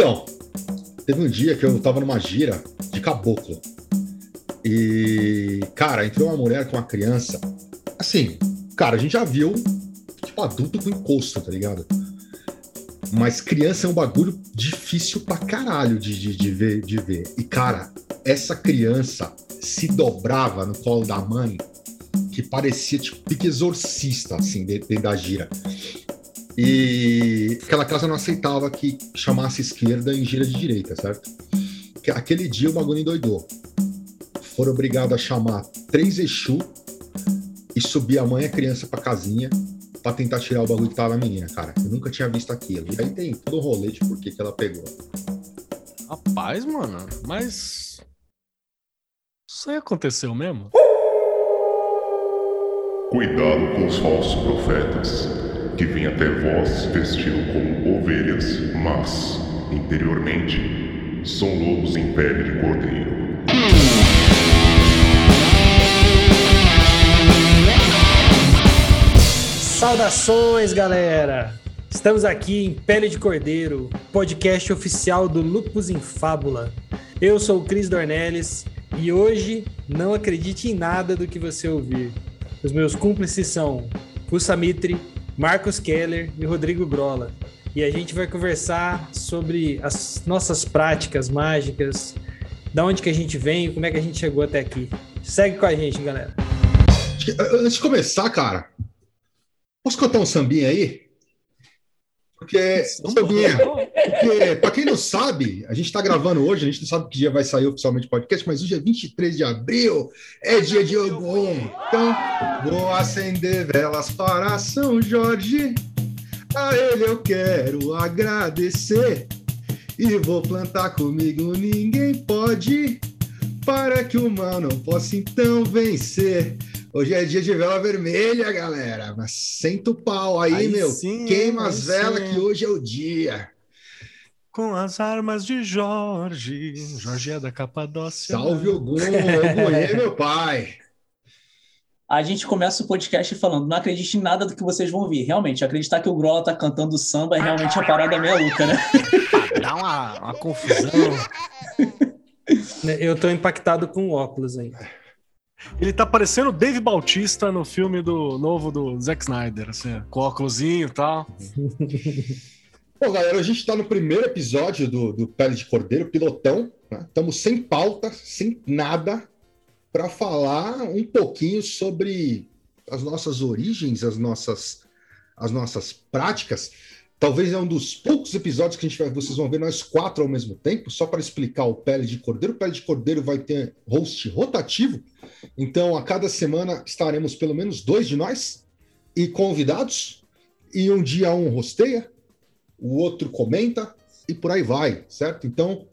Então, teve um dia que eu tava numa gira de caboclo. E, cara, entrou uma mulher com uma criança. Assim, cara, a gente já viu, tipo, adulto com encosto, tá ligado? Mas criança é um bagulho difícil pra caralho de, de, de, ver, de ver. E, cara, essa criança se dobrava no colo da mãe, que parecia tipo pique exorcista, assim, dentro da gira. E aquela casa não aceitava que chamasse esquerda em gira de direita, certo? Que aquele dia o bagulho endoidou. Foram obrigados a chamar três Exu e subir a mãe e a criança pra casinha pra tentar tirar o bagulho que tava na menina, cara. Eu nunca tinha visto aquilo. E aí tem todo o rolê de por que, que ela pegou. Rapaz, mano, mas. Isso aí aconteceu mesmo? Cuidado com os falsos profetas, que vêm até vós vestido como ovelhas, mas, interiormente, são lobos em pele de cordeiro. Saudações, galera! Estamos aqui em Pele de Cordeiro, podcast oficial do Lupus em Fábula. Eu sou o Cris Dornelles e hoje não acredite em nada do que você ouvir. Os meus cúmplices são Fussa Mitre, Marcos Keller e Rodrigo Grola. E a gente vai conversar sobre as nossas práticas mágicas, da onde que a gente vem, como é que a gente chegou até aqui. Segue com a gente, galera. Antes de começar, cara, Posso cantar um sambinha aí? Porque, porque, pra quem não sabe, a gente está gravando hoje, a gente não sabe que dia vai sair oficialmente o podcast, mas hoje é 23 de abril, é dia de Ogum. Então, vou acender velas para São Jorge, a ele eu quero agradecer. E vou plantar comigo, ninguém pode, para que o mal não possa então vencer. Hoje é dia de vela vermelha, galera. Mas senta o pau aí, aí meu. Sim, Queima as velas que hoje é o dia. Com as armas de Jorge. Jorge é da Capadócia. Salve Ogum, Ogum é meu pai. A gente começa o podcast falando, não acredite em nada do que vocês vão ouvir. Realmente, acreditar que o Grola tá cantando samba é realmente a parada meia louca, né? Dá uma, uma confusão. Eu tô impactado com o óculos aí. Ele tá parecendo o Dave Bautista no filme do novo do Zack Snyder, assim, com óculosinho e tal. Bom, galera, a gente tá no primeiro episódio do, do Pele de Cordeiro, pilotão. Estamos né? sem pauta, sem nada, para falar um pouquinho sobre as nossas origens, as nossas, as nossas práticas. Talvez é um dos poucos episódios que a gente vai, vocês vão ver nós quatro ao mesmo tempo, só para explicar o Pele de Cordeiro. O Pele de Cordeiro vai ter host rotativo, então a cada semana estaremos pelo menos dois de nós e convidados, e um dia um rosteia, o outro comenta e por aí vai, certo? Então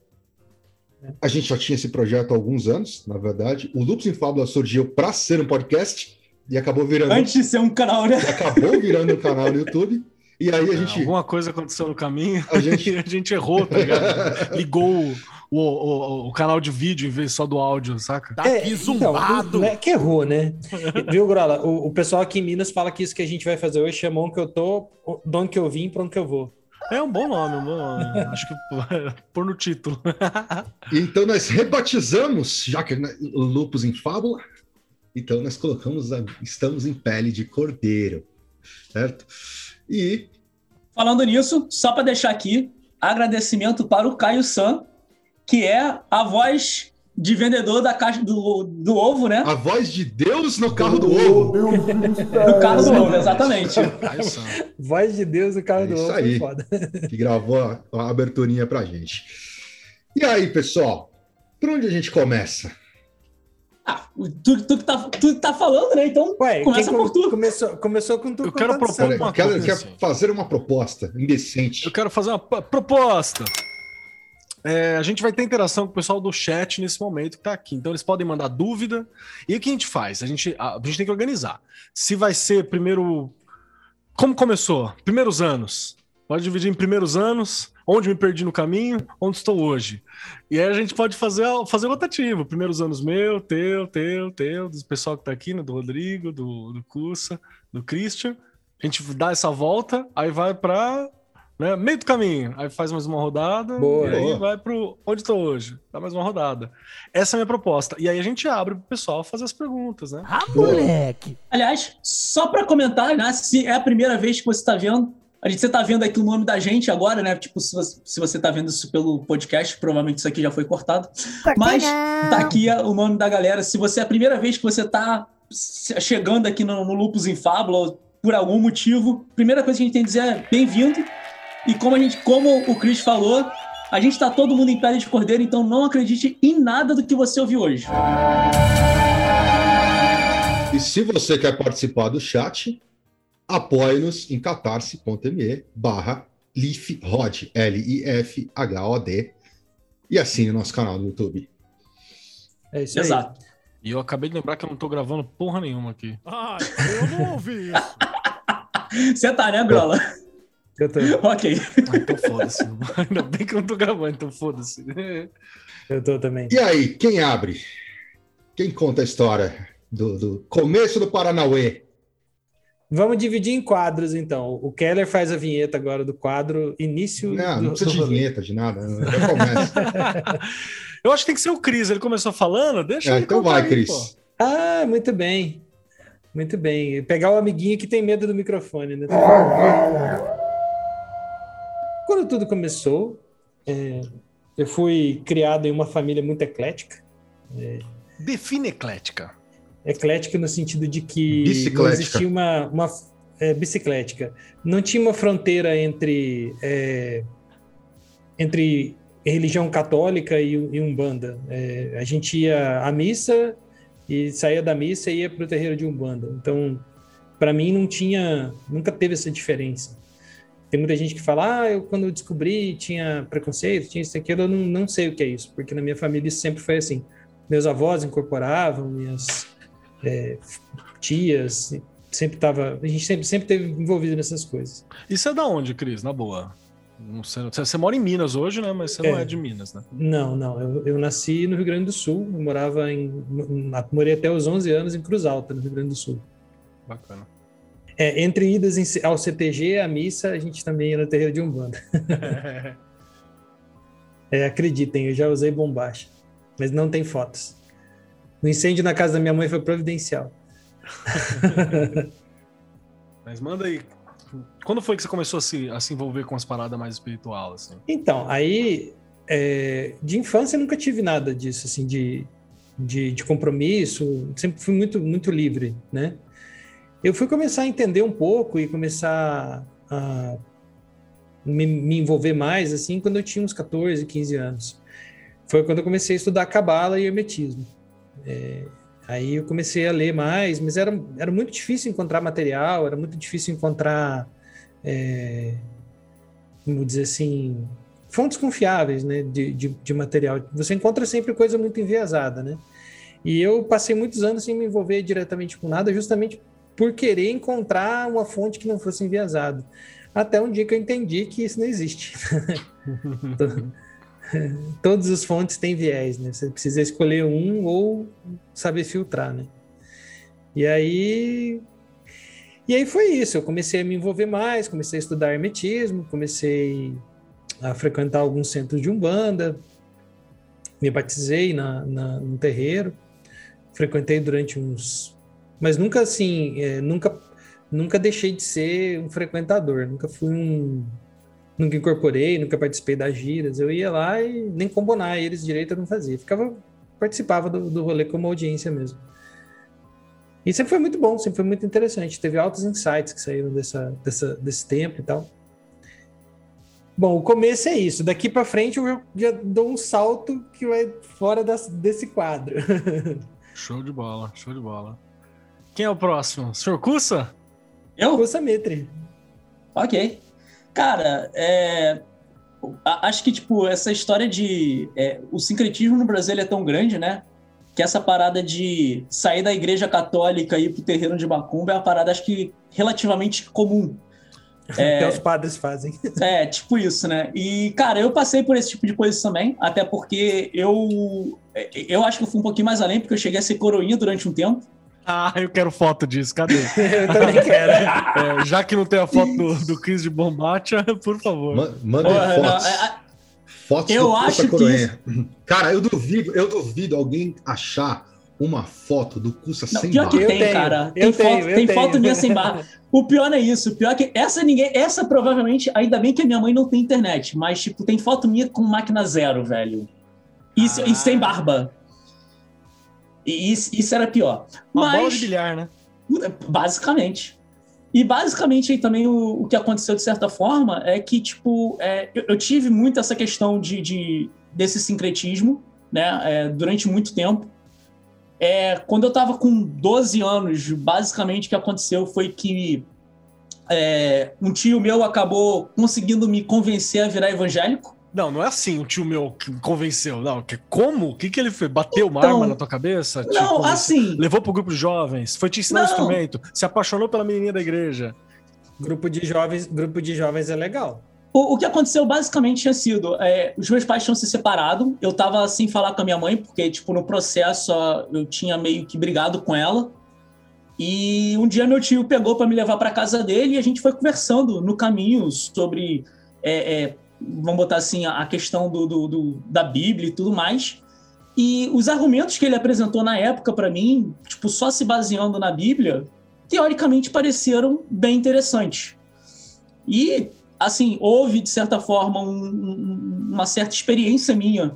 a gente já tinha esse projeto há alguns anos, na verdade. O Lupus em Fábula surgiu para ser um podcast e acabou virando. Antes de ser um canal, né? Acabou virando um canal no YouTube. E aí a é, gente. Alguma coisa aconteceu no caminho a gente, a gente errou, tá ligado? Ligou o, o, o, canal de vídeo em vez só do áudio, saca? Tá é, zumbado. Então, é que errou, né? Viu, Grola? O, o, pessoal aqui em Minas fala que isso que a gente vai fazer hoje chamou que eu tô, de onde que eu vim, pra onde que eu vou. É um bom nome, um bom nome. Acho que pôr no título. então nós rebatizamos, já que né, Lupus em Fábula, então nós colocamos, a, estamos em pele de cordeiro, certo? E. Falando nisso, só para deixar aqui, agradecimento para o Caio San, que é a voz de vendedor da caixa do, do ovo, né? A voz de Deus no carro do ovo. no carro do ovo, exatamente. voz de Deus no carro é do isso ovo. Aí, que gravou a, a aberturinha pra gente. E aí, pessoal? Por onde a gente começa? Ah, tu, tu, que tá, tu tá falando, né? Então Ué, começa por tu. Começou, começou com tu. Eu quero propor uma quero, coisa. Quero assim. fazer uma proposta indecente. Eu quero fazer uma proposta. É, a gente vai ter interação com o pessoal do chat nesse momento que tá aqui. Então eles podem mandar dúvida. E o que a gente faz? A gente, a, a gente tem que organizar. Se vai ser primeiro. Como começou? Primeiros anos. Pode dividir em primeiros anos, onde me perdi no caminho, onde estou hoje. E aí a gente pode fazer, fazer rotativo. Primeiros anos meu, teu, teu, teu, do pessoal que está aqui, né, do Rodrigo, do, do do Christian. A gente dá essa volta, aí vai para Né? Meio do caminho, aí faz mais uma rodada Boa. e aí Boa. vai pro onde tô hoje, dá mais uma rodada. Essa é a minha proposta. E aí a gente abre pro pessoal fazer as perguntas, né? Ah, moleque! Aliás, só pra comentar, né? Se é a primeira vez que você tá vendo, a gente, você tá vendo aqui o nome da gente agora, né? Tipo, se você, se você tá vendo isso pelo podcast, provavelmente isso aqui já foi cortado. Mas tá aqui o nome da galera. Se você é a primeira vez que você tá chegando aqui no, no Lupus em Fábula, ou por algum motivo, primeira coisa que a gente tem que dizer é bem-vindo. E como a gente, como o Chris falou, a gente tá todo mundo em pele de cordeiro, então não acredite em nada do que você ouviu hoje. E se você quer participar do chat, apoie-nos em catarse.me barra lifhod, L-I-F-H-O-D, e assine o nosso canal no YouTube. É isso aí. Exato. E eu acabei de lembrar que eu não tô gravando porra nenhuma aqui. Ai, eu não ouvi isso. Você tá, né, Grola? Eu tô, ok. Ah, então foda-se. Ainda bem que eu não tô gravando, então foda-se. eu tô também. E aí, quem abre? Quem conta a história do, do começo do Paranauê? Vamos dividir em quadros, então. O Keller faz a vinheta agora do quadro início Não, do, não precisa do de vinheta, de nada. Já começa. Eu acho que tem que ser o Cris. Ele começou falando, deixa É, então vai, aí, Cris. pô. Ah, muito bem. Muito bem. Pegar o amiguinho que tem medo do microfone, né? Quando tudo começou, é, eu fui criado em uma família muito eclética. Define eclética. Eclética no sentido de que não existia uma, uma é, biciclética. Não tinha uma fronteira entre é, entre religião católica e, e umbanda. É, a gente ia à missa e saía da missa e ia para o terreiro de umbanda. Então, para mim não tinha, nunca teve essa diferença. Tem muita gente que fala, ah, eu quando eu descobri tinha preconceito, tinha isso aquilo, eu não, não sei o que é isso, porque na minha família isso sempre foi assim. Meus avós incorporavam, minhas é, tias, sempre tava, a gente sempre, sempre teve envolvido nessas coisas. Isso é da onde, Cris? Na boa. Não sei, você, mora em Minas hoje, né? Mas você não É. é de Minas, né? Não, não, eu, eu nasci no Rio Grande do Sul, eu morava em, morei até os 11 anos em Cruz Alta, no Rio Grande do Sul. Bacana. É, entre idas em- ao CTG, à missa, a gente também ia no terreiro de Umbanda. É, acreditem, eu já usei bombacha, mas não tem fotos. O incêndio na casa da minha mãe foi providencial. Mas manda aí. Quando foi que você começou a se, a se envolver com as paradas mais espiritual, assim? Então, aí, é, de infância nunca tive nada disso, assim, de, de, de compromisso, sempre fui muito, muito livre, né? Eu fui começar a entender um pouco e começar a me, me envolver mais, assim, quando eu tinha uns 14, 15 anos. Foi quando eu comecei a estudar Cabala e Hermetismo. É, aí eu comecei a ler mais, mas era, era muito difícil encontrar material, era muito difícil encontrar... é, vamos dizer assim, fontes confiáveis né, de, de, de material. Você encontra sempre coisa muito enviesada, né? E eu passei muitos anos sem me envolver diretamente com nada, justamente por querer encontrar uma fonte que não fosse enviesada. Até um dia que eu entendi que isso não existe. Todas as fontes têm viés, né? Você precisa escolher um ou saber filtrar, né? E aí e aí foi isso, eu comecei a me envolver mais, comecei a estudar hermetismo, comecei a frequentar alguns centros de Umbanda, me batizei na, na, no terreiro, frequentei durante uns... Mas nunca assim, é, nunca, nunca deixei de ser um frequentador, nunca fui um... Nunca incorporei, nunca participei das giras, eu ia lá e nem combinar eles direito eu não fazia, ficava, participava do, do rolê como audiência mesmo. E sempre foi muito bom, sempre foi muito interessante. Teve altos insights que saíram dessa, dessa, desse tempo e tal. Bom, o começo é isso. Daqui para frente eu já dou um salto que vai fora das- desse quadro. Show de bola, show de bola. Quem é o próximo? Senhor Cussa? Eu? Cursa Mitre. Ok. Cara, é, acho que, tipo, essa história de... é, o sincretismo no Brasil é tão grande, né? Que essa parada de sair da igreja católica e ir pro terreno de Macumba é uma parada, acho que, relativamente comum. Até os padres fazem. É, tipo isso, né? E, cara, eu passei por esse tipo de coisa também, até porque eu eu acho que eu fui um pouquinho mais além, porque eu cheguei a ser coroinha durante um tempo. Ah, eu quero foto disso, cadê? Eu também quero. É, já que não tem a foto do, do Chris de Bombacha, por favor. Ma- Mandem Porra, não, fotos. é- Fotos Eu acho que Coroenha. Cara, eu duvido, eu duvido alguém achar uma foto do Cussa Não, sem pior que barba. Eu tem, tenho, cara. eu Tem, tenho, foto, eu tem tenho. foto minha sem barba. O pior é isso. O pior é que essa ninguém. Essa provavelmente, ainda bem que a minha mãe não tem internet, mas, tipo, tem foto minha com máquina zero, velho. Isso, Ah. e sem barba. E isso, isso era pior. Uma bola de Mas, bilhar, né? basicamente. E basicamente aí também o, o que aconteceu de certa forma é que, tipo, é, eu, eu tive muito essa questão de, de- desse sincretismo, né, é, durante muito tempo. É, quando eu tava com 12 anos, basicamente o que aconteceu foi que é, um tio meu acabou conseguindo me convencer a virar evangélico. Não, não é assim, o tio meu que me convenceu. Não, que, como? O que, que ele fez? Bateu uma Então, arma na tua cabeça? Não, convenceu? assim, Levou pro grupo de jovens? Foi te ensinar um Não. instrumento? Se apaixonou pela menininha da igreja? Grupo de jovens, grupo de jovens é legal. O, o que aconteceu basicamente tinha sido: é, os meus pais tinham se separado, eu tava sem falar com a minha mãe, porque, tipo, no processo eu tinha meio que brigado com ela. E um dia meu tio pegou para me levar para casa dele e a gente foi conversando no caminho sobre, é, é, vamos botar assim, a questão do, do- do- da Bíblia e tudo mais. E os argumentos que ele apresentou na época para mim, tipo, só se baseando na Bíblia, teoricamente pareceram bem interessantes. E assim, houve, de certa forma, um- um- uma certa experiência minha.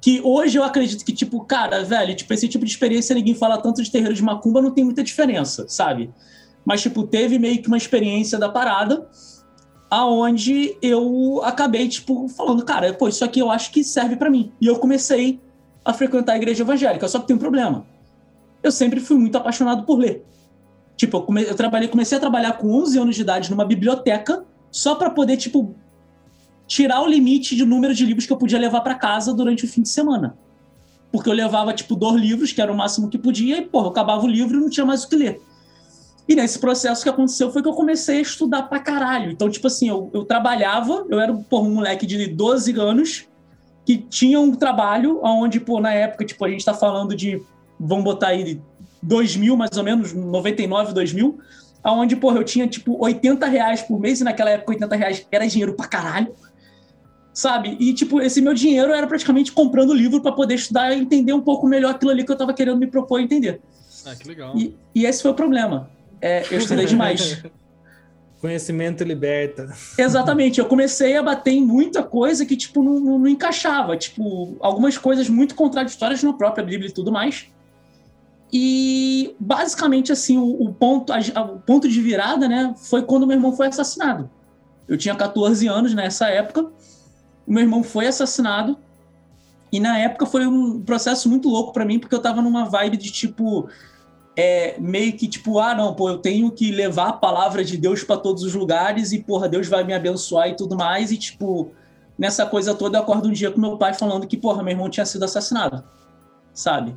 Que hoje eu acredito que, tipo, cara, velho, tipo, esse tipo de experiência, ninguém fala tanto de terreiro de macumba, não tem muita diferença, sabe? Mas, tipo, teve meio que uma experiência da parada, aonde eu acabei, tipo, falando, cara, pô, isso aqui eu acho que serve pra mim. E eu comecei a frequentar a igreja evangélica, só que tem um problema. Eu sempre fui muito apaixonado por ler. Tipo, eu, come- eu trabalhei, comecei a trabalhar com 11 anos de idade numa biblioteca, só para poder, tipo, tirar o limite de número de livros que eu podia levar para casa durante o fim de semana. Porque eu levava, tipo, dois livros, que era o máximo que podia, e, porra, eu acabava o livro e não tinha mais o que ler. E nesse processo que aconteceu foi que eu comecei a estudar pra caralho. Então, tipo assim, eu, eu trabalhava, eu era porra, um moleque de 12 anos que tinha um trabalho onde, pô, na época, tipo, a gente tá falando de, vamos botar aí, 2000 mais ou menos, 99, 2000, aonde, porra, eu tinha, tipo, 80 reais por mês, e naquela época 80 reais era dinheiro pra caralho, sabe? E, tipo, esse meu dinheiro era praticamente comprando livro pra poder estudar e entender um pouco melhor aquilo ali que eu tava querendo me propor a entender. Ah, que legal. E, e esse foi o problema. É, eu estudei demais. Conhecimento liberta. Exatamente, eu comecei a bater em muita coisa que, tipo, não, não- não encaixava. Tipo, algumas coisas muito contraditórias na própria Bíblia e tudo mais. E, basicamente, assim, o, o ponto, a- o ponto de virada, né, foi quando meu irmão foi assassinado. Eu tinha 14 anos nessa época, o meu irmão foi assassinado, e na época foi um processo muito louco pra mim, porque eu tava numa vibe de, tipo, é, meio que tipo, ah, não, pô, eu tenho que levar a palavra de Deus para todos os lugares e, porra, Deus vai me abençoar e tudo mais. E, tipo, nessa coisa toda, eu acordo um dia com meu pai falando que, porra, meu irmão tinha sido assassinado, sabe?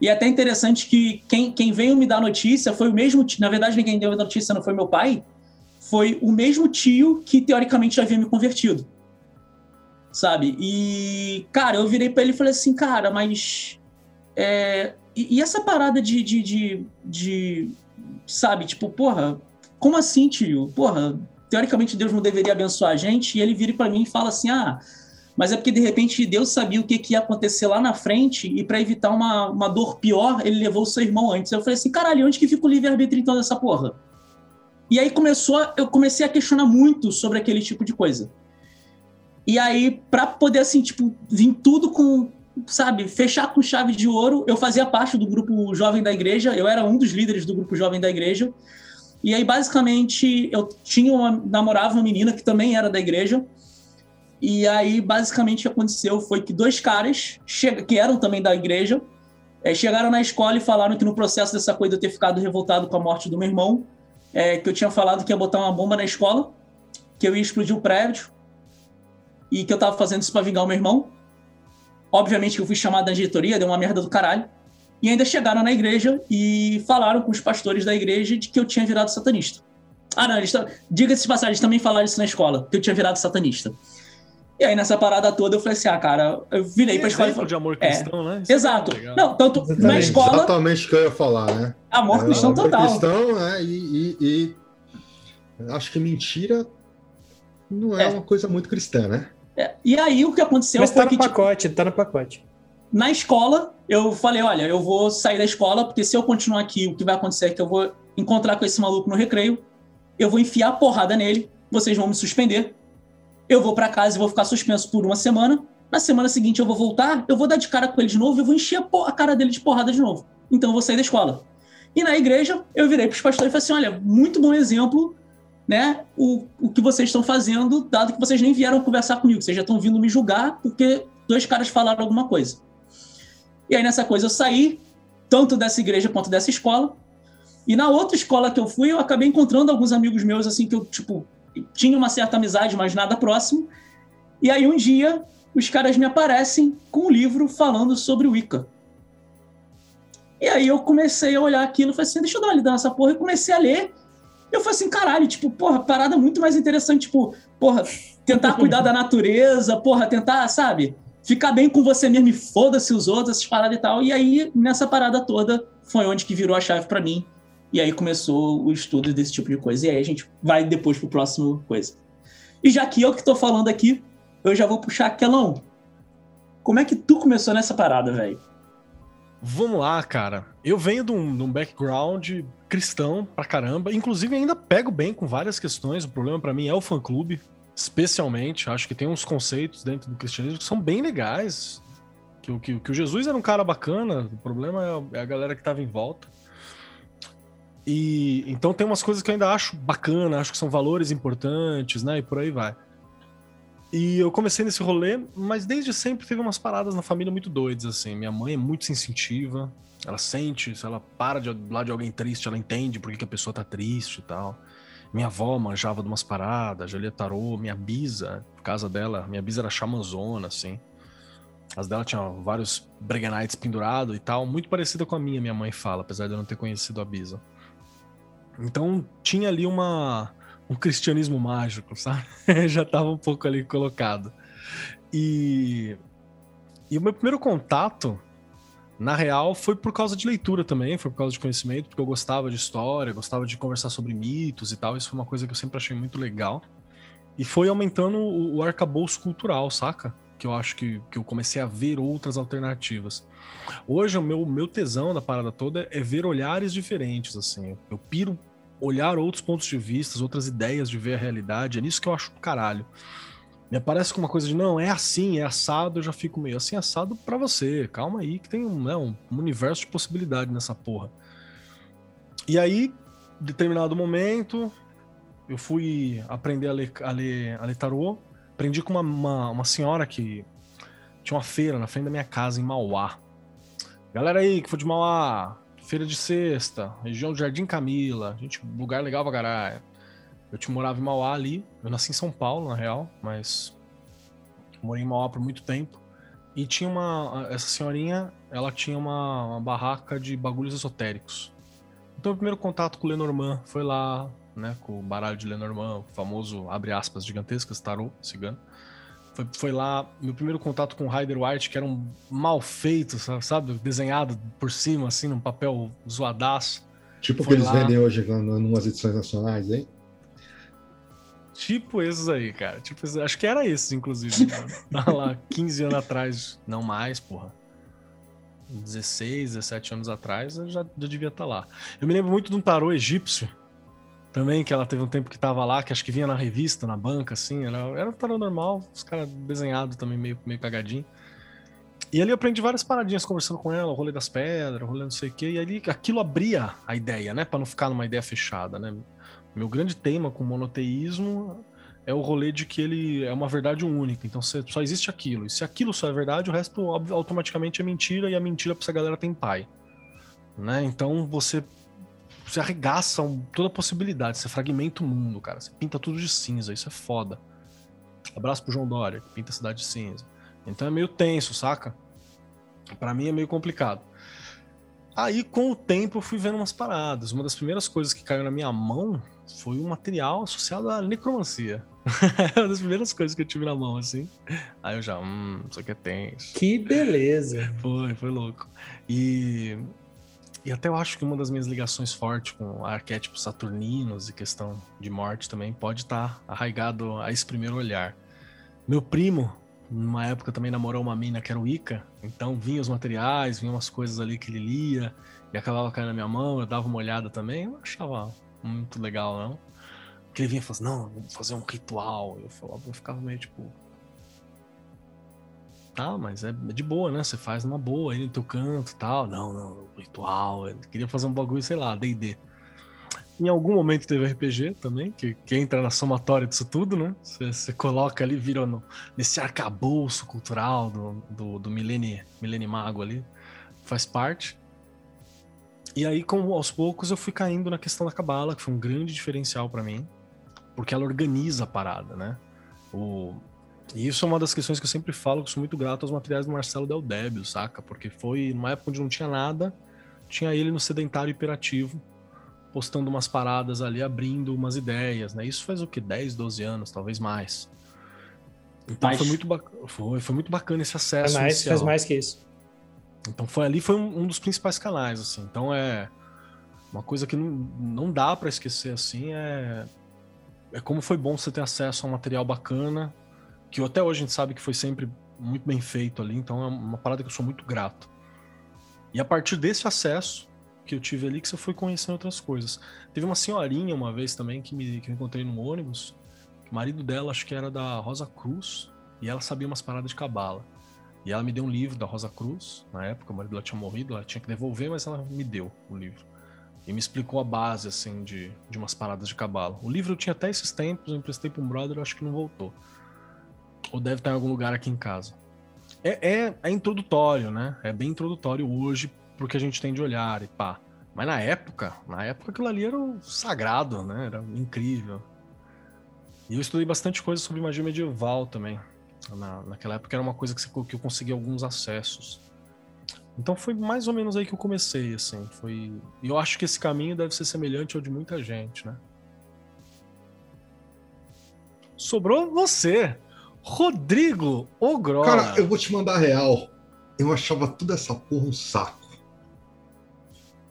E é até interessante que quem, quem veio me dar notícia foi o mesmo na verdade, quem deu a notícia não foi meu pai, foi o mesmo tio que teoricamente já havia me convertido, sabe? E, cara, eu virei para ele e falei assim, cara, mas. é, e, e essa parada de, de, de, de, Sabe, tipo, porra, como assim, tio? Porra, teoricamente Deus não deveria abençoar a gente? E ele vira para mim e fala assim: ah, mas é porque de repente Deus sabia o que, que ia acontecer lá na frente e para evitar uma, uma dor pior, ele levou o seu irmão antes. Eu falei assim: caralho, onde que fica o livre-arbítrio então dessa porra? E aí começou, a- eu comecei a questionar muito sobre aquele tipo de coisa. E aí, pra poder, assim, tipo, vir tudo com, sabe, fechar com chave de ouro, eu fazia parte do grupo jovem da igreja, eu era um dos líderes do grupo jovem da igreja. E aí, basicamente, eu tinha uma, namorava uma menina que também era da igreja. E aí, basicamente, o que aconteceu foi que dois caras, que eram também da igreja, eh, chegaram na escola e falaram que no processo dessa coisa eu ter ficado revoltado com a morte do meu irmão, eh, que eu tinha falado que ia botar uma bomba na escola, que eu ia explodir o prédio, e que eu tava fazendo isso pra vingar o meu irmão. Obviamente que eu fui chamado da diretoria, deu uma merda do caralho. E ainda chegaram na igreja e falaram com os pastores da igreja de que eu tinha virado satanista. Ah, não, eles diga-se de passagem, eles também falaram isso na escola, que eu tinha virado satanista. E aí, nessa parada toda, eu falei assim, ah, cara, eu virei pra escola e Exemplo de amor É, cristão, né? Isso é exato. legal. Não, tanto na Exatamente. escola, Exatamente o que eu ia falar, né? amor É, cristão amor total. cristão, né? E, e- e acho que mentira não é, É. uma coisa muito cristã, né? É, E aí, o que aconteceu Mas foi tá que, no tipo, pacote, tá no pacote. na escola, eu falei, olha, eu vou sair da escola, porque se eu continuar aqui, o que vai acontecer é que eu vou encontrar com esse maluco no recreio, eu vou enfiar a porrada nele, vocês vão me suspender, eu vou pra casa e vou ficar suspenso por uma semana, na semana seguinte eu vou voltar, eu vou dar de cara com ele de novo, eu vou encher a, a cara dele de porrada de novo. Então eu vou sair da escola. E na igreja, eu virei pros pastores e falei assim, olha, muito bom exemplo, né, o, o que vocês estão fazendo, dado que vocês nem vieram conversar comigo, vocês já estão vindo me julgar porque dois caras falaram alguma coisa. E aí nessa coisa eu saí, tanto dessa igreja quanto dessa escola. E na outra escola que eu fui, eu acabei encontrando alguns amigos meus, assim, que eu, tipo, tinha uma certa amizade, mas nada próximo. E aí um dia, os caras me aparecem com um livro falando sobre Wicca. E aí eu comecei a olhar aquilo e falei assim, deixa eu dar uma lida nessa porra. E comecei a ler. Eu falei assim, caralho, tipo, porra, parada muito mais interessante, tipo, porra, tentar cuidar da natureza, porra, tentar, sabe? Ficar bem com você mesmo e foda-se os outros, essas paradas e tal. E aí, nessa parada toda, foi onde que virou a chave pra mim. E aí começou o estudo desse tipo de coisa. E aí a gente vai depois pro próximo coisa. E já que eu que tô falando aqui, eu já vou puxar aquelão. Como é que tu começou nessa parada, velho? Vamos lá, cara. Eu venho de um, de um background cristão pra caramba. Inclusive, ainda pego bem com várias questões. O problema pra mim é o fã-clube, especialmente. Acho que tem uns conceitos dentro do cristianismo que são bem legais. Que, que, que o Jesus era um cara bacana, o problema é a, é a galera que tava em volta. E então tem umas coisas que eu ainda acho bacana, acho que são valores importantes, né? E por aí vai. E eu comecei nesse rolê, mas desde sempre teve umas paradas na família muito doidas, assim. Minha mãe é muito sensitiva, ela sente, se ela para de lado de alguém triste, ela entende por que, que a pessoa tá triste e tal. Minha avó manjava de umas paradas, já lia tarô, minha bisa, casa dela, minha bisa era chamanzona, assim. As dela tinham vários Bregenites pendurados e tal, muito parecida com a minha, minha mãe fala, apesar de eu não ter conhecido a bisa. Então tinha ali uma, um cristianismo mágico, sabe? Já estava um pouco ali colocado. E, e o meu primeiro contato, na real, foi por causa de leitura também, foi por causa de conhecimento, porque eu gostava de história, gostava de conversar sobre mitos e tal. Isso foi uma coisa que eu sempre achei muito legal. E foi aumentando o, o arcabouço cultural, saca? Que eu acho que, que eu comecei a ver outras alternativas. Hoje, o meu, meu tesão da parada toda é ver olhares diferentes, assim. Eu piro olhar outros pontos de vista, outras ideias de ver a realidade. É nisso que eu acho caralho. Me aparece com uma coisa de, não, é assim, é assado, eu já fico meio assim, assado pra você. Calma aí, que tem um, né, um universo de possibilidade nessa porra. E aí, determinado momento, eu fui aprender a ler, a ler, a ler tarô. Aprendi com uma, uma, uma senhora que tinha uma feira na frente da minha casa, em Mauá. Galera aí que for de Mauá, feira de sexta, região do Jardim Camila, gente, lugar legal pra caralho. Eu te morava em Mauá ali, eu nasci em São Paulo, na real, mas morei em Mauá por muito tempo. E tinha uma. Essa senhorinha, ela tinha uma, uma barraca de bagulhos esotéricos. Então, o primeiro contato com o Lenormand foi lá, né? Com o baralho de Lenormand, o famoso, abre aspas, gigantescas, tarô cigano. Foi, foi lá, meu primeiro contato com o Rider White, que era um mal feito, sa- sabe? Desenhado por cima, assim, num papel zoadaço. Tipo o que eles lá. vendem hoje em umas edições nacionais, hein? Tipo esses aí, cara. Tipo, esses- acho que era esses, inclusive. Tá lá, 15 anos atrás, não mais, porra. 16, 17 anos atrás, eu já, já devia estar lá. Eu me lembro muito de um tarô egípcio, também, que ela teve um tempo que tava lá, que acho que vinha na revista, na banca, assim. Era, era um tarô normal, os caras desenhados também, meio, meio cagadinho. E ali eu aprendi várias paradinhas conversando com ela, o rolê das pedras, o rolê não sei o quê, e ali aquilo abria a ideia, né? Pra não ficar numa ideia fechada, né? Meu grande tema com o monoteísmo é o rolê de que ele é uma verdade única, então só existe aquilo. E se aquilo só é verdade, o resto automaticamente é mentira, e a mentira pra essa galera tem pai. Né? Então você, você arregaça toda a possibilidade, você fragmenta o mundo, cara. Você pinta tudo de cinza, isso é foda. Abraço pro João Dória, que pinta a cidade de cinza. Então é meio tenso, saca? Pra mim é meio complicado. Aí, com o tempo, eu fui vendo umas paradas. Uma das primeiras coisas que caiu na minha mão foi um material associado à necromancia. é uma das primeiras coisas que eu tive na mão, assim. Aí eu já, hum, isso aqui é tenso. Que beleza. Foi, foi louco. E, e até eu acho que uma das minhas ligações fortes com arquétipos saturninos e questão de morte também pode estar arraigado a esse primeiro olhar. Meu primo, numa época, também namorou uma mina que era o Ica, então vinha os materiais, vinha umas coisas ali que ele lia e acabava caindo na minha mão, eu dava uma olhada também, eu achava muito legal, não. Porque ele vinha e falava assim, não, vamos fazer um ritual. Eu falava, eu ficava meio tipo. Tá, mas é de boa, né? Você faz numa boa aí no teu canto e tal. Não, não, ritual. Eu queria fazer um bagulho, sei lá, DD. Em algum momento teve RPG também, que, que entra na somatória disso tudo, né? Você, coloca ali, vira no, nesse arcabouço cultural do, do, do Milene, Milene Mago ali. Faz parte. E aí, com, aos poucos, eu fui caindo na questão da cabala, que foi um grande diferencial para mim, porque ela organiza a parada, né? O... E isso é uma das questões que eu sempre falo, que eu sou muito grato aos materiais do Marcelo Del Débio, saca? Porque foi numa época onde não tinha nada, tinha ele no sedentário hiperativo, postando umas paradas ali, abrindo umas ideias, né? Isso faz o que? 10, 12 anos, talvez mais. Então Mais. foi muito, bac... foi, foi muito bacana esse acesso. Faz mais, inicial. faz mais que isso. Então foi ali, foi um, um dos principais canais, assim. Então é uma coisa que não, não dá pra esquecer, assim, é é como foi bom você ter acesso a um material bacana, que até hoje a gente sabe que foi sempre muito bem feito ali, então é uma parada que eu sou muito grato. E a partir desse acesso que eu tive ali, que você foi conhecendo outras coisas. Teve uma senhorinha uma vez também que me, que eu encontrei no ônibus, o marido dela acho que era da Rosa Cruz, e ela sabia umas paradas de cabala. E ela me deu um livro da Rosa Cruz, na época, o marido dela tinha morrido, ela tinha que devolver, mas ela me deu o livro. E me explicou a base, assim, de, de umas paradas de cabala. O livro eu tinha até esses tempos, eu emprestei pra um brother, acho que não voltou. Ou deve estar em algum lugar aqui em casa. É, é, é introdutório, né? É bem introdutório hoje pro que a gente tem de olhar e pá. Mas na época, na época aquilo ali era o sagrado, né? Era incrível. E eu estudei bastante coisa sobre magia medieval também. Na, naquela época era uma coisa que, você- que eu consegui alguns acessos. Então foi mais ou menos aí que eu comecei, assim. Foi... E eu acho que esse caminho deve ser semelhante ao de muita gente, né? Sobrou você, Rodrigo Ogrola. Cara, eu vou te mandar real. Eu achava toda essa porra um saco.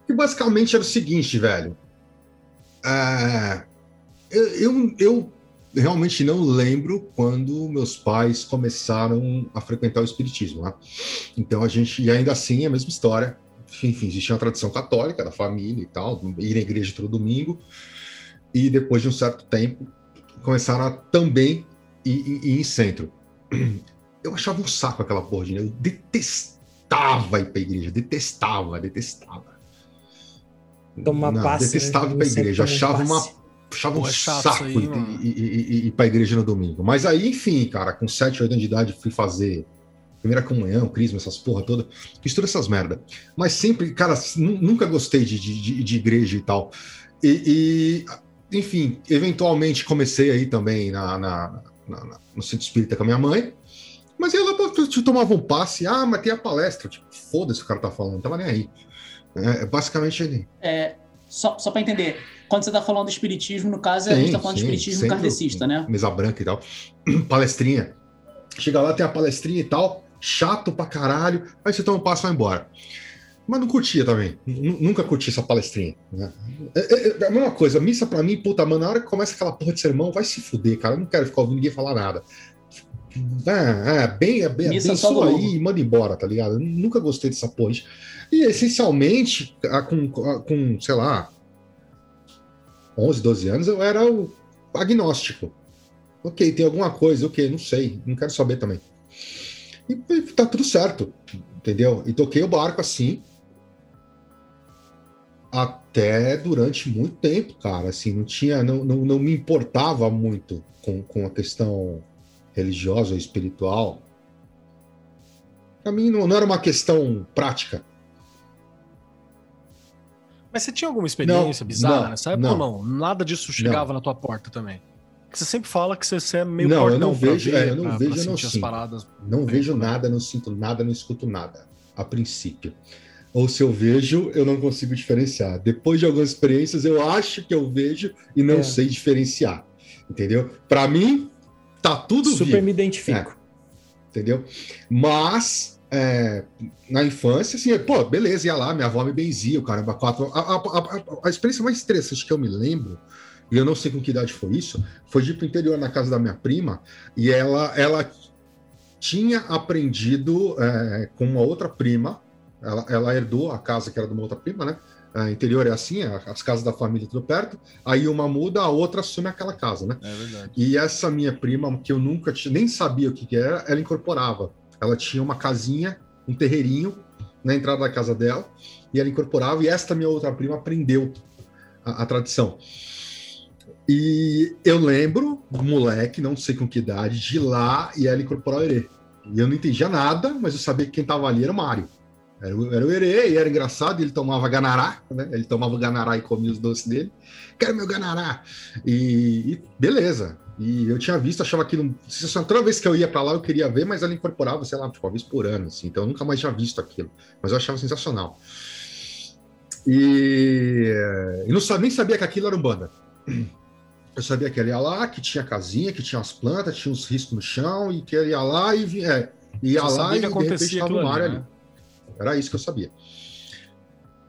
Que basicamente era o seguinte, velho. É, eu, eu, eu realmente não lembro quando meus pais começaram a frequentar o espiritismo, né? Então a gente, e ainda assim é a mesma história. Enfim, existia uma tradição católica da família e tal, ir à igreja todo domingo. E depois de um certo tempo, começaram a também ir, ir- ir em centro. Eu achava um saco aquela porra de Eu detestava ir pra igreja, detestava, detestava. Tomar Não, passe. detestava né? ir pra igreja, achava uma achava um é saco aí, ir, mano. ir- ir- pra igreja no domingo. Mas aí, enfim, cara, com 7, 8 anos de idade, fui fazer primeira comunhão, crisma, essas porra toda. Fiz toda essas merda. Mas sempre, cara, nu- nunca gostei de, de, de- de igreja e tal. E, e, enfim, eventualmente comecei aí também na, na- na- na- no centro espírita com a minha mãe. Mas aí ela te tomava um passe, ah, mas tem a palestra. Tipo, foda-se o cara tá falando, não tava nem aí. É, basicamente ele. É, só só para entender, quando você tá falando do espiritismo, no caso, a Sim, gente tá falando de sim, espiritismo sempre kardecista, né? Mesa branca e tal. Palestrinha. Chega lá, tem a palestrinha e tal. Chato pra caralho. Aí você toma um passo e vai embora. Mas não curtia também. N- Nunca curti essa palestrinha. né? É, é- é a mesma coisa. Missa pra mim, puta, mano, na hora que começa aquela porra de sermão, vai se fuder, cara. Eu não quero ficar ouvindo ninguém falar nada. É, é bem, é bem, Missa bem só aí e manda embora, tá ligado? Eu nunca gostei dessa porra. E essencialmente, a- com, a- com, sei lá, 11, 12 anos, eu era o agnóstico. Ok, tem alguma coisa, ok, não sei, não quero saber também. E, e tá tudo certo, entendeu? E toquei o barco assim até durante muito tempo, cara. Assim, não tinha, não, não, não me importava muito com, com a questão religiosa ou espiritual. Pra mim não, não era uma questão prática. Mas você tinha alguma experiência Não, bizarra não, nessa época não. ou não? Nada disso chegava na tua porta também? Porque você sempre fala que você, é meio Não, eu não vejo- ver, é, eu não pra- vejo, pra eu não sinto. paradas. Não vejo nada, não sinto nada, não escuto nada, a princípio. ou se eu vejo, eu não consigo diferenciar. Depois de algumas experiências, eu acho que eu vejo e não É. sei diferenciar. Entendeu? Para mim, tá tudo Super vivo me identifico. entendeu? Mas é, na infância, assim, pô, beleza, ia lá, minha avó me benzia, o caramba, quatro. A, a, a- a experiência mais interessante que eu me lembro, e eu não sei com que idade foi isso, foi de ir pro interior na casa da minha prima, e ela, ela tinha aprendido é, com uma outra prima, ela, ela herdou a casa que era de uma outra prima, né? É, interior é assim, é, as casas da família tudo perto, aí uma muda, a outra assume aquela casa, né? É verdade. E essa minha prima, que eu nunca tinha, nem sabia o que, que era, ela incorporava. Ela tinha uma casinha, um terreirinho na entrada da casa dela, e ela incorporava, e esta minha outra prima aprendeu a, a tradição. E eu lembro, moleque, não sei com que idade, de lá e ela incorporar o herê. E eu não entendia nada, mas eu sabia que quem estava ali era o Mário. Era, era o herê, e era engraçado, ele tomava ganará, né? Ele tomava ganará e comia os doces dele. Quero meu ganará! E, e beleza. E eu tinha visto, achava aquilo. Toda vez que eu ia para lá, eu queria ver, mas ela incorporava, sei lá, tipo, uma vez por ano, assim. Então eu nunca mais tinha visto aquilo. Mas eu achava sensacional. E eu não sabia, nem sabia que aquilo era um banda. Eu sabia que ele ia lá, que tinha casinha, que tinha as plantas, tinha uns riscos no chão, e que ele ia lá e vinha. É, ia Você lá e de repente acontecia tava aquilo o Mário ali, ali. né? Era isso que eu sabia.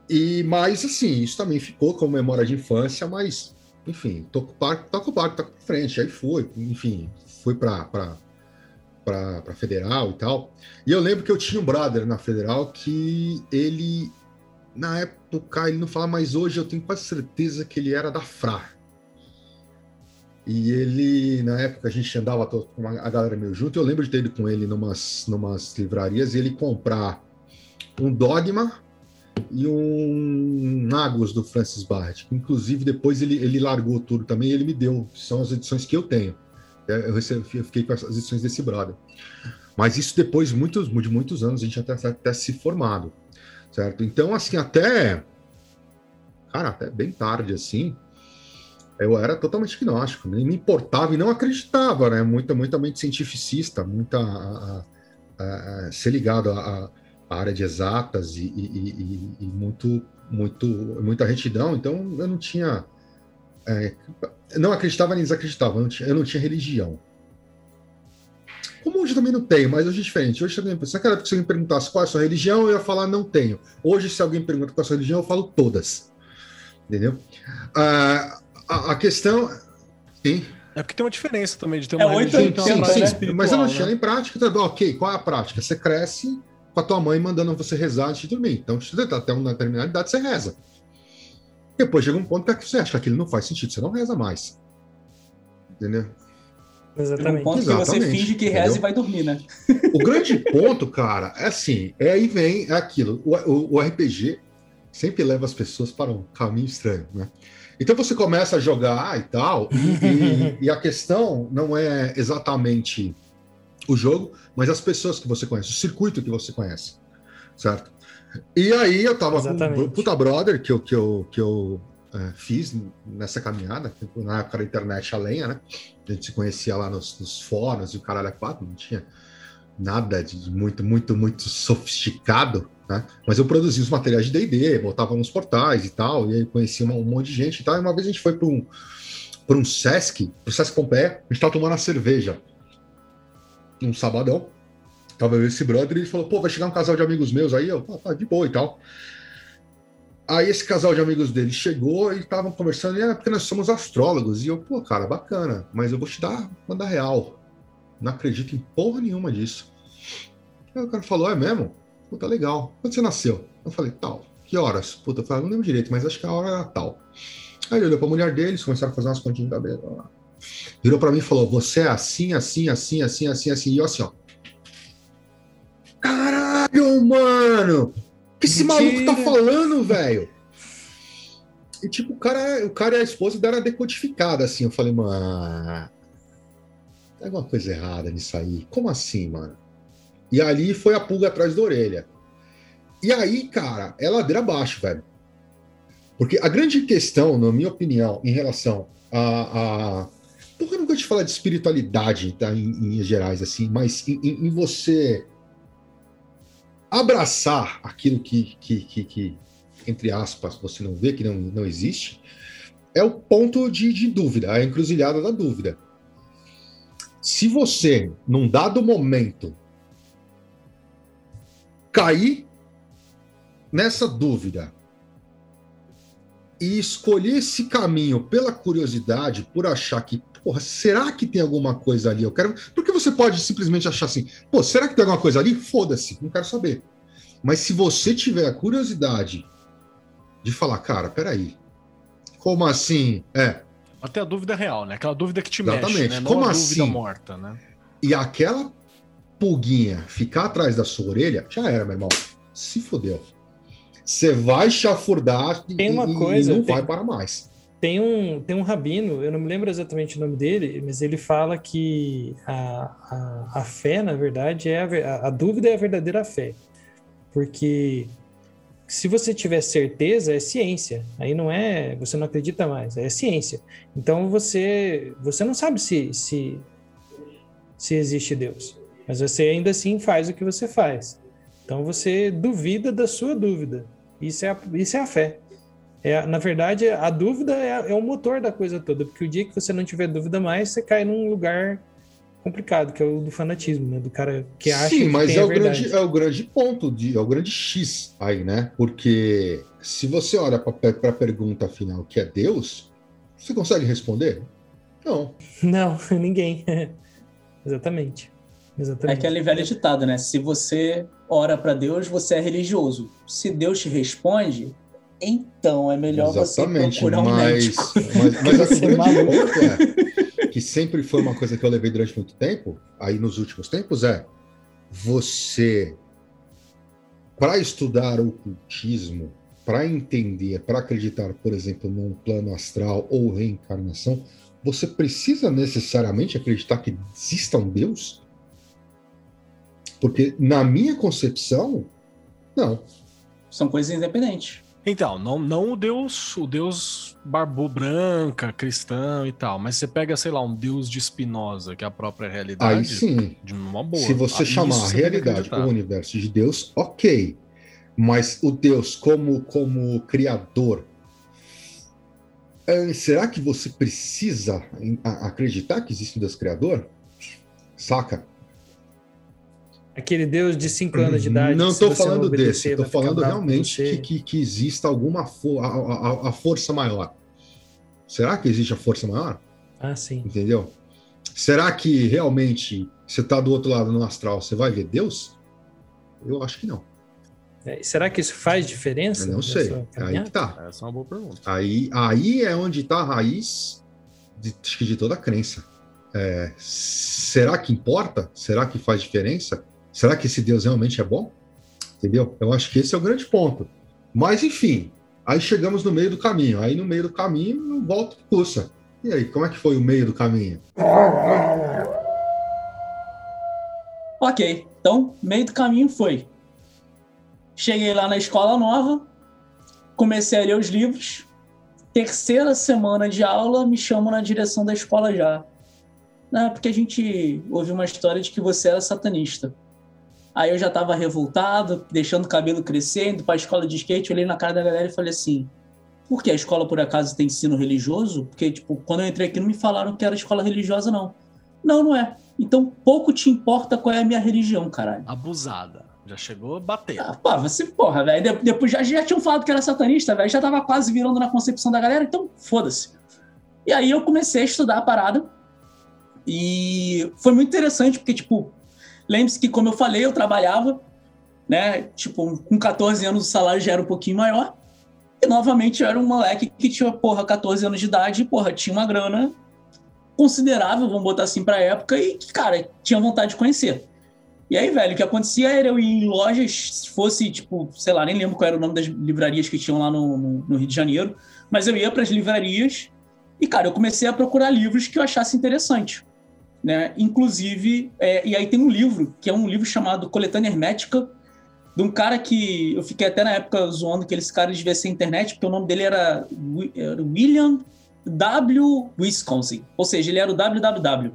E, mas, assim, isso também ficou como memória de infância, mas, enfim, toca o barco, toca o barco, toca pra frente. Aí foi, enfim, fui pra, pra, pra, pra Federal e tal. E eu lembro que eu tinha um brother na Federal que ele, na época, ele não fala, mas hoje eu tenho quase certeza que ele era da FRA. E ele, na época, a gente andava com a galera meio junto. Eu lembro de ter ido com ele numas, numas livrarias e ele comprar um Dogma e um Nagus do Francis Barrett. Inclusive, depois ele, ele largou tudo também e ele me deu. São as edições que eu tenho. É, Eu, recebi, eu fiquei com as edições desse brother. Mas isso depois muitos, de muitos anos, a gente até, até se formado. Certo? Então, assim, até. Cara, até bem tarde, assim. Eu era totalmente gnóstico, nem me importava e não acreditava, né? Muita, muita mente cientificista, muita. a- a- a- ser ligado a, a área de exatas e, e- e- e- muito, muito, muita retidão, então eu não tinha. é, não acreditava nem desacreditava, eu não tinha, eu não tinha religião. Como hoje também não tenho, mas hoje é diferente. Hoje também, se naquela época se alguém perguntasse qual é a sua religião, eu ia falar não tenho. Hoje, se alguém pergunta qual é a sua religião, eu falo todas. Entendeu? Ah, a, a questão. Sim, É porque tem uma diferença também de ter É uma oito religião sim, prática né? sim, espiritual, mas eu não né? tinha nem prática. Tá, ok, qual é a prática? Você cresce com a tua mãe mandando você rezar antes de dormir. Então, se você tá até uma determinada idade, você reza. Depois chega um ponto que você acha que aquilo não faz sentido, você não reza mais. Entendeu? Chega um Exatamente. ponto que você Exatamente, finge que reza entendeu? e vai dormir, né? O grande ponto, cara, é assim, é aí vem é aquilo. O, o- o RPG sempre leva as pessoas para um caminho estranho, né? Então você começa a jogar e tal, e, e- e a questão não é exatamente o jogo, mas as pessoas que você conhece, o circuito que você conhece, certo? E aí eu tava com Exatamente. um puta brother que eu, que eu, que eu é, fiz nessa caminhada, na época da internet a lenha, né? A gente se conhecia lá nos, nos fóruns e o caralho é quatro, não tinha nada de muito, muito, muito sofisticado, né? Mas eu produzia os materiais de D&D, botava nos portais e tal, e aí conhecia uma- um monte de gente e tal. E uma vez a gente foi para um, para um Sesc, pro Sesc Pompeia, a gente tava tomando uma cerveja um sabadão. Tava esse brother e ele falou, pô, vai chegar um casal de amigos meus aí, eu, tá, tá de boa e tal. Aí esse casal de amigos dele chegou e estavam conversando, e é porque nós somos astrólogos. E eu, pô, cara, bacana, mas eu vou te dar, mandar real. Não acredito em porra nenhuma disso. Aí o cara falou, é mesmo? Puta, legal. Quando você nasceu? Eu falei, tal. Que horas? Puta, eu falei, não lembro direito, mas acho que a hora era tal. Aí ele olhou pra mulher deles, começaram a fazer umas continhas de cabelo. Virou pra mim e falou, você é assim, assim, assim, assim, assim, assim. E eu assim, ó. Caralho, mano! O que esse Mentira. maluco tá falando, velho? E tipo, o cara, o cara e a esposa deram uma decodificada, assim. Eu falei, mano. Tem alguma coisa errada nisso aí. Como assim, mano? E ali foi a pulga atrás da orelha. E aí, cara, é ladeira abaixo, velho. Porque a grande questão, na minha opinião, em relação a. a... Porra, eu não gosto de falar de espiritualidade, tá? Em, em gerais, assim, mas em, em- em você abraçar aquilo que, que, que, que, entre aspas, você não vê, que não, não existe, é o ponto de, de dúvida, a encruzilhada da dúvida. Se você, num dado momento, cair nessa dúvida e escolher esse caminho pela curiosidade, por achar que, porra, será que tem alguma coisa ali? Eu quero. Porque você pode simplesmente achar assim, pô, será que tem alguma coisa ali? Foda-se, não quero saber. Mas se você tiver a curiosidade de falar, cara, peraí, como assim? É. Até a dúvida real, né? Aquela dúvida que te Exatamente. mexe, né? Não Como a assim? dúvida morta, né? E aquela pulguinha ficar atrás da sua orelha, já era, meu irmão. Se fodeu. Você vai chafurdar e, Tem uma e- coisa, e não tem- vai para mais. Tem um, tem um rabino, eu não me lembro exatamente o nome dele, mas ele fala que a, a, a fé, na verdade, é a, a, dúvida é a verdadeira fé. Porque se você tiver certeza, é ciência. Aí não é, você não acredita mais, é ciência. Então você, você não sabe se, se, se existe Deus, mas você ainda assim faz o que você faz. Então você duvida da sua dúvida. Isso é isso é a fé. É, na verdade, a dúvida é, é o motor da coisa toda, porque o dia que você não tiver dúvida mais, você cai num lugar complicado, que é o do fanatismo, né? Do cara que acha Sim, que mas tem é a o, grande, é o grande ponto, de, é o grande X aí, né? Porque se você olha para a pergunta final, que é Deus, você consegue responder? Não. Não, ninguém. Exatamente. É Exatamente. aquele velho ditado, né? Se você ora pra Deus, você é religioso. Se Deus te responde, então é melhor Exatamente, você procurar um mas, médico. mas, mas Você o grande é que sempre foi uma coisa que eu levei durante muito tempo, aí nos últimos tempos, é você, para estudar o ocultismo, para entender, para acreditar, por exemplo, num plano astral ou reencarnação, você precisa necessariamente acreditar que exista um Deus? Porque na minha concepção, não. São coisas independentes. Então, não, não o Deus, o Deus barbu branca, cristão e tal, mas você pega, sei lá, um Deus de Spinoza, que é a própria realidade, Aí sim, de uma boa. Se você chamar a realidade o universo de Deus, ok. Mas o Deus como, como criador, eh, será que você precisa acreditar que existe um Deus criador? Saca? Aquele Deus de 5 anos de idade. não estou não falando desse, estou falando realmente que, que, que exista alguma fo a, a- a- força maior. Será que existe a força maior? Ah, sim. Entendeu? Será que realmente você está do outro lado no astral, você vai ver Deus? Eu acho que não. É, será que isso faz diferença? Eu não sei. Aí que tá. Essa é uma boa pergunta. Aí, aí é onde está a raiz de, de toda a crença. É, será que importa? Será que faz diferença? Será que esse Deus realmente é bom? Entendeu? Eu acho que esse é o grande ponto. Mas, enfim, aí chegamos no meio do caminho. Aí no meio do caminho, não volta que custa. E aí, como é que foi o meio do caminho? Ok, então, meio do caminho foi. Cheguei lá na escola nova, comecei a ler os livros. Terceira semana de aula, me chamam na direção da escola já. Né, porque a gente ouviu uma história de que você era satanista. Aí eu já tava revoltado, deixando o cabelo crescer, indo pra escola de skate, olhei na cara da galera e falei assim: por que a escola por acaso tem ensino religioso? Porque, tipo, quando eu entrei aqui não me falaram que era escola religiosa, não. Não, não é. Então pouco te importa qual é a minha religião, caralho. Abusada. Já chegou batendo. Ah, pô, você, porra, velho. de- Depois já, já tinham falado que era satanista, velho. Já tava quase virando na concepção da galera, então foda-se. E aí eu comecei a estudar a parada. E foi muito interessante, porque, tipo, lembre-se que, como eu falei, eu trabalhava, né? Tipo, com 14 anos o salário já era um pouquinho maior. E novamente eu era um moleque que tinha, porra, 14 anos de idade, porra, tinha uma grana considerável, vamos botar assim, pra época, e cara, tinha vontade de conhecer. E aí, velho, o que acontecia era eu ir em lojas, se fosse, tipo, sei lá, nem lembro qual era o nome das livrarias que tinham lá no, no- no Rio de Janeiro, mas eu ia para as livrarias e, cara, eu comecei a procurar livros que eu achasse interessante. Né? Inclusive, é, e aí tem um livro, que é um livro chamado Coletânea Hermética, de um cara que eu fiquei até na época zoando que esse cara devia ser internet, porque o nome dele era, Wi- era William W. Wisconsin, ou seja, ele era o WWW.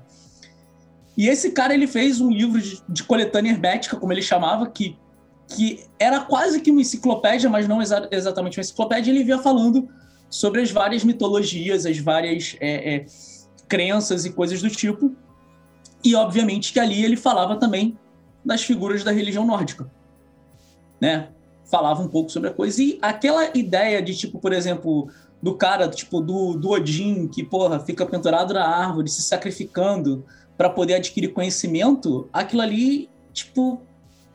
E esse cara ele fez um livro de, de coletânea hermética, como ele chamava, que que era quase que uma enciclopédia, mas não exa exatamente uma enciclopédia, ele via falando sobre as várias mitologias, as várias é, é, crenças e coisas do tipo. E, obviamente, que ali ele falava também das figuras da religião nórdica, né? Falava um pouco sobre a coisa. E aquela ideia de, tipo, por exemplo, do cara, tipo, do, do Odin, que, porra, fica pendurado na árvore, se sacrificando para poder adquirir conhecimento, aquilo ali, tipo,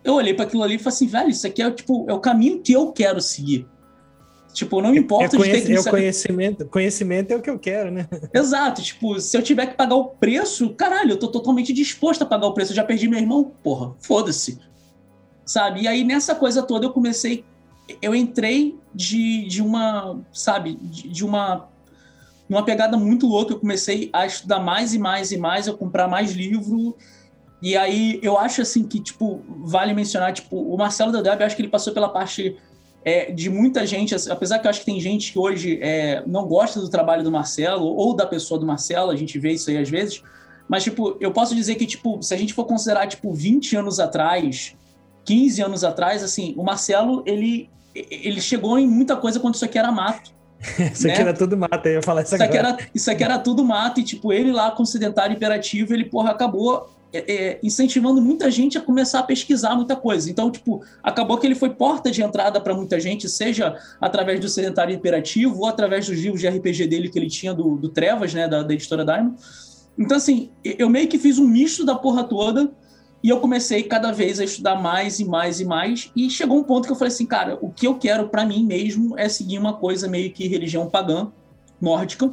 eu olhei para aquilo ali e falei assim, velho, isso aqui é, tipo, é o caminho que eu quero seguir. Tipo, não importa é, de ter que é o conhecimento. Conhecimento é o que eu quero, né? Exato. Tipo, se eu tiver que pagar o preço, caralho, eu tô totalmente disposto a pagar o preço. Eu já perdi meu irmão, porra, foda-se. Sabe? E aí, nessa coisa toda, eu comecei. Eu entrei de, de uma. Sabe? De, de uma. Uma pegada muito louca. Eu comecei a estudar mais e mais e mais, a comprar mais livro. E aí, eu acho assim que, tipo, vale mencionar, tipo, o Marcelo Dedeb, eu acho que ele passou pela parte é, de muita gente, apesar que eu acho que tem gente que hoje é, não gosta do trabalho do Marcelo ou da pessoa do Marcelo, a gente vê isso aí às vezes, mas, tipo, eu posso dizer que, tipo, se a gente for considerar, tipo, 20 anos atrás, 15 anos atrás, assim, o Marcelo, ele, ele chegou em muita coisa quando isso aqui era mato. isso né? aqui era tudo mato, eu ia falar isso, isso agora. Aqui era, isso aqui era tudo mato, e, tipo, ele lá com o sedentário imperativo, ele, porra, acabou é, é, incentivando muita gente a começar a pesquisar muita coisa. Então, tipo, acabou que ele foi porta de entrada para muita gente, seja através do Sedentário Imperativo ou através dos livros de RPG dele que ele tinha do, do Trevas, né, da, da editora Diamond. Então, assim, eu meio que fiz um misto da porra toda e eu comecei cada vez a estudar mais e mais e mais. E chegou um ponto que eu falei assim, cara, o que eu quero para mim mesmo é seguir uma coisa meio que religião pagã, nórdica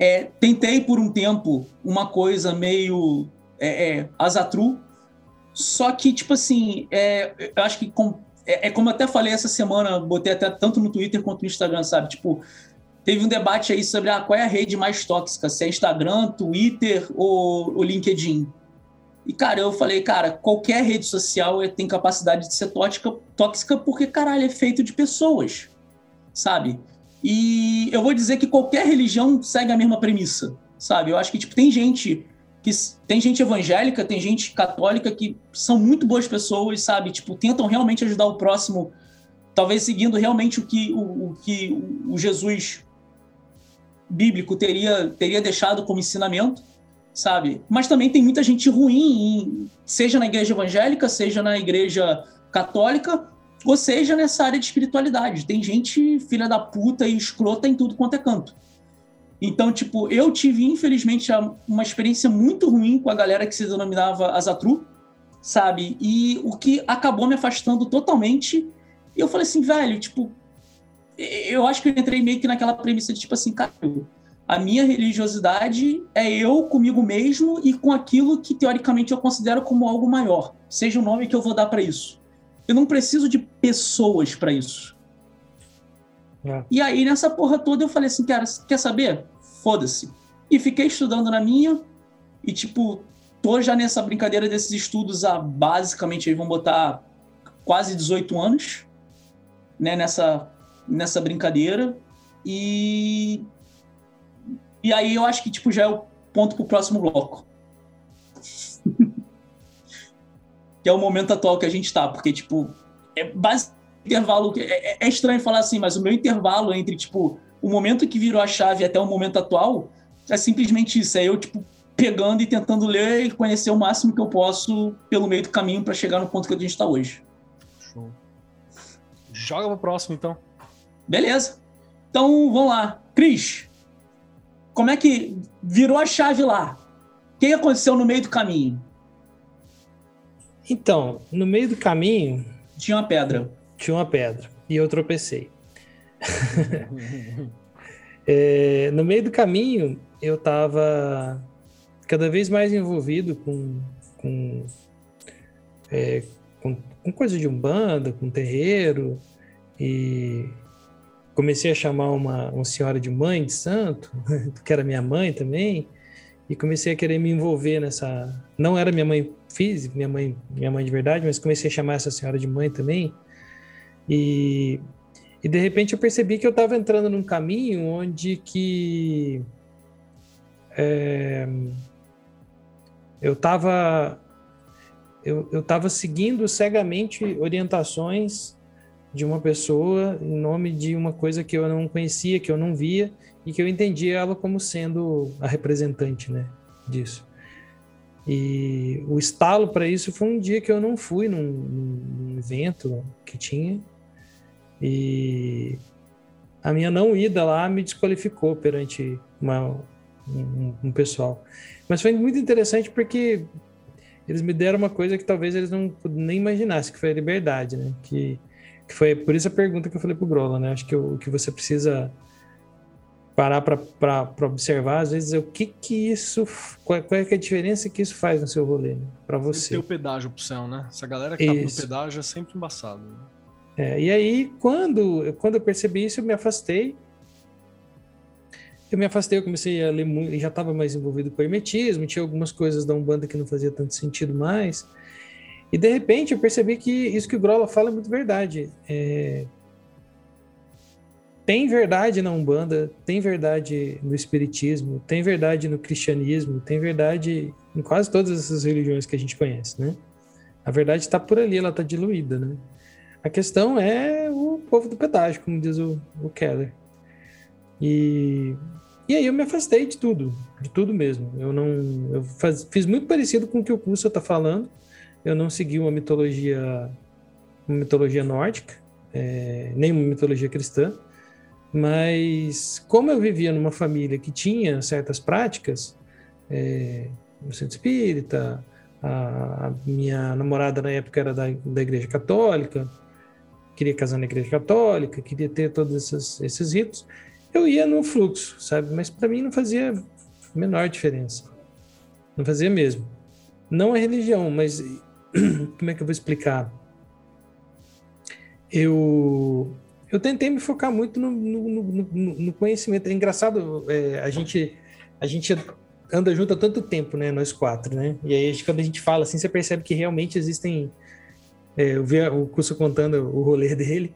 é, tentei por um tempo uma coisa meio é, é, Azatru, só que, tipo assim, é, eu acho que com, é, é, como até falei essa semana, botei até tanto no Twitter quanto no Instagram, sabe? Tipo, teve um debate aí sobre ah, qual é a rede mais tóxica, se é Instagram, Twitter ou o LinkedIn. E, cara, eu falei, cara, qualquer rede social tem capacidade de ser tóxica, tóxica porque, caralho, é feito de pessoas, sabe? E eu vou dizer que qualquer religião segue a mesma premissa, sabe? Eu acho que tipo tem gente que tem gente evangélica, tem gente católica que são muito boas pessoas, sabe? Tipo, tentam realmente ajudar o próximo, talvez seguindo realmente o que o, o que o Jesus bíblico teria teria deixado como ensinamento, sabe? Mas também tem muita gente ruim, seja na igreja evangélica, seja na igreja católica, ou seja, nessa área de espiritualidade. Tem gente filha da puta e escrota em tudo quanto é canto. Então, tipo, eu tive, infelizmente, uma experiência muito ruim com a galera que se denominava Azatru, sabe? E o que acabou me afastando totalmente. E eu falei assim, velho, tipo, eu acho que eu entrei meio que naquela premissa de, tipo assim, cara, a minha religiosidade é eu comigo mesmo e com aquilo que, teoricamente, eu considero como algo maior. Seja o nome que eu vou dar para isso. Eu não preciso de pessoas para isso. É. E aí, nessa porra toda, eu falei assim, cara, quer saber? Foda-se. E fiquei estudando na minha, e tipo, tô já nessa brincadeira desses estudos há basicamente, aí vão botar quase 18 anos, né, nessa, nessa brincadeira. E. E aí eu acho que, tipo, já é o ponto pro próximo bloco. Que é o momento atual que a gente está, porque, tipo, é basicamente intervalo. É, é, estranho falar assim, mas o meu intervalo entre, tipo, o momento que virou a chave até o momento atual é simplesmente isso. É eu, tipo, pegando e tentando ler e conhecer o máximo que eu posso pelo meio do caminho para chegar no ponto que a gente está hoje. Show. Joga pro próximo, então. Beleza. Então, vamos lá. Cris, como é que virou a chave lá? O que aconteceu no meio do caminho? Então, no meio do caminho. Tinha uma pedra. Tinha uma pedra. E eu tropecei. é, no meio do caminho, eu estava cada vez mais envolvido com, com, é, com, com coisa de umbanda, com terreiro. E comecei a chamar uma, uma senhora de mãe de santo, que era minha mãe também e comecei a querer me envolver nessa. Não era minha mãe física, minha mãe, minha mãe de verdade, mas comecei a chamar essa senhora de mãe também. E, e de repente eu percebi que eu estava entrando num caminho onde que é, eu estava eu estava seguindo cegamente orientações de uma pessoa em nome de uma coisa que eu não conhecia, que eu não via e que eu entendia ela como sendo a representante, né, disso. E o estalo para isso foi um dia que eu não fui num, num evento que tinha e a minha não ida lá me desqualificou perante uma, um, um pessoal. Mas foi muito interessante porque eles me deram uma coisa que talvez eles não nem imaginassem, que foi a liberdade, né? Que, que foi por isso a pergunta que eu falei pro Grola, né? Acho que o que você precisa parar para observar, às vezes, o que que isso, qual, qual, é, é a diferença que isso faz no seu rolê, né? para você. Tem o pedágio céu, né? Essa galera que isso. tá no pedágio é sempre embaçado. Né? É, e aí, quando, quando eu percebi isso, eu me afastei. Eu me afastei, eu comecei a ler muito, já estava mais envolvido com o hermetismo, tinha algumas coisas da Umbanda que não fazia tanto sentido mais. E de repente eu percebi que isso que o Grola fala é muito verdade. É, tem verdade na Umbanda, tem verdade no Espiritismo, tem verdade no cristianismo, tem verdade em quase todas essas religiões que a gente conhece, né? A verdade está por ali, ela está diluída, né? A questão é o povo do pedágio, como diz o, o Keller. E, e aí eu me afastei de tudo, de tudo mesmo. Eu não, eu faz, fiz muito parecido com o que o curso está falando. Eu não segui uma mitologia, uma mitologia nórdica, é, nem uma mitologia cristã. Mas como eu vivia numa família que tinha certas práticas, é, no centro espírita, a, a, minha namorada na época era da, da igreja católica, queria casar na igreja católica, queria ter todos esses, esses ritos, eu ia no fluxo, sabe? Mas para mim não fazia menor diferença. Não fazia mesmo. Não a religião, mas como é que eu vou explicar? Eu eu tentei me focar muito no, no, no, no conhecimento. É engraçado, é, a gente a gente anda junto há tanto tempo, né? Nós quatro, né? E aí quando a gente fala assim, você percebe que realmente existem. É, eu vi o curso contando o rolê dele.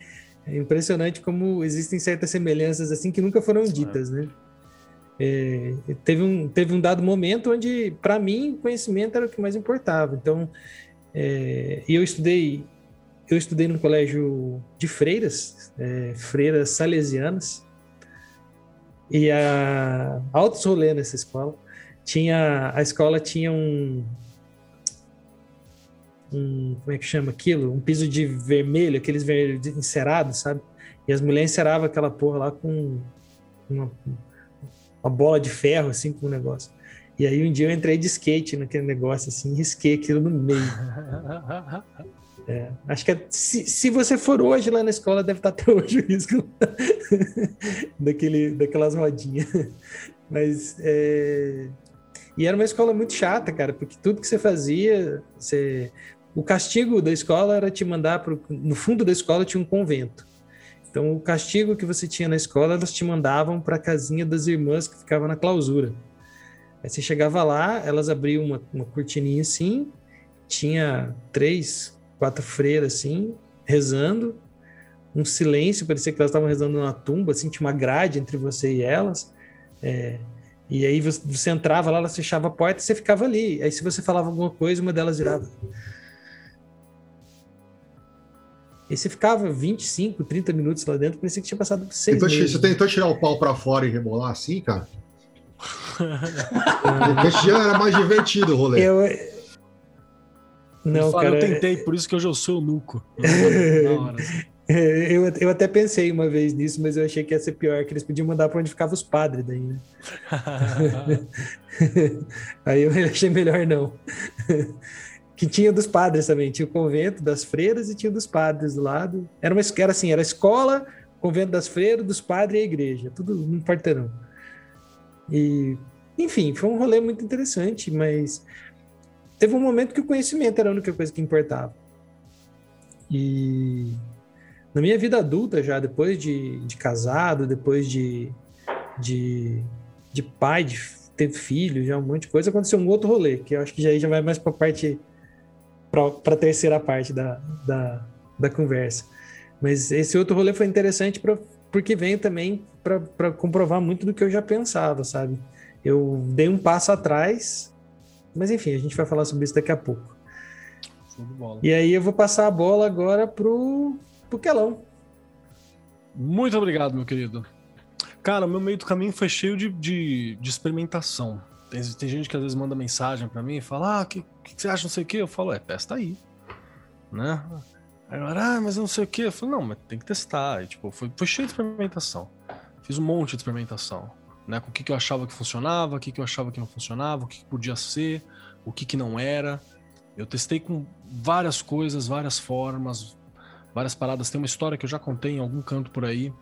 É impressionante como existem certas semelhanças assim que nunca foram ditas, né? É, teve, um, teve um dado momento onde, para mim, o conhecimento era o que mais importava. Então, é, eu estudei eu estudei num colégio de freiras, é, freiras salesianas, e a altos rolê nessa escola. Tinha a escola tinha um, um como é que chama aquilo? Um piso de vermelho, aqueles verdes encerados, sabe? E as mulheres enceravam aquela porra lá com uma, uma bola de ferro assim com um negócio. E aí um dia eu entrei de skate naquele negócio assim, risquei aquilo no meio. É, acho que é, se, se você for hoje lá na escola, deve estar até hoje o risco daquele, daquelas rodinhas. Mas é... E era uma escola muito chata, cara, porque tudo que você fazia, você... o castigo da escola era te mandar pro... no fundo da escola tinha um convento. Então o castigo que você tinha na escola, elas te mandavam para a casinha das irmãs que ficava na clausura. Aí você chegava lá, elas abriam uma, uma cortininha assim, tinha três, quatro freiras, assim, rezando, um silêncio, parecia que elas estavam rezando numa tumba, assim, tinha uma grade entre você e elas. É, e aí você, você, entrava lá, elas fechavam a porta e você ficava ali. Aí se você falava alguma coisa, uma delas virava. E você ficava 25, 30 minutos lá dentro, parecia que tinha passado seis então, meses. Você tentou tirar o pau para fora e rebolar assim, cara? Era mais divertido o rolê. Eu, não, fala, cara. Eu tentei, por isso que hoje eu sou nuco. eu, eu até pensei uma vez nisso, mas eu achei que ia ser pior, que eles podiam mandar para onde ficavam os padres daí, né? Aí eu achei melhor não. que tinha dos padres também, tinha o convento das freiras e tinha dos padres do lado. Era uma era assim, era escola, convento das freiras, dos padres e a igreja, tudo num quarteirão. E enfim, foi um rolê muito interessante, mas teve um momento que o conhecimento era a única coisa que importava. E na minha vida adulta, já depois de, de casado, depois de, de, de pai, de ter filho, já um monte de coisa, aconteceu um outro rolê, que eu acho que já, já vai mais para a parte, para a terceira parte da, da, da conversa. Mas esse outro rolê foi interessante pra, porque veio também para comprovar muito do que eu já pensava, sabe? Eu dei um passo atrás mas enfim, a gente vai falar sobre isso daqui a pouco. Show de bola. E aí eu vou passar a bola agora pro, pro Quelão. Muito obrigado, meu querido. Cara, o meu meio do caminho foi cheio de, de, de experimentação. Tem, tem gente que às vezes manda mensagem pra mim e fala: Ah, o que, que, você acha, não sei o quê? Eu falo: É, testa aí. Né? Aí ela, ah, mas eu não sei o quê. Eu falo: Não, mas tem que testar. E, tipo, foi, foi cheio de experimentação. Fiz um monte de experimentação. Né? Com o que, que eu achava que funcionava, o que, que eu achava que não funcionava, o que, que podia ser, o que, que não era. Eu testei com várias coisas, várias formas, várias paradas. Tem uma história que eu já contei em algum canto por aí,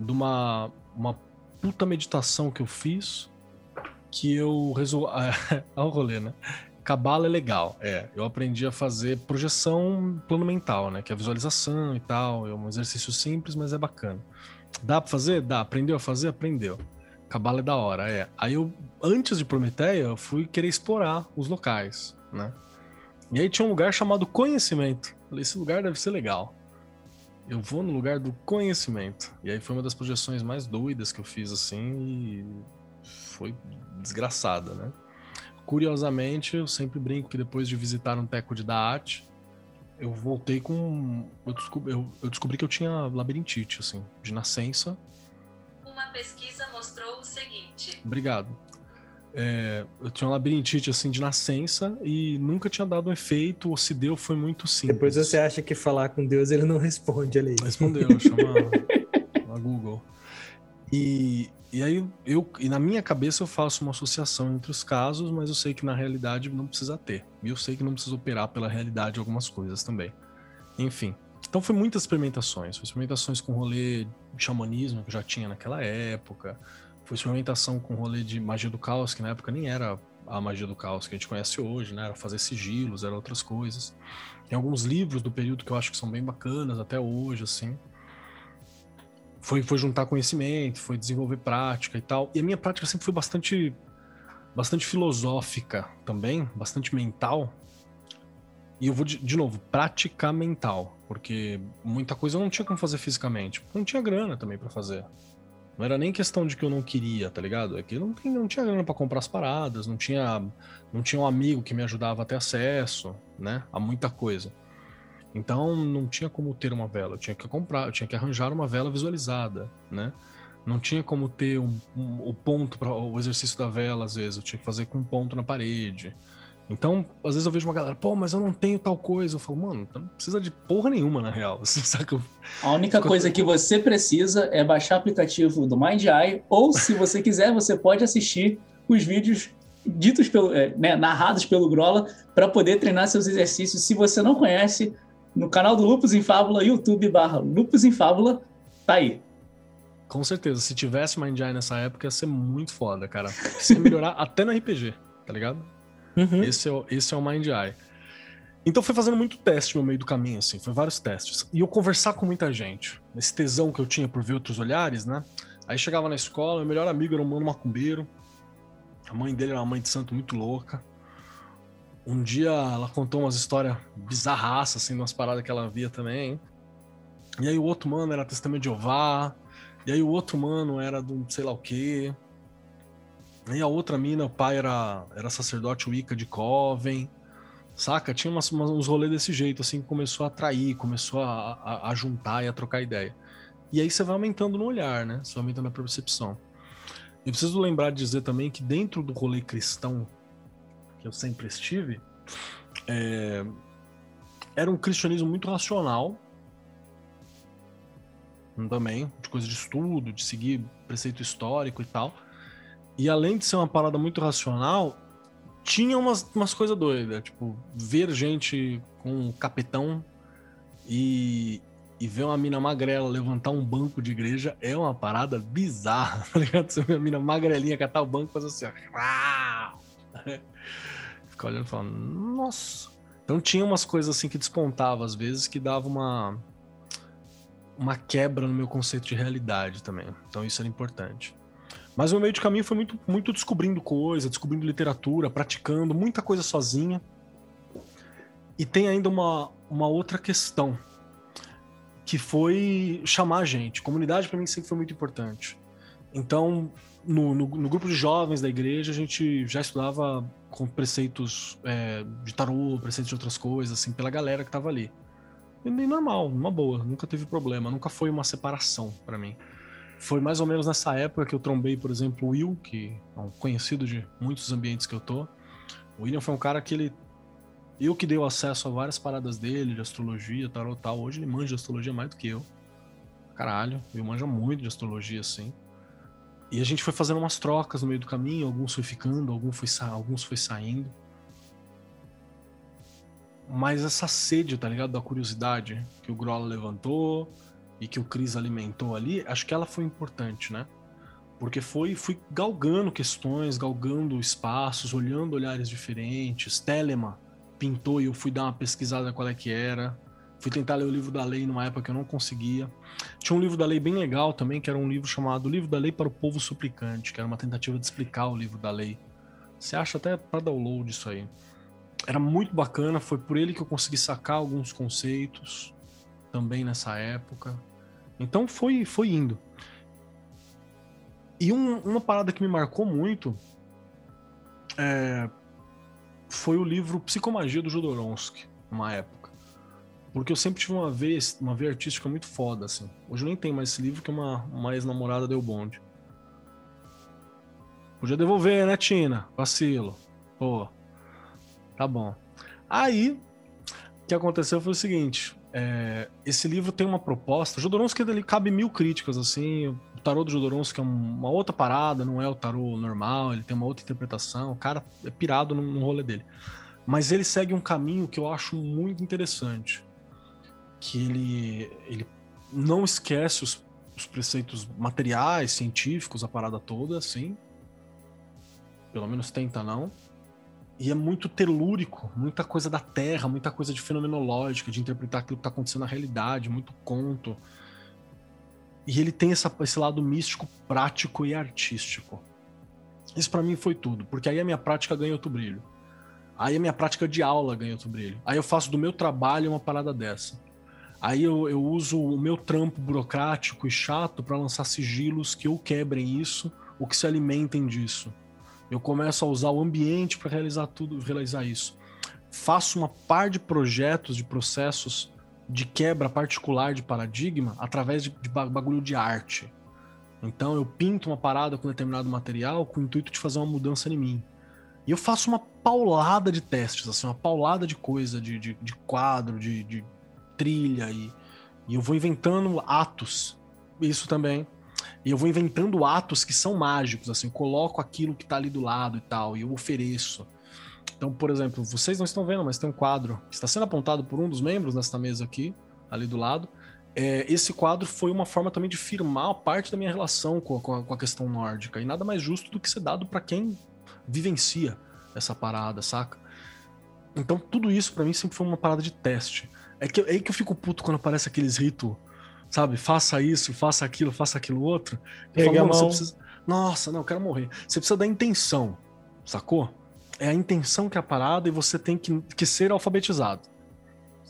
de uma, uma puta meditação que eu fiz, que eu resolvi. Olha o rolê, né? Cabala é legal, é. Eu aprendi a fazer projeção plano mental, né? Que é visualização e tal. É um exercício simples, mas é bacana. Dá pra fazer? Dá. Aprendeu a fazer? Aprendeu. Cabala é da hora, é. Aí eu, antes de Prometeia, eu fui querer explorar os locais, né? E aí tinha um lugar chamado Conhecimento. Falei, esse lugar deve ser legal. Eu vou no lugar do conhecimento. E aí foi uma das projeções mais doidas que eu fiz, assim, e foi desgraçada, né? Curiosamente, eu sempre brinco que depois de visitar um teco de Daat, eu voltei com. Eu descobri, eu, eu descobri que eu tinha labirintite, assim, de nascença. Pesquisa mostrou o seguinte: Obrigado. É, eu tinha uma labirintite assim de nascença e nunca tinha dado um efeito, ou se deu foi muito simples. Depois você acha que falar com Deus ele não responde ali. Respondeu, chama a Google. E, e aí eu e na minha cabeça eu faço uma associação entre os casos, mas eu sei que na realidade não precisa ter. E eu sei que não precisa operar pela realidade algumas coisas também. Enfim. Então foi muitas experimentações. Foi experimentações com rolê de xamanismo que eu já tinha naquela época. Foi experimentação com rolê de magia do caos, que na época nem era a magia do caos que a gente conhece hoje, né? Era fazer sigilos, era outras coisas. Tem alguns livros do período que eu acho que são bem bacanas até hoje, assim. Foi, foi juntar conhecimento, foi desenvolver prática e tal. E a minha prática sempre foi bastante, bastante filosófica também, bastante mental. E eu vou, de, de novo, prática mental, porque muita coisa eu não tinha como fazer fisicamente. Não tinha grana também para fazer. Não era nem questão de que eu não queria, tá ligado? É que não, não tinha grana para comprar as paradas, não tinha, não tinha um amigo que me ajudava a ter acesso, né? A muita coisa. Então não tinha como ter uma vela, eu tinha que comprar, eu tinha que arranjar uma vela visualizada, né? Não tinha como ter um, um, o ponto para o exercício da vela, às vezes, eu tinha que fazer com um ponto na parede. Então, às vezes eu vejo uma galera, pô, mas eu não tenho tal coisa. Eu falo, mano, não precisa de porra nenhuma, na real. Saca? A única coisa que você precisa é baixar o aplicativo do MindEye, ou se você quiser, você pode assistir os vídeos ditos pelo, é, né, narrados pelo Grola para poder treinar seus exercícios. Se você não conhece, no canal do Lupus em Fábula, YouTube barra Lupus em Fábula, tá aí. Com certeza, se tivesse MindEye nessa época, ia ser muito foda, cara. Ia melhorar até no RPG, tá ligado? Uhum. Esse, é o, esse é o Mind Eye. Então foi fazendo muito teste no meio do caminho, assim, foi vários testes. E eu conversar com muita gente, esse tesão que eu tinha por ver outros olhares, né? Aí chegava na escola, meu melhor amigo era um mano macumbeiro. A mãe dele era uma mãe de santo muito louca. Um dia ela contou umas histórias bizarras, assim, umas paradas que ela via também. E aí o outro mano era testemunho de Jeová. E aí o outro mano era do sei lá o quê. E a outra mina, o pai era, era sacerdote Wicca de Coven, saca? Tinha umas, umas, uns rolês desse jeito, assim, que começou a atrair, começou a, a, a, juntar e a trocar ideia. E aí você vai aumentando no olhar, né? Você vai aumentando a percepção. Eu preciso lembrar de dizer também que dentro do rolê cristão que eu sempre estive, é, era um cristianismo muito racional, também, de coisa de estudo, de seguir preceito histórico e tal. E além de ser uma parada muito racional, tinha umas, umas coisas doidas. Tipo, ver gente com um capetão e, e ver uma mina magrela levantar um banco de igreja é uma parada bizarra, tá ligado? Você vê a mina magrelinha catar o banco e fazer assim, ó. Ficar olhando e falando, nossa. Então tinha umas coisas assim que despontavam às vezes que dava uma uma quebra no meu conceito de realidade também. Então isso era importante. Mas o meio de caminho foi muito, muito descobrindo coisa, descobrindo literatura, praticando muita coisa sozinha. E tem ainda uma, uma outra questão, que foi chamar a gente. Comunidade para mim sempre foi muito importante. Então, no, no, no grupo de jovens da igreja, a gente já estudava com preceitos é, de tarô, preceitos de outras coisas, assim, pela galera que tava ali. E bem normal, uma boa, nunca teve problema, nunca foi uma separação para mim. Foi mais ou menos nessa época que eu trombei, por exemplo, o Will, que é um conhecido de muitos ambientes que eu tô. O William foi um cara que ele. Eu que dei o acesso a várias paradas dele, de astrologia, tarot tal. Hoje ele manja de astrologia mais do que eu. Caralho, ele manja muito de astrologia, assim. E a gente foi fazendo umas trocas no meio do caminho, alguns foi ficando, alguns foi, sa alguns foi saindo. Mas essa sede, tá ligado? Da curiosidade que o Grola levantou e que o Chris alimentou ali, acho que ela foi importante, né? Porque foi, fui galgando questões, galgando espaços, olhando olhares diferentes. Telema pintou e eu fui dar uma pesquisada qual é que era. Fui tentar ler o livro da lei numa época que eu não conseguia. Tinha um livro da lei bem legal também, que era um livro chamado Livro da Lei para o Povo Suplicante, que era uma tentativa de explicar o livro da lei. Você acha até para download isso aí. Era muito bacana, foi por ele que eu consegui sacar alguns conceitos também nessa época. Então foi, foi indo. E um- uma parada que me marcou muito é, foi o livro Psicomagia do Jodorowsky, numa época. Porque eu sempre tive uma vez, uma veia artística muito foda, assim. Hoje eu nem tenho mais esse livro, que uma, uma ex-namorada deu bonde. Podia devolver, né, Tina? Vacilo. Pô. Tá bom. Aí, o que aconteceu foi o seguinte: é, esse livro tem uma proposta. Jodorowsky ele cabe mil críticas, assim. O tarô do Jodorowsky é um- uma outra parada, não é o tarô normal, ele tem uma outra interpretação. O cara é pirado no, no rolê dele. Mas ele segue um caminho que eu acho muito interessante. Que ele, ele não esquece os, os preceitos materiais, científicos, a parada toda, assim. Pelo menos tenta não. E é muito telúrico, muita coisa da Terra, muita coisa de fenomenológica, de interpretar aquilo que está acontecendo na realidade, muito conto. E ele tem essa- esse lado místico, prático e artístico. Isso pra mim foi tudo, porque aí a minha prática ganha outro brilho. Aí a minha prática de aula ganha outro brilho. Aí eu faço do meu trabalho uma parada dessa. Aí eu, eu uso o meu trampo burocrático e chato para lançar sigilos que ou quebrem isso ou que se alimentem disso. Eu começo a usar o ambiente para realizar tudo, realizar isso. Faço uma par de projetos, de processos de quebra particular de paradigma através de, de ba- bagulho de arte. Então eu pinto uma parada com determinado material com o intuito de fazer uma mudança em mim. E eu faço uma paulada de testes, assim, uma paulada de coisa, de, de, de quadro, de, de trilha, e, e eu vou inventando atos. Isso também. E eu vou inventando atos que são mágicos, assim, coloco aquilo que tá ali do lado e tal, e eu ofereço. Então, por exemplo, vocês não estão vendo, mas tem um quadro que está sendo apontado por um dos membros nesta mesa aqui, ali do lado. É, esse quadro foi uma forma também de firmar parte da minha relação com a, com a- com a questão nórdica. E nada mais justo do que ser dado para quem vivencia essa parada, saca? Então, tudo isso para mim sempre foi uma parada de teste. É, que, é aí que eu fico puto quando aparece aqueles ritos, sabe? Faça isso, faça aquilo, faça aquilo outro. Eu "Mano, você mão." precisa- Nossa, não, eu quero morrer. Você precisa da intenção, sacou? É a intenção que é a parada e você tem que, que ser alfabetizado.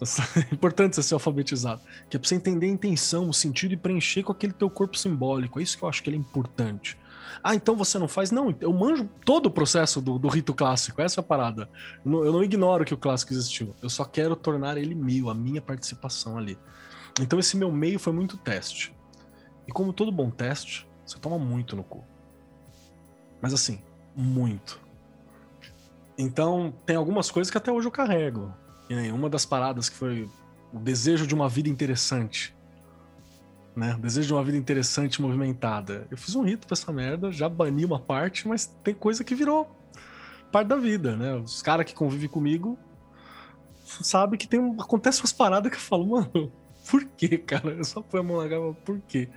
É importante você ser alfabetizado. Que é pra você entender a intenção, o sentido e preencher com aquele teu corpo simbólico. É isso que eu acho que ele é importante. Ah, então você não faz? Não, eu manjo todo o processo do, do rito clássico. Essa é a parada. Eu não, eu não ignoro que o clássico existiu. Eu só quero tornar ele meu, a minha participação ali. Então esse meu meio foi muito teste. E como todo bom teste, você toma muito no cu. Mas assim, muito. Então, tem algumas coisas que até hoje eu carrego. E nem uma das paradas que foi o desejo de uma vida interessante. Né? O desejo de uma vida interessante movimentada. Eu fiz um rito pra essa merda, já bani uma parte, mas tem coisa que virou parte da vida, né? Os caras que convivem comigo sabem que tem acontece umas paradas que eu falo, mano, por que, cara? Eu só põe a mão na cara, por quê?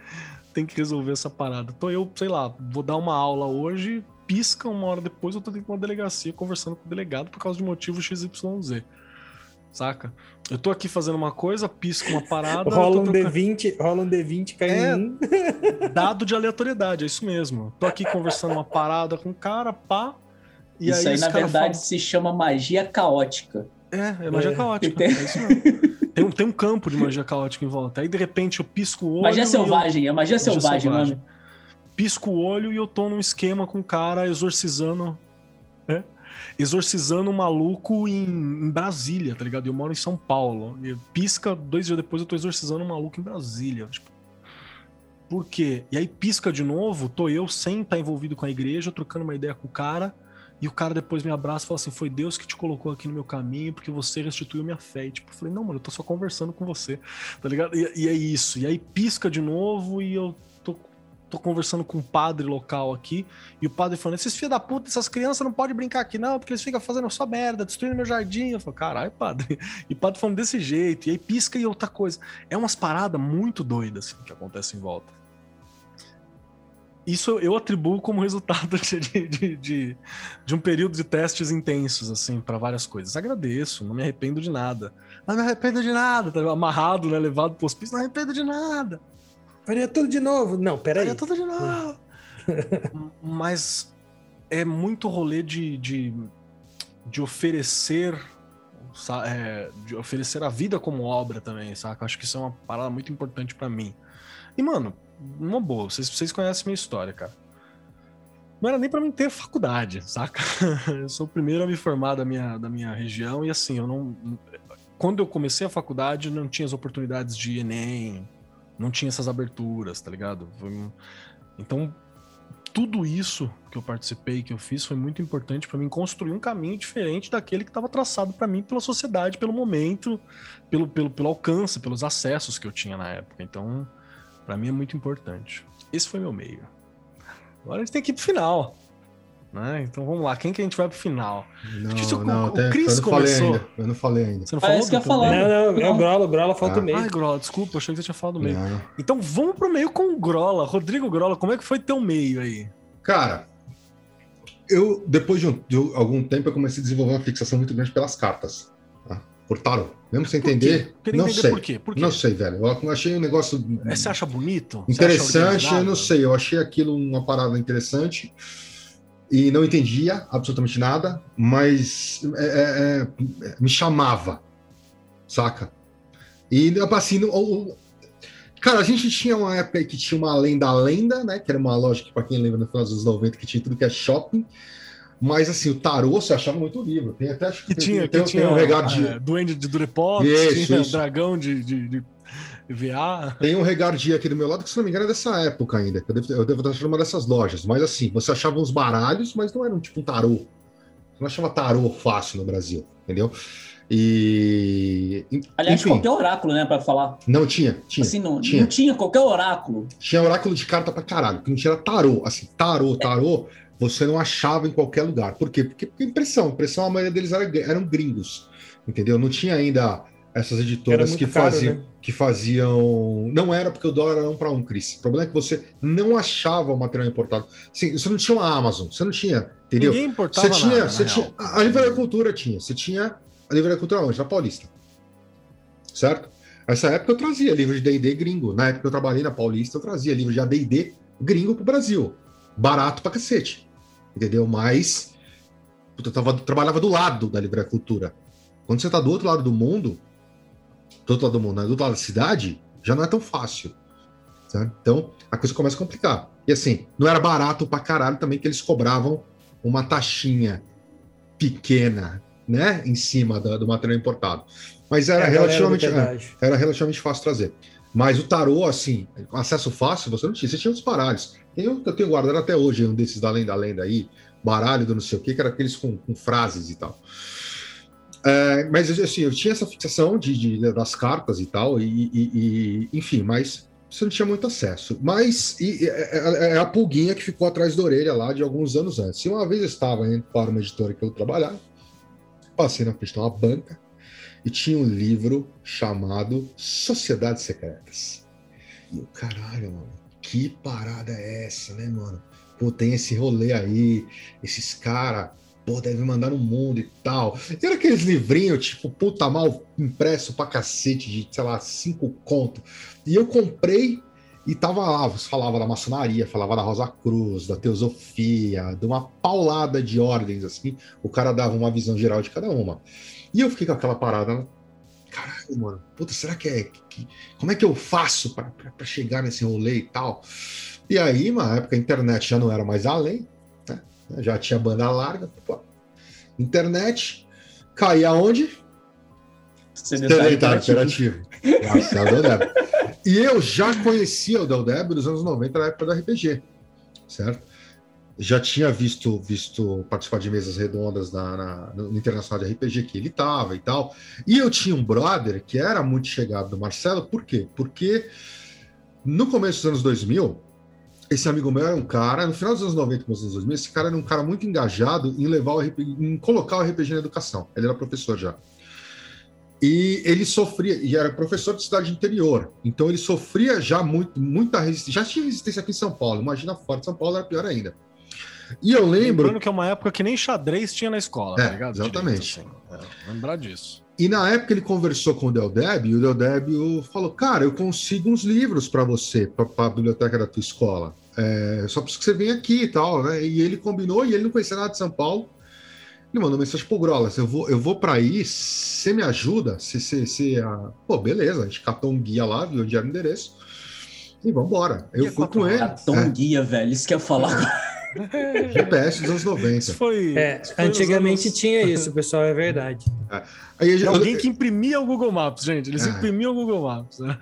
Tem que resolver essa parada. Então eu, sei lá, vou dar uma aula hoje, pisca uma hora depois eu tô dentro de uma delegacia conversando com o delegado por causa de motivo XYZ. Saca? Eu tô aqui fazendo uma coisa, pisco uma parada. Rola um tô trocando- D20, rola um D20, cai É. em um. Dado de aleatoriedade, é isso mesmo. Tô aqui conversando uma parada com o cara, pá. E Isso aí, esse na verdade, fala- se chama magia caótica. É, é magia É. caótica. Tem- É isso mesmo. Tem um, tem um campo de magia caótica em volta. Aí, de repente, eu pisco o olho. Magia e eu- selvagem, é magia Magia selvagem selvagem. nome. pisco o olho e eu tô num esquema com o cara exorcizando. né? Exorcizando um maluco em, em Brasília, tá ligado? Eu moro em São Paulo. E pisca, dois dias depois eu tô exorcizando um maluco em Brasília. Tipo, por quê? E aí pisca de novo, tô eu sem estar envolvido com a igreja, trocando uma ideia com o cara. E o cara depois me abraça e fala assim: Foi Deus que te colocou aqui no meu caminho, porque você restituiu minha fé. E tipo, eu falei: Não, mano, eu tô só conversando com você, tá ligado? E, e é isso. E aí pisca de novo e eu tô, tô conversando com um padre local aqui. E o padre falando: Esses filhos da puta, essas crianças não podem brincar aqui, não, porque eles ficam fazendo só merda, destruindo meu jardim. Eu falo: Caralho, padre. E o padre falando desse jeito. E aí pisca e outra coisa. É umas paradas muito doidas assim, que acontecem em volta. Isso eu atribuo como resultado de, de, de, de um período de testes intensos, assim, para várias coisas. Agradeço, não me arrependo de nada. Não me arrependo de nada, tá amarrado, né? Levado pro hospício, não me arrependo de nada. Faria tudo de novo. Não, peraí. Faria tudo de novo. Mas é muito rolê de, de, de oferecer. é, de oferecer a vida como obra também, saca? Acho que isso é uma parada muito importante pra mim. E, mano, uma boa, vocês, vocês conhecem minha história, cara. Não era nem pra mim ter faculdade, saca? Eu sou o primeiro a me formar da minha, da minha região e assim, eu não. Quando eu comecei a faculdade, não tinha as oportunidades de Enem, não tinha essas aberturas, tá ligado? Então, tudo isso que eu participei, que eu fiz, foi muito importante pra mim construir um caminho diferente daquele que estava traçado pra mim pela sociedade, pelo momento, pelo, pelo, pelo alcance, pelos acessos que eu tinha na época. Então, pra mim é muito importante. Esse foi meu meio. Agora a gente tem que ir pro final. Né? Então vamos lá, quem que a gente vai pro final? Não, Isso, o- não, o até- Chris eu não falei começou. ainda. Eu não falei ainda. Você não Ah, falou? isso que eu ia falar. Não, não, é o Não. Grola, o Grola falta Ah. o meio. Ai, Grola, desculpa, eu achei que você tinha falado do meio. Não. Então vamos pro meio com o Grola. Rodrigo Grola, como é que foi teu meio aí? Cara, eu, depois de, um- de algum tempo, eu comecei a desenvolver uma fixação muito grande pelas cartas. Por tarot. Mesmo sem entender, não entender sei. por quê? Por quê? Não sei, velho. Eu achei um negócio É, Você acha bonito? Você acha interessante, eu não sei. Eu achei aquilo uma parada interessante e não entendia absolutamente nada, mas é, é, é, me chamava, saca? E assim, no- o- cara, a gente tinha uma época que tinha uma lenda lenda, né? Que era uma loja que, para quem lembra, no final dos anos 90, que tinha tudo que é shopping. Mas assim, o tarô você achava muito livro. Tem até acho Que tem- tinha, tem, que tem tinha um regado de, é, Duende de Durepox, Isso, tinha isso. dragão de, de, de VA. Tem um regardia aqui do meu lado, que se não me engano é dessa época ainda. que Eu devo, eu devo estar achando uma dessas lojas. Mas assim, você achava uns baralhos, mas não eram tipo um tarô. Você não achava tarô fácil no Brasil, entendeu? E. Aliás, enfim, qualquer oráculo, né, pra falar. não tinha. Tinha. Assim, não tinha. não tinha qualquer oráculo. Tinha oráculo de carta pra caralho, que não tinha tarô. Assim, tarô, tarô, você não achava em qualquer lugar. Por quê? Porque, impressão. Impressão, a maioria deles era, eram gringos. Entendeu? Não tinha ainda essas editoras que caro, faziam. né? que faziam. Não era porque o dólar era um para um, Cris. O problema é que você não achava o material importado. Sim, você não tinha uma Amazon, você não tinha, entendeu? Ninguém importava Você tinha, nada, você tinha a livraria cultura tinha, você tinha a livraria cultura onde? Na Paulista. Certo? Nessa época eu trazia livro de D&D gringo. Na época que eu trabalhei na Paulista, eu trazia livro de AD&D gringo pro Brasil. Barato pra cacete. Entendeu? Mas eu tava, trabalhava do lado da livraria cultura. Quando você tá do outro lado do mundo, do outro lado do mundo, né? do outro lado da cidade, já não é tão fácil. sabe? Então, a coisa começa a complicar. E assim, não era barato pra caralho também que eles cobravam uma taxinha pequena, né, em cima da- do material importado. Mas era É do relativamente, é, era relativamente fácil trazer. Mas o tarô, assim, acesso fácil, você não tinha. Você tinha os baralhos. Eu, eu tenho guardado até hoje um desses da lenda lenda aí, baralho do não sei o que, que era aqueles com, com frases e tal. É, mas assim, eu tinha essa fixação de, de- das cartas e tal, e, e- e- enfim, mas você não tinha muito acesso. Mas e- é, é- é a pulguinha que ficou atrás da orelha lá de alguns anos antes. E uma vez eu estava indo para uma editora que eu trabalhava, passei na frente de uma banca e tinha um livro chamado Sociedades Secretas. E eu, caralho, mano, que parada é essa, né, mano? Pô, tem esse rolê aí, esses caras, pô, deve mandar no mundo e tal. E era aqueles livrinhos, tipo, puta mal impresso pra cacete, de, sei lá, cinco conto. E eu comprei e tava lá, falava da maçonaria, falava da Rosa Cruz, da teosofia, de uma paulada de ordens, assim. O cara dava uma visão geral de cada uma. E eu fiquei com aquela parada, caralho, mano, puta, será que é. que- como é que eu faço pra chegar nesse rolê e tal? E aí, na época, a internet já não era mais além, né? Já tinha banda larga. Pô. Internet, caía onde? Sedentário interativo. Interativo. Marcelo Del Débora. E eu já conhecia o Del nos anos 90, na época do RPG, certo? Já tinha visto, visto participar de mesas redondas na, na- no Internacional de RPG que ele estava e tal. E eu tinha um brother que era muito chegado do Marcelo, por quê? Porque no começo dos anos 2000, esse amigo meu era um cara, no final dos anos 90 começo dos anos 2000, esse cara era um cara muito engajado em levar o RPG, em colocar o RPG na educação. Ele era professor já. E ele sofria, e era professor de cidade interior, então ele sofria já muito, muita resistência. Já tinha resistência aqui em São Paulo, imagina fora São Paulo era pior ainda. E eu lembro, Lembrando que é uma época que nem xadrez tinha na escola, É, tá ligado? exatamente. Direito, assim. É, lembrar disso. e na época ele conversou com o Del Deb, e o Del Deb falou: Cara, eu consigo uns livros para você, para a biblioteca da tua escola. É, só preciso que você venha aqui e tal, né? E ele combinou, e ele não conhecia nada de São Paulo. Ele mandou mensagem pro Grolas: Eu vou, eu vou para aí, você me ajuda? Você, você, você, ah, Pô, beleza, a gente catou um guia lá, viu onde era o endereço. E vambora. Eu fui com ele. Cara, tão É, guia, velho. Isso que eu ia falar. GPS dos anos Isso 90. foi. É, isso foi antigamente anos- tinha isso, pessoal, é verdade. Aí, a gente- alguém que imprimia o Google Maps, gente. Eles É. imprimiam o Google Maps. né?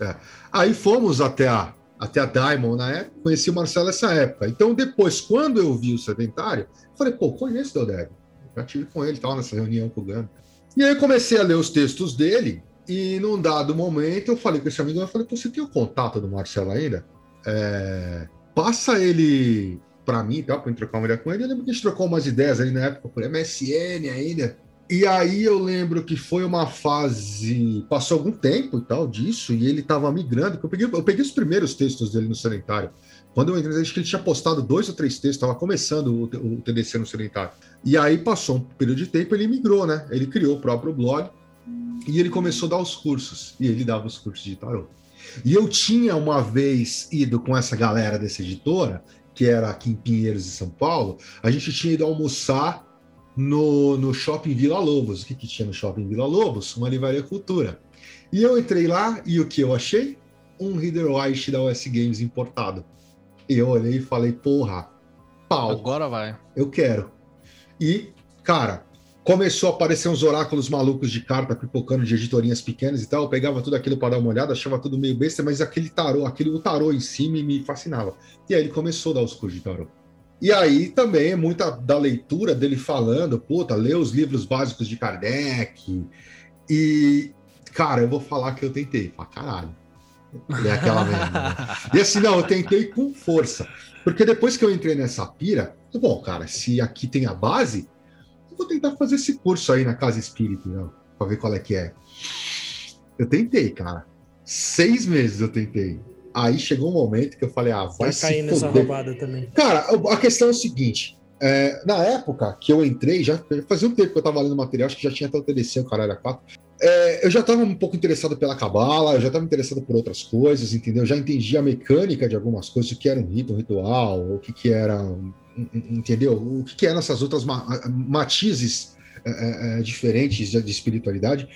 É, é. Aí fomos até a, até a Diamond na época, conheci o Marcelo nessa época. Então, depois, quando eu vi o sedentário, falei, pô, conheço o Del Já tive com ele tal, nessa reunião com o Gano. E aí eu comecei a ler os textos dele, e num dado momento eu falei com esse amigo, eu falei, pô, você tem o contato do Marcelo ainda? É, passa ele para mim, tá, para eu trocar uma ideia com ele. Eu lembro que a gente trocou umas ideias ali na época por MSN ainda. E aí eu lembro que foi uma fase. Passou algum tempo e tal disso, e ele estava migrando. Eu peguei, eu peguei os primeiros textos dele no Sedentário. Quando eu entrei, acho que ele tinha postado dois ou três textos, estava começando o, o TDC no Sedentário. E aí passou um período de tempo, ele migrou, né? Ele criou o próprio blog e ele começou a dar os cursos. E ele dava os cursos de tarô. E eu tinha uma vez ido com essa galera dessa editora, que era aqui em Pinheiros, de São Paulo, a gente tinha ido almoçar no, no shopping Vila Lobos. O que, que tinha no shopping Vila Lobos? Uma livraria cultura. E eu entrei lá e o que eu achei? Um Reader White da OS Games importado. E eu olhei e falei, porra, pau, Agora vai. eu quero. E, cara, começou a aparecer uns oráculos malucos de carta pipocando de editorinhas pequenas e tal. Eu pegava tudo aquilo para dar uma olhada, achava tudo meio besta, mas aquele tarô, aquele o tarô em si me, me fascinava. E aí ele começou a dar os cursos de tarô. E aí também é muita da leitura dele falando, puta, lê os livros básicos de Kardec. E, cara, eu vou falar que eu tentei, pra caralho. É aquela merda. né? E assim, não, eu tentei com força. Porque depois que eu entrei nessa pira, bom, cara, se aqui tem a base, vou tentar fazer esse curso aí na Casa Espírita, né, pra ver qual é que é. Eu tentei, cara. Seis meses eu tentei. Aí chegou um momento que eu falei, ah, vai Vai se cair nessa roubada também. Cara, a questão é o seguinte. é, na época que eu entrei, já fazia um tempo que eu tava lendo material, acho que já tinha até o TDC, o caralho, a quatro. É, eu já estava um pouco interessado pela cabala, eu já estava interessado por outras coisas, entendeu? Já entendi a mecânica de algumas coisas, o que era um rito, um ritual, o que, que era, um- entendeu? O que, que eram essas outras ma- matizes é, é, é, diferentes de, de espiritualidade.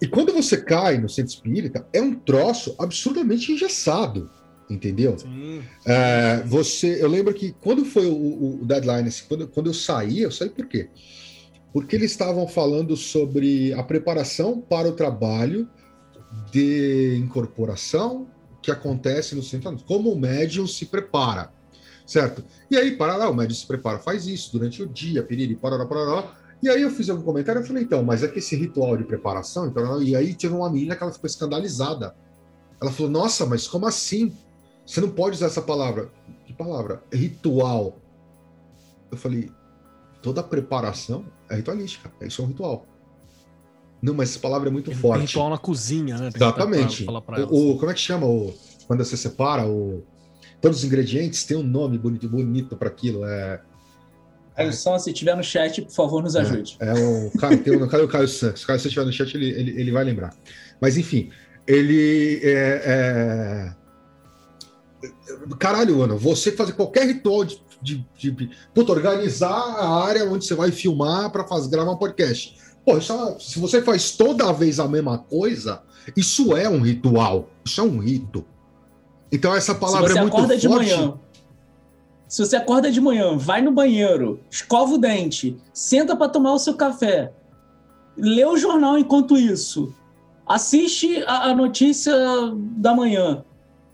E quando você cai no centro espírita, é um troço absurdamente engessado, entendeu? É, você, eu lembro que quando foi o, o- o deadline, assim, quando, quando eu saí, eu saí por quê? Porque eles estavam falando sobre a preparação para o trabalho de incorporação que acontece no centro, como o médium se prepara, certo? E aí, para lá, o médium se prepara, faz isso durante o dia, piriri, parará, parará. E aí eu fiz algum comentário, eu falei, então, mas é que esse ritual de preparação, então, e aí teve uma menina que ela ficou escandalizada. Ela falou, nossa, mas como assim? Você não pode usar essa palavra. Que palavra? Ritual. Eu falei, toda preparação é ritualística. Isso é um ritual. Não, mas essa palavra é muito Tem forte. ritual na cozinha, né? Tem Exatamente. pra elas. O, o- como é que chama o, quando você separa o, todos os ingredientes? Tem um nome bonito, bonito para aquilo. É, Alisson, se tiver no chat, por favor, nos ajude. é o cara, tem um, cadê o Caio Santos? Se você estiver no chat, ele, ele, ele vai lembrar. Mas enfim, ele é, é- Caralho, mano, você fazer qualquer ritual de, de, de- puta, organizar a área onde você vai filmar para gravar um podcast. Pô, isso é- se você faz toda vez a mesma coisa, isso é um ritual. Isso é um rito. Então essa palavra se você é muito acorda de forte. manhã, se você acorda de manhã, vai no banheiro, escova o dente, senta para tomar o seu café, lê o jornal enquanto isso, assiste a, a notícia da manhã,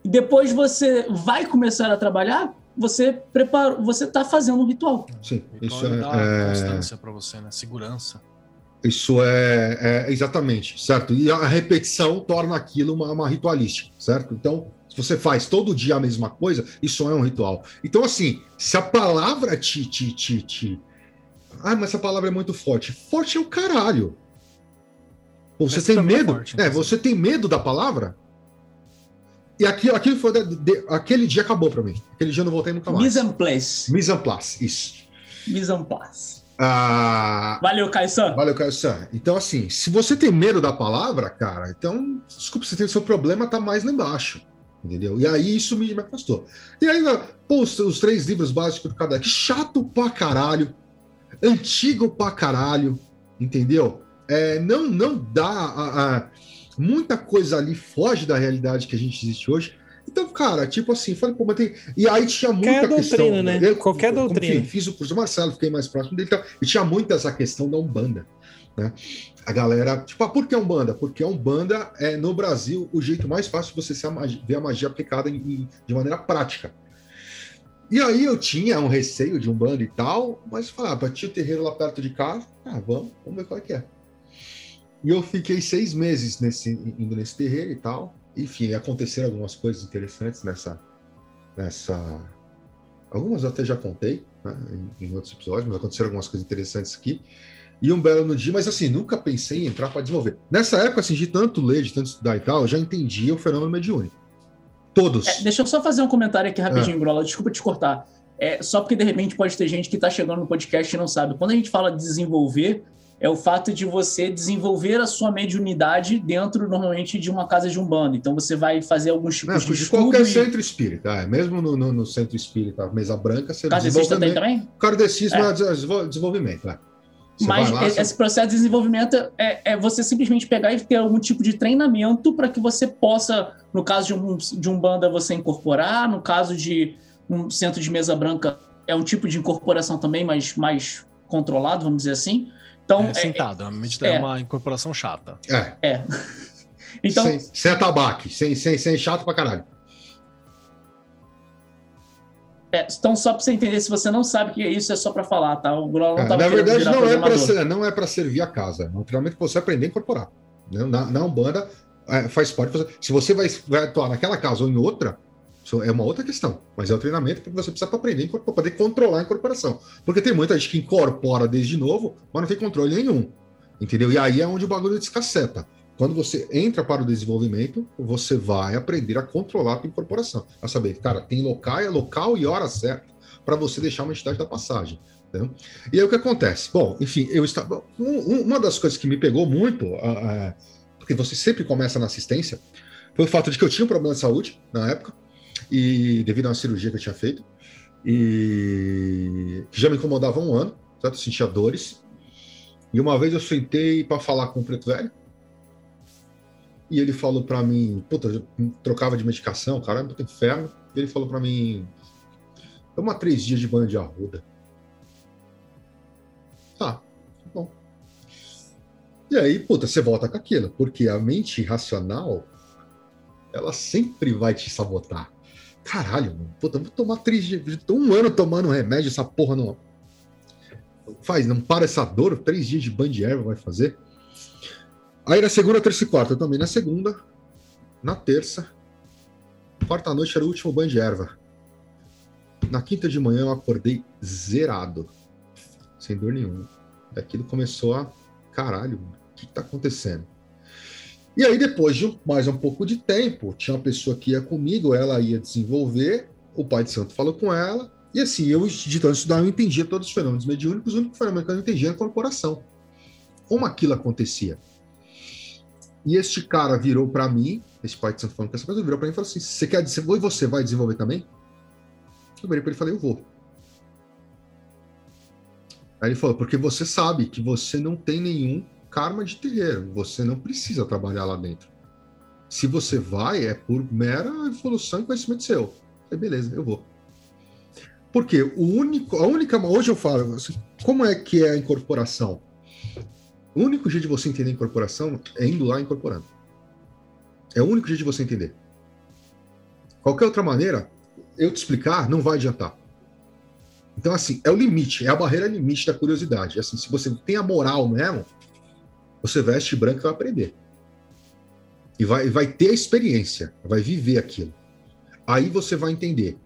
e depois você vai começar a trabalhar, você prepara, você tá fazendo um ritual. Sim, isso é, dá é- constância pra você, né? Segurança. Isso é, é- exatamente, certo? E a repetição torna aquilo uma, uma ritualística, certo? Então, você faz todo dia a mesma coisa, isso é um ritual. Então, assim, se a palavra te. te, te, te... Ah, mas essa palavra é muito forte. Forte é o caralho. Pô, Você Essa tem é medo? forte, é, você tem medo da palavra? E aquilo, aquilo foi. de- de- aquele dia acabou pra mim. Aquele dia eu não voltei nunca mais. Mise en place. Mise en place, isso. Mise en place. Ah, Valeu, Caissan. Valeu, Caio San. Então, assim, se você tem medo da palavra, cara, então, desculpa, você tem o seu problema tá mais lá embaixo. Entendeu? E aí isso me, me afastou. E aí, pô, os, os três livros básicos do Kardec, chato pra caralho, antigo pra caralho, entendeu? É, não, não dá. a- a- muita coisa ali foge da realidade que a gente existe hoje. Então, cara, tipo assim, falei, pô, mas tem. E aí tinha muita Qualquer questão. doutrina, né? Eu, Qualquer doutrina. Fiz o curso do Marcelo, fiquei mais próximo dele. Então, e tinha muito essa questão da Umbanda. Né? A galera, tipo, ah, por que Umbanda? Porque Umbanda é, no Brasil, o jeito mais fácil de você a magia- ver a magia aplicada em- em- de maneira prática. E aí eu tinha um receio de Umbanda e tal, mas falava, tinha o terreiro lá perto de casa, ah, vamos, vamos ver qual é que é. E eu fiquei seis meses nesse, indo nesse terreiro e tal. Enfim, aconteceram algumas coisas interessantes nessa. nessa... Algumas até já contei né, em, em outros episódios, mas aconteceram algumas coisas interessantes aqui. E um belo no dia, mas assim, nunca pensei em entrar para desenvolver. Nessa época, assim, de tanto ler, de tanto estudar e tal, eu já entendia o fenômeno mediúnico. Todos. É, deixa eu só fazer um comentário aqui rapidinho, Grola. Desculpa te cortar. É, só porque de repente pode ter gente que está chegando no podcast e não sabe. Quando a gente fala de desenvolver, é o fato de você desenvolver a sua mediunidade dentro, normalmente, de uma casa de umbanda. Então você vai fazer alguns tipos Não, de de qualquer e- centro espírita, é, mesmo no, no- no centro espírita, mesa branca, você Kardecista tem desenvolve também? Kardecismo É. é desenvol- desenvolvimento, é. Você Mas lá, você- esse processo de desenvolvimento é, é você simplesmente pegar e ter algum tipo de treinamento para que você possa, no caso de um, de um banda, você incorporar, no caso de um centro de mesa branca, é um tipo de incorporação também, mas mais controlado, vamos dizer assim. Então, é é- sentado, é, medita- é. é uma incorporação chata. É, é. Então, sem, sem atabaque, sem, sem, sem chato pra caralho. É, então, só para você entender, se você não sabe o que é isso, é só para falar, tá? O Grola não É, estava na verdade, não é, pra ser, não é para servir a casa. É um treinamento que você aprender a incorporar. né? Na, na Umbanda, é, faz parte. Você, se você vai, vai atuar naquela casa ou em outra, é uma outra questão. Mas é o treinamento que você precisa para aprender a incorporar, poder controlar a incorporação. Porque tem muita gente que incorpora desde novo, mas não tem controle nenhum. Entendeu? E aí é onde o bagulho descaceta. Quando você entra para o desenvolvimento, você vai aprender a controlar a tua incorporação. A saber, cara, tem local, local e hora certa para você deixar uma entidade da passagem. Entendeu? E aí o que acontece? Bom, enfim, eu estava. um- um- uma das coisas que me pegou muito, ah, ah, porque você sempre começa na assistência, foi o fato de que eu tinha um problema de saúde na época, e devido a uma cirurgia que eu tinha feito, e que já me incomodava um ano, certo? Eu sentia dores. E uma vez eu sentei para falar com o preto velho, e ele falou para mim, puta, trocava de medicação, cara, puta inferno. E ele falou para mim, toma três dias de banho de arruda. Tá, bom. E aí, puta, você volta com aquilo, porque a mente racional, ela sempre vai te sabotar. Caralho, mano, puta, vou tomar três dias, tô um ano tomando remédio, essa porra não. Faz, não para essa dor, três dias de banho de erva vai fazer. Aí na segunda, terça e quarta, tomei na segunda, na terça, quarta noite era o último banho de erva. Na quinta de manhã eu acordei zerado, sem dor nenhuma. Daquilo começou a. Caralho, o que tá acontecendo? E aí, depois de mais um pouco de tempo, tinha uma pessoa que ia comigo, ela ia desenvolver, o pai de santo falou com ela, e assim, eu, de tanto estudar, eu entendia todos os fenômenos mediúnicos, o único fenômeno que eu não entendia era a corporação. Como aquilo acontecia? E este cara virou para mim, esse pai de santo falando com essa coisa, virou para mim e falou assim: você quer desenvolver, você vai desenvolver também? Eu virei para ele e falei: eu vou. Aí ele falou: porque você sabe que você não tem nenhum karma de terreiro. Você não precisa trabalhar lá dentro. Se você vai, é por mera evolução e conhecimento seu. Aí beleza, eu vou. Porque o único, a única, hoje eu falo, como é que é a incorporação? O único jeito de você entender incorporação é indo lá incorporando. É o único jeito de você entender. Qualquer outra maneira, eu te explicar, não vai adiantar. Então, assim, é o limite, é a barreira limite da curiosidade. Assim, se você tem a moral mesmo, você veste branco e vai aprender. E vai, vai ter a experiência, vai viver aquilo. Aí você vai entender.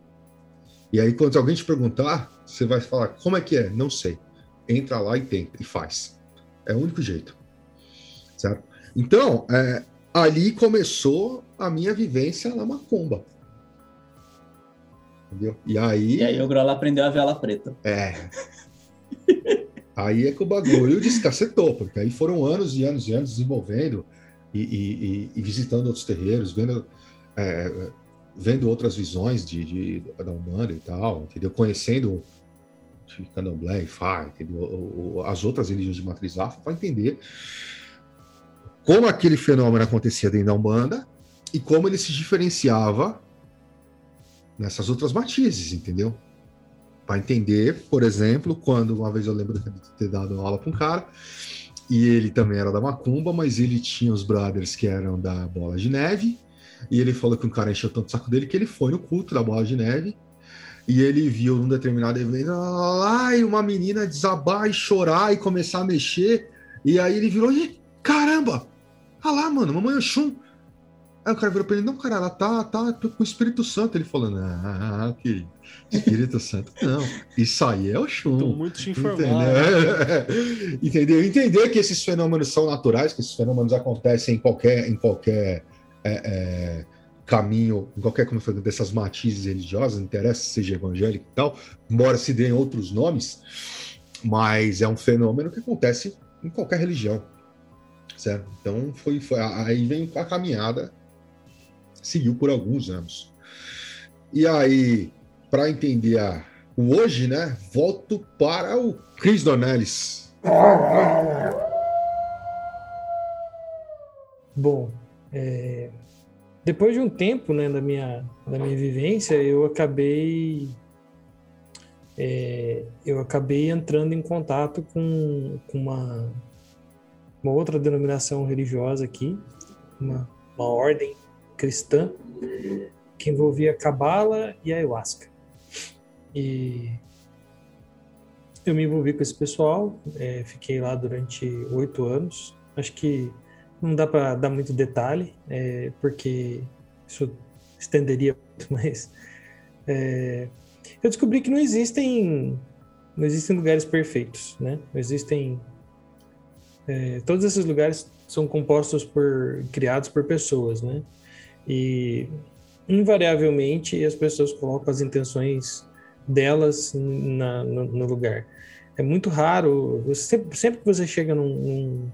E aí, quando alguém te perguntar, você vai falar: como é que é? Não sei. Entra lá e tenta, e faz. É o único jeito. Certo? Então, é, ali começou a minha vivência na macumba. Entendeu? E aí. E aí o Grola aprendeu a vela preta. É. aí é que o bagulho descacetou, porque aí foram anos e anos e anos desenvolvendo e, e, e visitando outros terreiros, vendo, é, vendo outras visões de, de, da Umbanda e tal, entendeu? Conhecendo de Candomblé e as outras religiões de matriz afro, para entender como aquele fenômeno acontecia dentro da Umbanda e como ele se diferenciava nessas outras matizes, entendeu? Para entender, por exemplo, quando uma vez eu lembro de ter dado aula para um cara, e ele também era da Macumba, mas ele tinha os brothers que eram da Bola de Neve, e ele falou que um cara encheu tanto o saco dele que ele foi no culto da Bola de Neve, e ele viu num determinado evento lá e uma menina desabar e chorar e começar a mexer, e aí ele virou, e caramba, ah lá, mano, mamãe Oxum, Aí o cara virou pra ele, não, cara, ela tá, tá com o Espírito Santo. Ele falando, ah, que Espírito Santo. Não, isso aí é o chum. Tô muito te informado. Entendeu? Entendeu? Entender que esses fenômenos são naturais, que esses fenômenos acontecem em qualquer, em qualquer é, é, caminho, qualquer, como eu falei, dessas matizes religiosas, não interessa se seja evangélico e tal, embora se deem outros nomes, mas é um fenômeno que acontece em qualquer religião. Certo? Então, foi, foi aí vem a caminhada seguiu por alguns anos. E aí, para entender a, o hoje, né, volto para o Chris Dornelles. Bom, é, depois de um tempo né, da, minha, da minha vivência, eu acabei é, eu acabei entrando em contato com, com uma, uma outra denominação religiosa aqui, uma, uma ordem cristã que envolvia cabala e ayahuasca. E eu me envolvi com esse pessoal, é, fiquei lá durante oito anos. Acho que não dá para dar muito detalhe, é, porque isso estenderia muito, mas é, eu descobri que não existem não existem lugares perfeitos, né? Não existem é, todos esses lugares são compostos por criados por pessoas, né? E invariavelmente as pessoas colocam as intenções delas na, no, no, lugar. É muito raro, você, sempre que você chega num, num,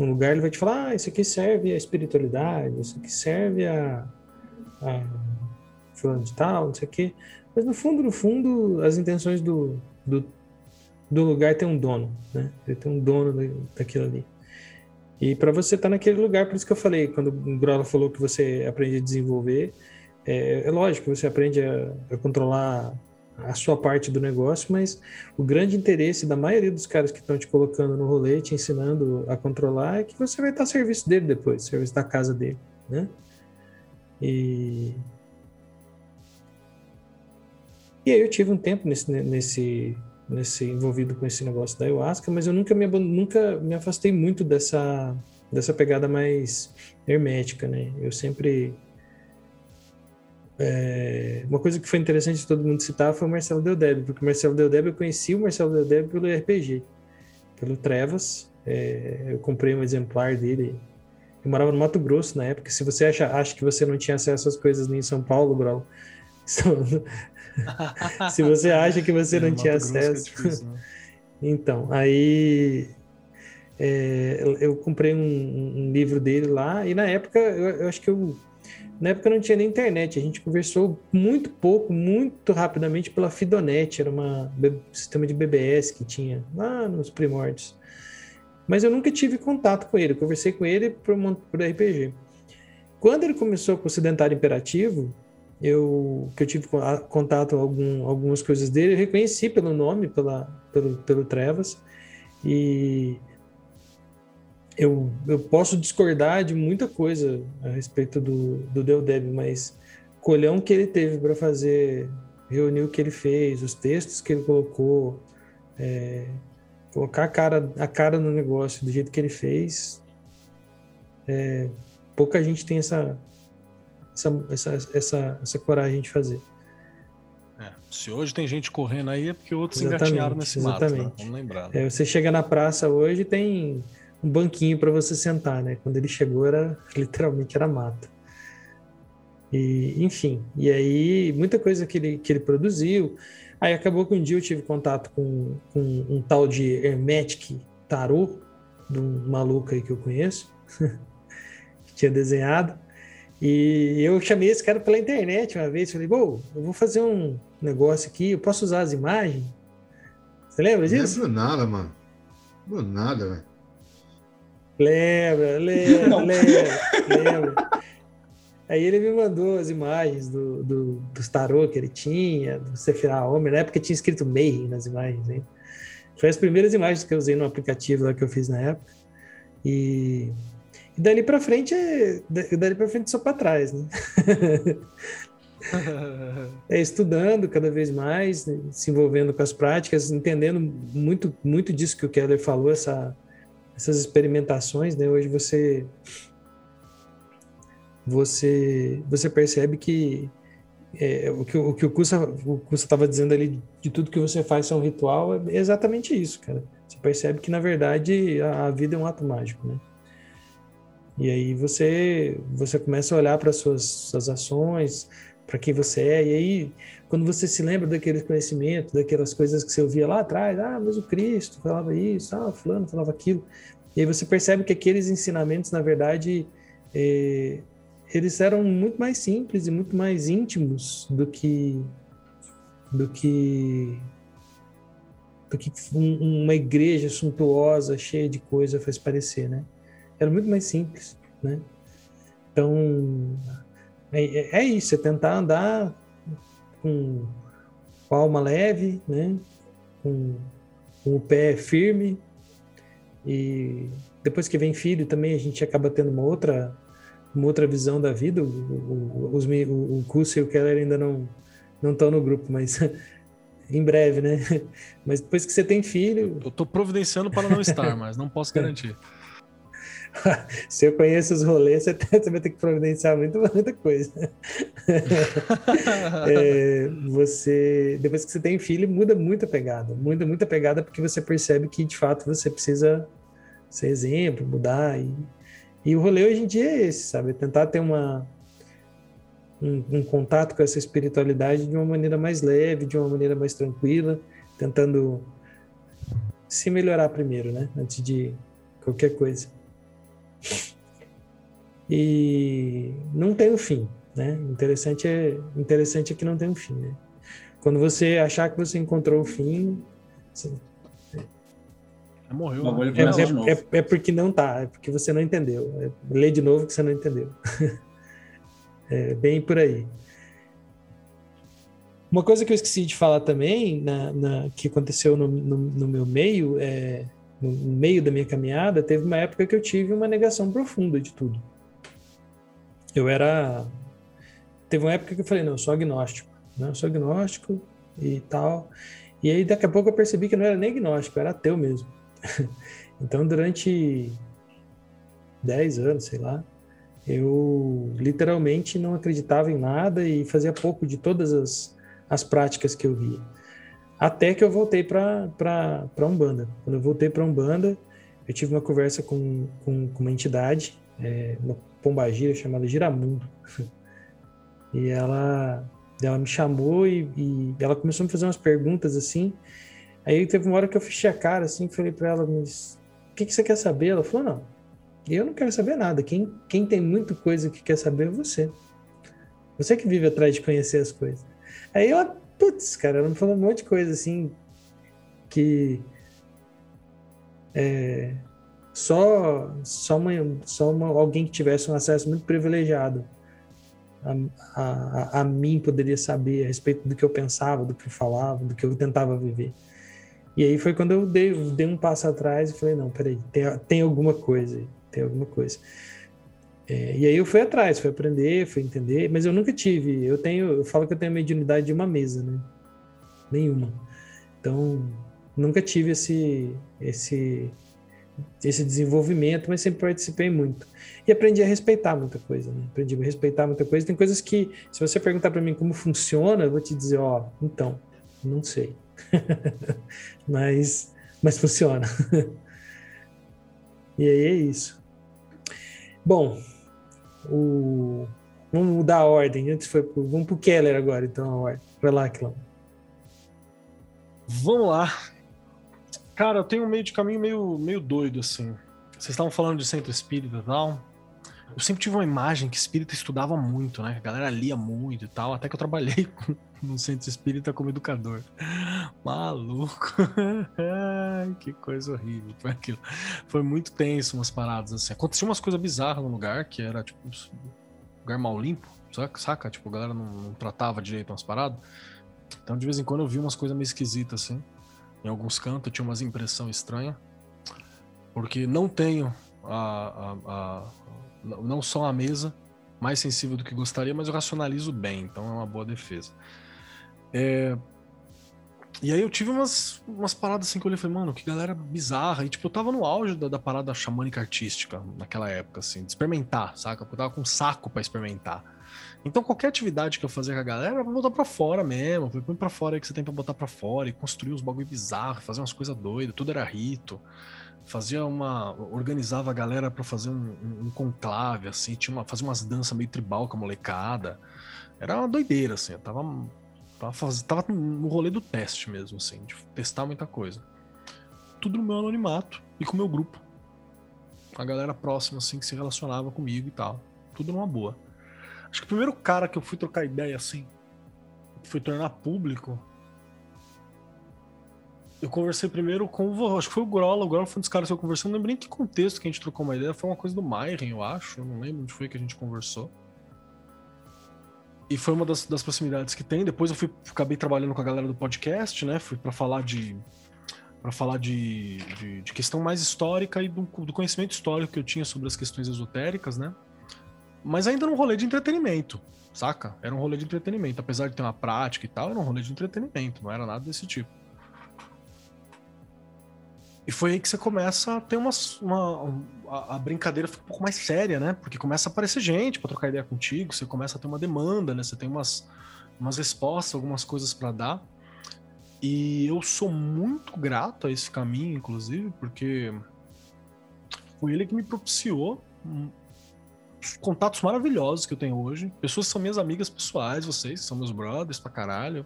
num, lugar, ele vai te falar: ah, isso aqui serve à espiritualidade, isso aqui serve a, a fulano de tal, não sei o quê. Mas no fundo, no fundo, as intenções do, do, do lugar tem um dono, né? Ele tem um dono daquilo ali. E para você estar tá naquele lugar, por isso que eu falei, quando o Grola falou que você aprende a desenvolver, é, é lógico você aprende a, a, controlar a sua parte do negócio, mas o grande interesse da maioria dos caras que estão te colocando no rolê, te ensinando a controlar, é que você vai estar a serviço dele depois, serviço da casa dele, né? E e aí eu tive um tempo nesse, nesse nesse envolvido com esse negócio da ayahuasca, mas eu nunca me nunca me afastei muito dessa dessa pegada mais hermética, né? Eu sempre é, uma coisa que foi interessante todo mundo citar foi o Marcelo Deldeb, porque o Marcelo Deldeb eu conheci o Marcelo Deldeb pelo RPG, pelo Trevas. É, eu comprei um exemplar dele. Eu morava no Mato Grosso na época. Se você acha, acha que você não tinha acesso às coisas nem em São Paulo, Brau, Se você acha que você é, não tinha é acesso. Difícil, né? então, aí é, eu comprei um, um, livro dele lá, e na época eu, eu, acho que eu. Na época não tinha nem internet, a gente conversou muito pouco, muito rapidamente pela Fidonet, era um sistema de BBS que tinha lá nos primórdios. Mas eu nunca tive contato com ele. Eu conversei com ele por, por RPG. Quando ele começou com o Sedentário Imperativo, eu que eu tive contato com algum, algumas coisas dele, eu reconheci pelo nome, pela, pelo, pelo Trevas, e eu, eu posso discordar de muita coisa a respeito do, do Del Deb, mas colhão que ele teve para fazer, reunir o que ele fez, os textos que ele colocou, é, colocar a cara, a cara no negócio do jeito que ele fez, é, pouca gente tem essa, essa, essa, essa, essa coragem de fazer. É, se hoje tem gente correndo aí é porque outros Exatamente, engatinharam nesse mato, né? exatamente. Vamos lembrar. né? É, você chega na praça hoje tem um banquinho para você sentar, né? Quando ele chegou era literalmente era mato. E enfim, e aí muita coisa que ele, que ele produziu. Aí acabou que um dia eu tive contato com, com um tal de Hermetic Tarot, de um maluco aí que eu conheço, que tinha desenhado. E eu chamei esse cara pela internet uma vez, falei, pô, eu vou fazer um negócio aqui, eu posso usar as imagens? Você lembra Não disso? lembro nada, mano. Não lembro nada, velho. Lembra, lembra, Não. lembra, lembra. Aí ele me mandou as imagens do, do, dos tarô que ele tinha, do Sephiroth Homer. Na época tinha escrito Mayhem nas imagens, hein? Foi as primeiras imagens que eu usei no aplicativo lá que eu fiz na época. E, e dali pra frente, é, da- dali pra frente só pra trás, né? é, estudando cada vez mais, se envolvendo com as práticas, entendendo muito, muito disso que o Keller falou, essa, essas experimentações, né? Hoje você você você percebe que é, o que o, que o Kusa o Kusa estava dizendo ali de tudo que você faz é um ritual é exatamente isso, cara. Você percebe que na verdade a, a vida é um ato mágico, né? E aí você você começa a olhar para suas suas ações, para quem você é, e aí quando você se lembra daquele conhecimento, daquelas coisas que você ouvia lá atrás, ah, mas o Cristo falava isso, ah, fulano falava aquilo, e aí você percebe que aqueles ensinamentos, na verdade, eh, eles eram muito mais simples e muito mais íntimos do que do que do que um- uma igreja suntuosa, cheia de coisa faz parecer, né? Era muito mais simples, né? Então, é, é isso, é tentar andar com, com a alma leve, né? Com, com o pé firme. E depois que vem filho também a gente acaba tendo uma outra uma outra visão da vida. O, o, os, o, e o Keller ainda não não estão no grupo, mas em breve, né? Mas depois que você tem filho, Eu tô providenciando para não estar, mas não posso garantir. se eu conheço os rolês, você, tem- você vai ter que providenciar muita, muita coisa. É, você depois que você tem filho muda muito a pegada. Muda muito a pegada porque você percebe que de fato você precisa ser exemplo mudar. E, e o rolê hoje em dia é esse sabe? Tentar ter uma um, um contato com essa espiritualidade de uma maneira mais leve de uma maneira mais tranquila tentando se melhorar primeiro né? Antes de qualquer coisa e não tem um fim né? Interessante é interessante é que não tem um fim, né? Quando você achar que você encontrou o fim, você- Já morreu. O bagulho né? é, Começa de novo. é, é, é porque não tá, é porque você não entendeu. É, lê de novo que você não entendeu. é bem por aí. Uma coisa que eu esqueci de falar também, na, na- que aconteceu no, no, no meu meio, é, no, meio da minha caminhada, teve uma época que eu tive uma negação profunda de tudo. Eu era. Teve uma época que eu falei, não, eu sou agnóstico, né? Eu sou agnóstico e tal. E aí, daqui a pouco, eu percebi que não era nem agnóstico, era ateu mesmo. então, durante 10 anos, sei lá, eu literalmente não acreditava em nada e fazia pouco de todas as, as práticas que eu via. Até que eu voltei para Umbanda. Quando eu voltei para Umbanda, eu tive uma conversa com, com, com uma entidade, é, uma pombagira chamada Giramundo. e ela, ela me chamou e, e ela começou a me fazer umas perguntas assim. Aí teve uma hora que eu fechei a cara assim, falei para ela, mas o que, que você quer saber? Ela falou, não, eu não quero saber nada. Quem, quem tem muita coisa que quer saber é você. Você que vive atrás de conhecer as coisas. Aí ela, putz, cara, ela me falou um monte de coisa assim que é, só só, uma, só uma, alguém que tivesse um acesso muito privilegiado a, a, a mim poderia saber a respeito do que eu pensava, do que eu falava, do que eu tentava viver. E aí foi quando eu dei, dei um passo atrás e falei, não, peraí, tem, tem alguma coisa, tem alguma coisa. É, e aí eu fui atrás, fui aprender, fui entender, mas eu nunca tive, eu tenho, eu falo que eu tenho a mediunidade de uma mesa, né? Nenhuma. Então, nunca tive esse, esse, esse desenvolvimento, mas sempre participei muito. E aprendi a respeitar muita coisa, né? Aprendi a respeitar muita coisa. Tem coisas que, se você perguntar para mim como funciona, eu vou te dizer, ó, então, não sei. mas, mas funciona. e aí é isso. Bom, o... vamos mudar a ordem. Antes foi pro... vamos pro Keller agora, então a ordem. Vai lá, Clã. Vamos lá. Cara, eu tenho um meio de caminho meio, meio doido, assim. Vocês estavam falando de centro espírita e tal. Eu sempre tive uma imagem que espírita estudava muito, né? A galera lia muito e tal, até que eu trabalhei no centro espírita como educador. Maluco. que coisa horrível foi aquilo. Foi muito tenso umas paradas assim. Aconteceu umas coisas bizarras no lugar, que era tipo lugar mal limpo, saca? Tipo, a galera não, não tratava direito umas paradas. Então de vez em quando eu vi umas coisas meio esquisitas assim. Em alguns cantos tinha umas impressão estranha. Porque não tenho a, a, a não só a mesa mais sensível do que gostaria, mas eu racionalizo bem, então é uma boa defesa. É... E aí eu tive umas, umas paradas assim que eu olhei falei, mano, que galera bizarra. E tipo, eu tava no auge da, da parada xamânica artística naquela época, assim, de experimentar, saca? Eu tava com um saco para experimentar. Então qualquer atividade que eu fazia com a galera, eu botar pra fora mesmo. Põe pra fora aí que você tem pra botar pra fora e construir uns bagulho bizarro, fazer umas coisas doidas, tudo era rito fazia uma organizava a galera para fazer um, um, um, conclave assim tinha uma fazia umas danças meio tribal com a molecada era uma doideira assim eu tava tava, tava no rolê do teste mesmo assim de testar muita coisa tudo no meu anonimato e com o meu grupo a galera próxima assim que se relacionava comigo e tal tudo numa boa acho que o primeiro cara que eu fui trocar ideia assim fui tornar público eu conversei primeiro com o. Acho que foi o Grola. O Grola foi um dos caras que eu conversei. Não lembro nem que contexto que a gente trocou uma ideia. Foi uma coisa do Myren, eu acho. Eu não lembro onde foi que a gente conversou. E foi uma das, das proximidades que tem. Depois eu fui, acabei trabalhando com a galera do podcast, né? Fui para falar de. para falar de, de, de, questão mais histórica e do, do conhecimento histórico que eu tinha sobre as questões esotéricas, né? Mas ainda num rolê de entretenimento, saca? Era um rolê de entretenimento. Apesar de ter uma prática e tal, era um rolê de entretenimento, não era nada desse tipo. E foi aí que você começa a ter umas, uma. A, a, brincadeira fica um pouco mais séria, né? Porque começa a aparecer gente para trocar ideia contigo, você começa a ter uma demanda, né? Você tem umas, umas respostas, algumas coisas para dar. E eu sou muito grato a esse caminho, inclusive, porque foi ele que me propiciou os contatos maravilhosos que eu tenho hoje. Pessoas que são minhas amigas pessoais, vocês, são meus brothers pra caralho.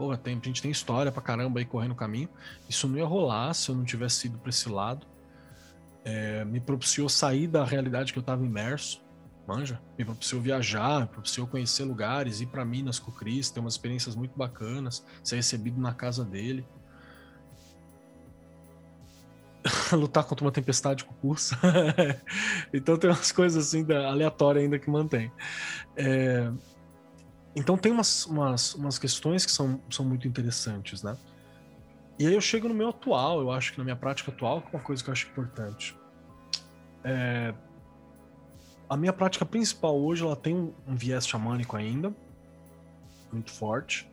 Pô, tem, a gente tem história pra caramba aí correndo o caminho. Isso não ia rolar se eu não tivesse ido pra esse lado. É, me propiciou sair da realidade que eu tava imerso, manja? Me propiciou viajar, me propiciou conhecer lugares, ir para Minas com o Cris, ter umas experiências muito bacanas, ser recebido na casa dele. lutar contra uma tempestade com curso. então tem umas coisas assim aleatórias ainda que mantém. É, então tem umas, umas, umas questões que são, são muito interessantes, né? E aí eu chego no meu atual, eu acho que na minha prática atual, é uma coisa que eu acho importante. É... A minha prática principal hoje, ela tem um, um viés xamânico ainda, muito forte.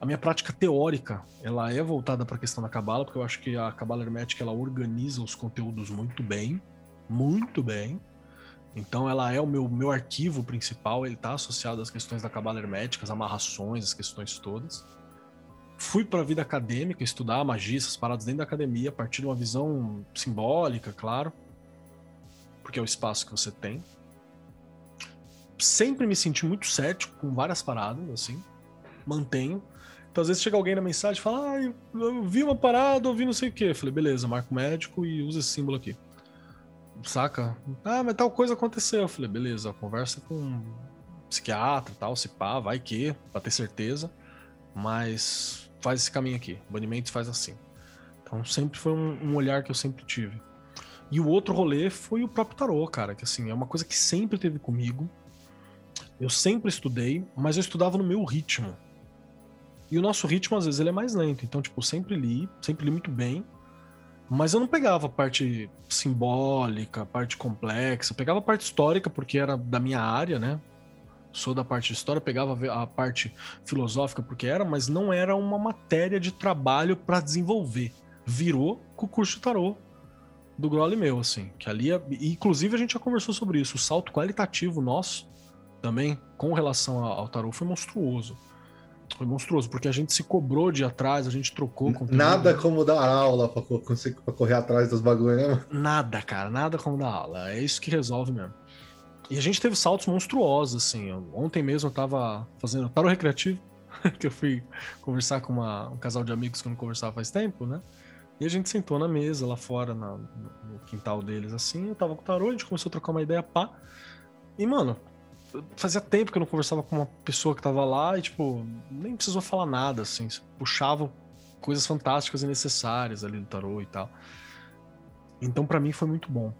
A minha prática teórica, ela é voltada para a questão da cabala, porque eu acho que a cabala hermética ela organiza os conteúdos muito bem, muito bem. Então ela é o meu, meu arquivo principal, ele está associado às questões da cabala hermética, as amarrações, as questões todas. Fui para a vida acadêmica, estudar magia, essas paradas dentro da academia, a partir de uma visão simbólica, claro, porque é o espaço que você tem. Sempre me senti muito cético com várias paradas, assim, mantenho. Então, às vezes chega alguém na mensagem e fala: Ah, eu vi uma parada, ouvi não sei o quê. Falei, beleza, marco médico e usa esse símbolo aqui saca? Ah, mas tal coisa aconteceu. Eu falei, beleza, conversa com um psiquiatra tal, se pá, vai que, pra ter certeza. Mas faz esse caminho aqui. Banimento faz assim. Então sempre foi um, um olhar que eu sempre tive. E o outro rolê foi o próprio tarô, cara, que assim, é uma coisa que sempre teve comigo. Eu sempre estudei, mas eu estudava no meu ritmo. E o nosso ritmo, às vezes, ele é mais lento. Então, tipo, sempre li, sempre li muito bem. Mas eu não pegava a parte simbólica, a parte complexa. Eu pegava a parte histórica, porque era da minha área, né? Sou da parte de história, pegava a parte filosófica, porque era, mas não era uma matéria de trabalho para desenvolver. Virou com o curso de tarô do Grole meu, assim. Que ali, é- inclusive, a gente já conversou sobre isso. O salto qualitativo nosso também, com relação ao tarô, foi monstruoso. Foi monstruoso, porque a gente se cobrou de atrás, a gente trocou conteúdo. Nada como dar aula pra, pra correr atrás dos bagulho, né? Nada, cara, nada como dar aula. É isso que resolve mesmo. E a gente teve saltos monstruosos, assim. Ontem mesmo eu tava fazendo tarô recreativo, que eu fui conversar com uma- um casal de amigos que eu não conversava faz tempo, né? E a gente sentou na mesa lá fora, na- no, no quintal deles, assim. Eu tava com o tarô, a gente começou a trocar uma ideia, pá. E, mano, fazia tempo que eu não conversava com uma pessoa que tava lá e, tipo, nem precisou falar nada, assim. Puxava coisas fantásticas e necessárias ali do tarô e tal. Então, pra mim, foi muito bom.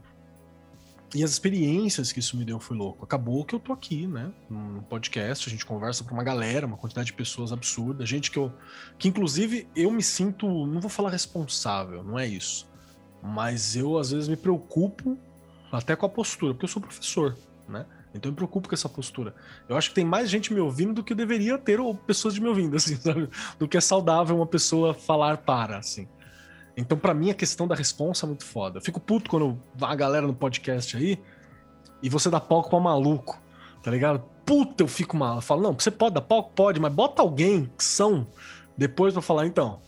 E as experiências que isso me deu foi louco. Acabou que eu tô aqui, né? Num podcast, a gente conversa pra uma galera, uma quantidade de pessoas absurda. Gente que eu. Que inclusive eu me sinto. Não vou falar responsável, não é isso. Mas eu às vezes me preocupo até com a postura, porque eu sou professor, né? Então eu me preocupo com essa postura. Eu acho que tem mais gente me ouvindo do que deveria ter, ou pessoas de me ouvindo, assim, sabe? Do que é saudável uma pessoa falar para, assim. Então, pra mim, a questão da responsa é muito foda. Eu fico puto quando a galera no podcast aí e você dá palco pra maluco, tá ligado? Puta, eu fico mal. Eu falo, não, você pode dar palco? Pode, mas bota alguém que são depois pra falar, então.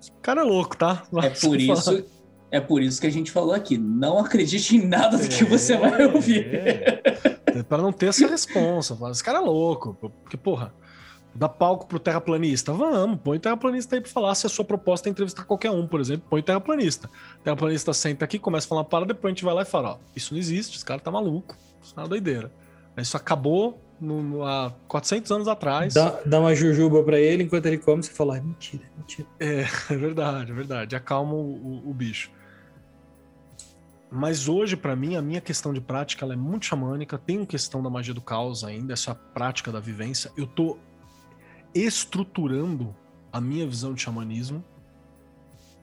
Esse cara é louco, tá? É por isso, é por isso que a gente falou aqui. Não acredite em nada do que você vai ouvir. É, é pra não ter essa responsa. Fala, Esse cara é louco. Porque, porra, dá palco pro terraplanista. Vamos, põe o terraplanista aí pra falar. Se a sua proposta é entrevistar qualquer um, por exemplo, põe o terraplanista. O terraplanista senta aqui, começa a falar uma parada, depois a gente vai lá e fala: ó, isso não existe, esse cara tá maluco. Isso é uma doideira. Isso acabou no- no- há 400 anos atrás. Dá, dá uma jujuba pra ele enquanto ele come, você fala, "Ai, mentira, mentira. É, é verdade, é verdade. Acalma o, o- o bicho. Mas hoje, pra mim, a minha questão de prática ela é muito xamânica. Tem questão da magia do caos ainda, essa prática da vivência. Eu tô estruturando a minha visão de xamanismo.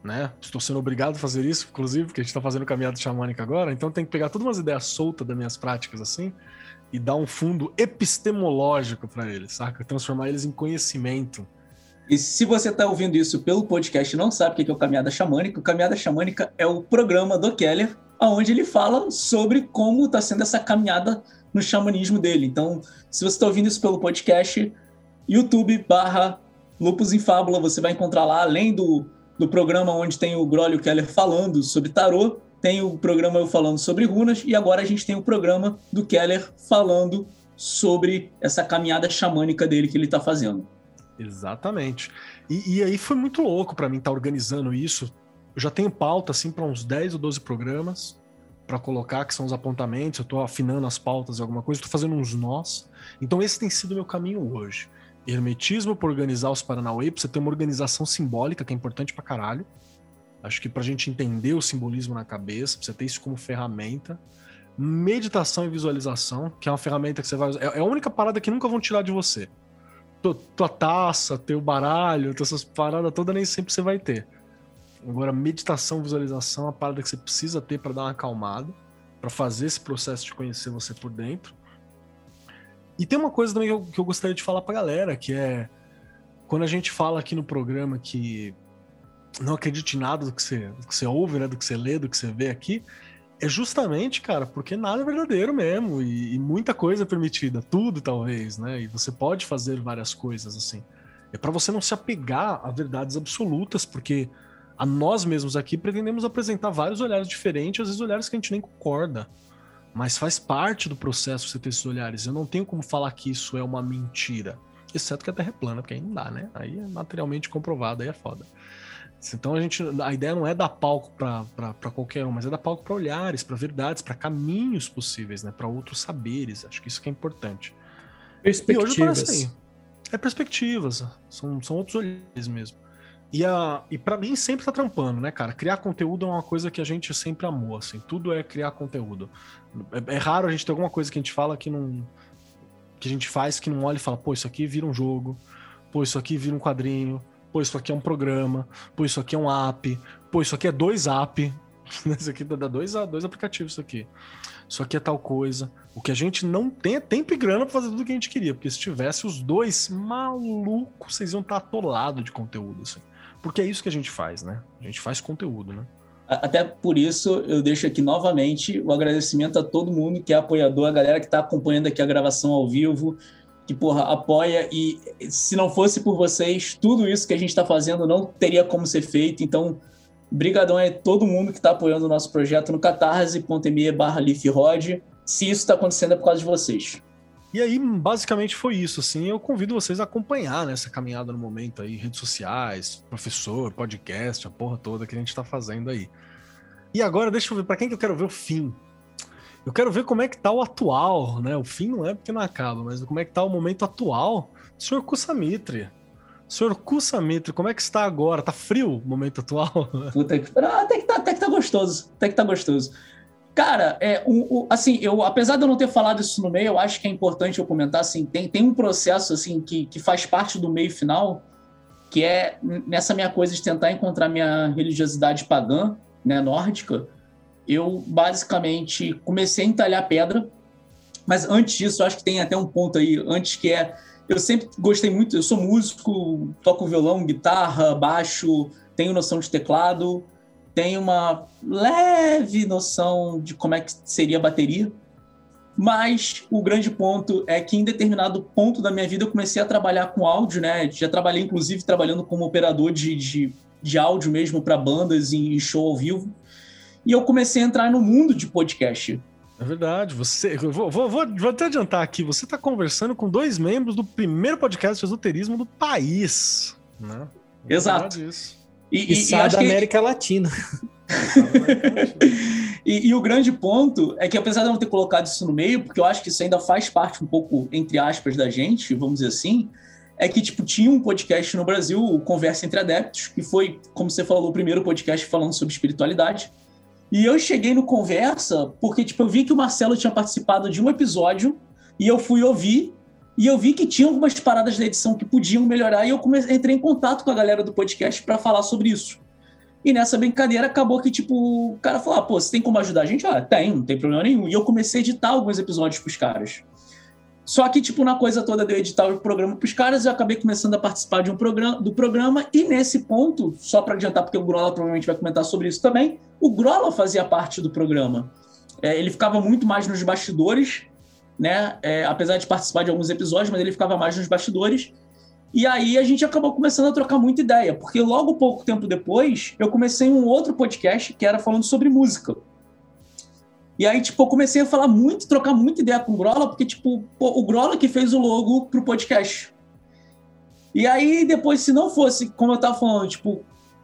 Né? Estou sendo obrigado a fazer isso, inclusive, porque a gente tá fazendo caminhada xamânica agora. Então tem que pegar todas umas ideias soltas das minhas práticas assim e dar um fundo epistemológico pra eles, saca? Transformar eles em conhecimento. E se você está ouvindo isso pelo podcast e não sabe o que é o Caminhada Xamânica, o Caminhada Xamânica é o programa do Keller, onde ele fala sobre como está sendo essa caminhada no xamanismo dele. Então, se você está ouvindo isso pelo podcast, YouTube barra Lupus em Fábula, você vai encontrar lá, além do, do programa onde tem o Grolio e o Keller falando sobre tarô, tem o programa eu falando sobre runas, e agora a gente tem o programa do Keller falando sobre essa caminhada xamânica dele que ele está fazendo. Exatamente. E, e aí foi muito louco pra mim estar organizando isso. Eu já tenho pauta assim para uns 10 ou 12 programas pra colocar, que são os apontamentos. Eu tô afinando as pautas e alguma coisa, tô fazendo uns nós. Então esse tem sido o meu caminho hoje. Hermetismo para organizar os Paranauê, pra você ter uma organização simbólica que é importante pra caralho. Acho que pra gente entender o simbolismo na cabeça, pra você ter isso como ferramenta. Meditação e visualização, que é uma ferramenta que você vai usar. É é a única parada que nunca vão tirar de você tua taça, teu baralho, essas paradas todas nem sempre você vai ter. Agora, meditação, visualização é uma parada que você precisa ter para dar uma acalmada, para fazer esse processo de conhecer você por dentro. E tem uma coisa também que eu, que eu gostaria de falar pra galera, que é quando a gente fala aqui no programa que não acredite em nada do que você, do que você ouve, né, do que você lê, do que você vê aqui, é justamente, cara, porque nada é verdadeiro mesmo e, e muita coisa é permitida, tudo talvez, né? E você pode fazer várias coisas assim. É para você não se apegar a verdades absolutas, porque a nós mesmos aqui pretendemos apresentar vários olhares diferentes, às vezes olhares que a gente nem concorda. Mas faz parte do processo você ter esses olhares. Eu não tenho como falar que isso é uma mentira. Exceto que a Terra é plana, porque aí não dá, né? Aí é materialmente comprovado, aí é foda. Então a gente, a ideia não é dar palco para qualquer um, mas é dar palco para olhares, para verdades, para caminhos possíveis, né? Para outros saberes. Acho que isso que é importante. E hoje aí. Perspectivas. É perspectivas, são, são outros olhares mesmo. E, a, e para mim sempre tá trampando, né, cara? Criar conteúdo é uma coisa que a gente sempre amou, assim. Tudo é criar conteúdo. É, é raro a gente ter alguma coisa que a gente fala que não. que a gente faz que não olha e fala, pô, isso aqui vira um jogo, pô, isso aqui vira um quadrinho, pô, isso aqui é um programa, pô, isso aqui é um app, pô, isso aqui é dois app. Isso aqui dá dois, dois aplicativos, isso aqui. Isso aqui é tal coisa. O que a gente não tem é tempo e grana pra fazer tudo que a gente queria. Porque se tivesse os dois, maluco, vocês iam estar atolados de conteúdo, assim. Porque é isso que a gente faz, né? A gente faz conteúdo, né? Até por isso, eu deixo aqui novamente o agradecimento a todo mundo que é apoiador, a galera que está acompanhando aqui a gravação ao vivo, que, porra, apoia. E se não fosse por vocês, tudo isso que a gente está fazendo não teria como ser feito. Então, brigadão é todo mundo que está apoiando o nosso projeto no catarse.me barra. Se isso está acontecendo é por causa de vocês. E aí, basicamente foi isso, assim. Eu convido vocês a acompanhar nessa caminhada no momento aí, redes sociais, professor, podcast, a porra toda que a gente tá fazendo aí. E agora, deixa eu ver, para quem que eu quero ver o fim? Eu quero ver como é que tá o atual, né? O fim não é porque não acaba, mas como é que tá o momento atual do senhor Kusamitri. Senhor Kusamitri, como é que está agora? Tá frio o momento atual? Puta que... Ah, até, que tá, até que tá gostoso. Até que tá gostoso. Cara, é, o, o, assim, eu, apesar de eu não ter falado isso no meio, eu acho que é importante eu comentar, assim, tem, tem um processo, assim, que, que faz parte do meio final, que é nessa minha coisa de tentar encontrar minha religiosidade pagã, né, nórdica, eu basicamente comecei a entalhar pedra, mas antes disso, acho que tem até um ponto aí, antes que é, eu sempre gostei muito, eu sou músico, toco violão, guitarra, baixo, tenho noção de teclado, tem uma leve noção de como é que seria a bateria, mas o grande ponto é que em determinado ponto da minha vida eu comecei a trabalhar com áudio, né? Já trabalhei, inclusive, trabalhando como operador de, de, de áudio mesmo para bandas e show ao vivo. E eu comecei a entrar no mundo de podcast. É verdade. Você, vou, vou, vou, vou até adiantar aqui. Você está conversando com dois membros do primeiro podcast de esoterismo do país. Né? É Exato. E, e, e da América que... Latina. e, e, o grande ponto é que, apesar de eu não ter colocado isso no meio, porque eu acho que isso ainda faz parte um pouco, entre aspas, da gente, vamos dizer assim, é que, tipo, tinha um podcast no Brasil, o Conversa Entre Adeptos, que foi, como você falou, o primeiro podcast falando sobre espiritualidade. E eu cheguei no Conversa porque, tipo, eu vi que o Marcelo tinha participado de um episódio e eu fui ouvir e eu vi que tinha algumas paradas da edição que podiam melhorar e eu comecei, entrei em contato com a galera do podcast para falar sobre isso. E nessa brincadeira acabou que, tipo, o cara falou: ah, pô, você tem como ajudar a gente? Ah, tem, não tem problema nenhum. E eu comecei a editar alguns episódios pros caras. Só que, tipo, na coisa toda de eu editar o programa pros caras, eu acabei começando a participar de um programa, do programa, e nesse ponto, só para adiantar, porque o Grola provavelmente vai comentar sobre isso também, o Grola fazia parte do programa. É, ele ficava muito mais nos bastidores, né? É, apesar de participar de alguns episódios, mas ele ficava mais nos bastidores. E aí a gente acabou começando a trocar muita ideia, porque logo pouco tempo depois eu comecei um outro podcast que era falando sobre música. E aí, tipo, eu comecei a falar muito, trocar muita ideia com o Grola, porque, tipo, o Grola que fez o logo pro podcast. E aí, depois, se não fosse, como eu tava falando, tipo,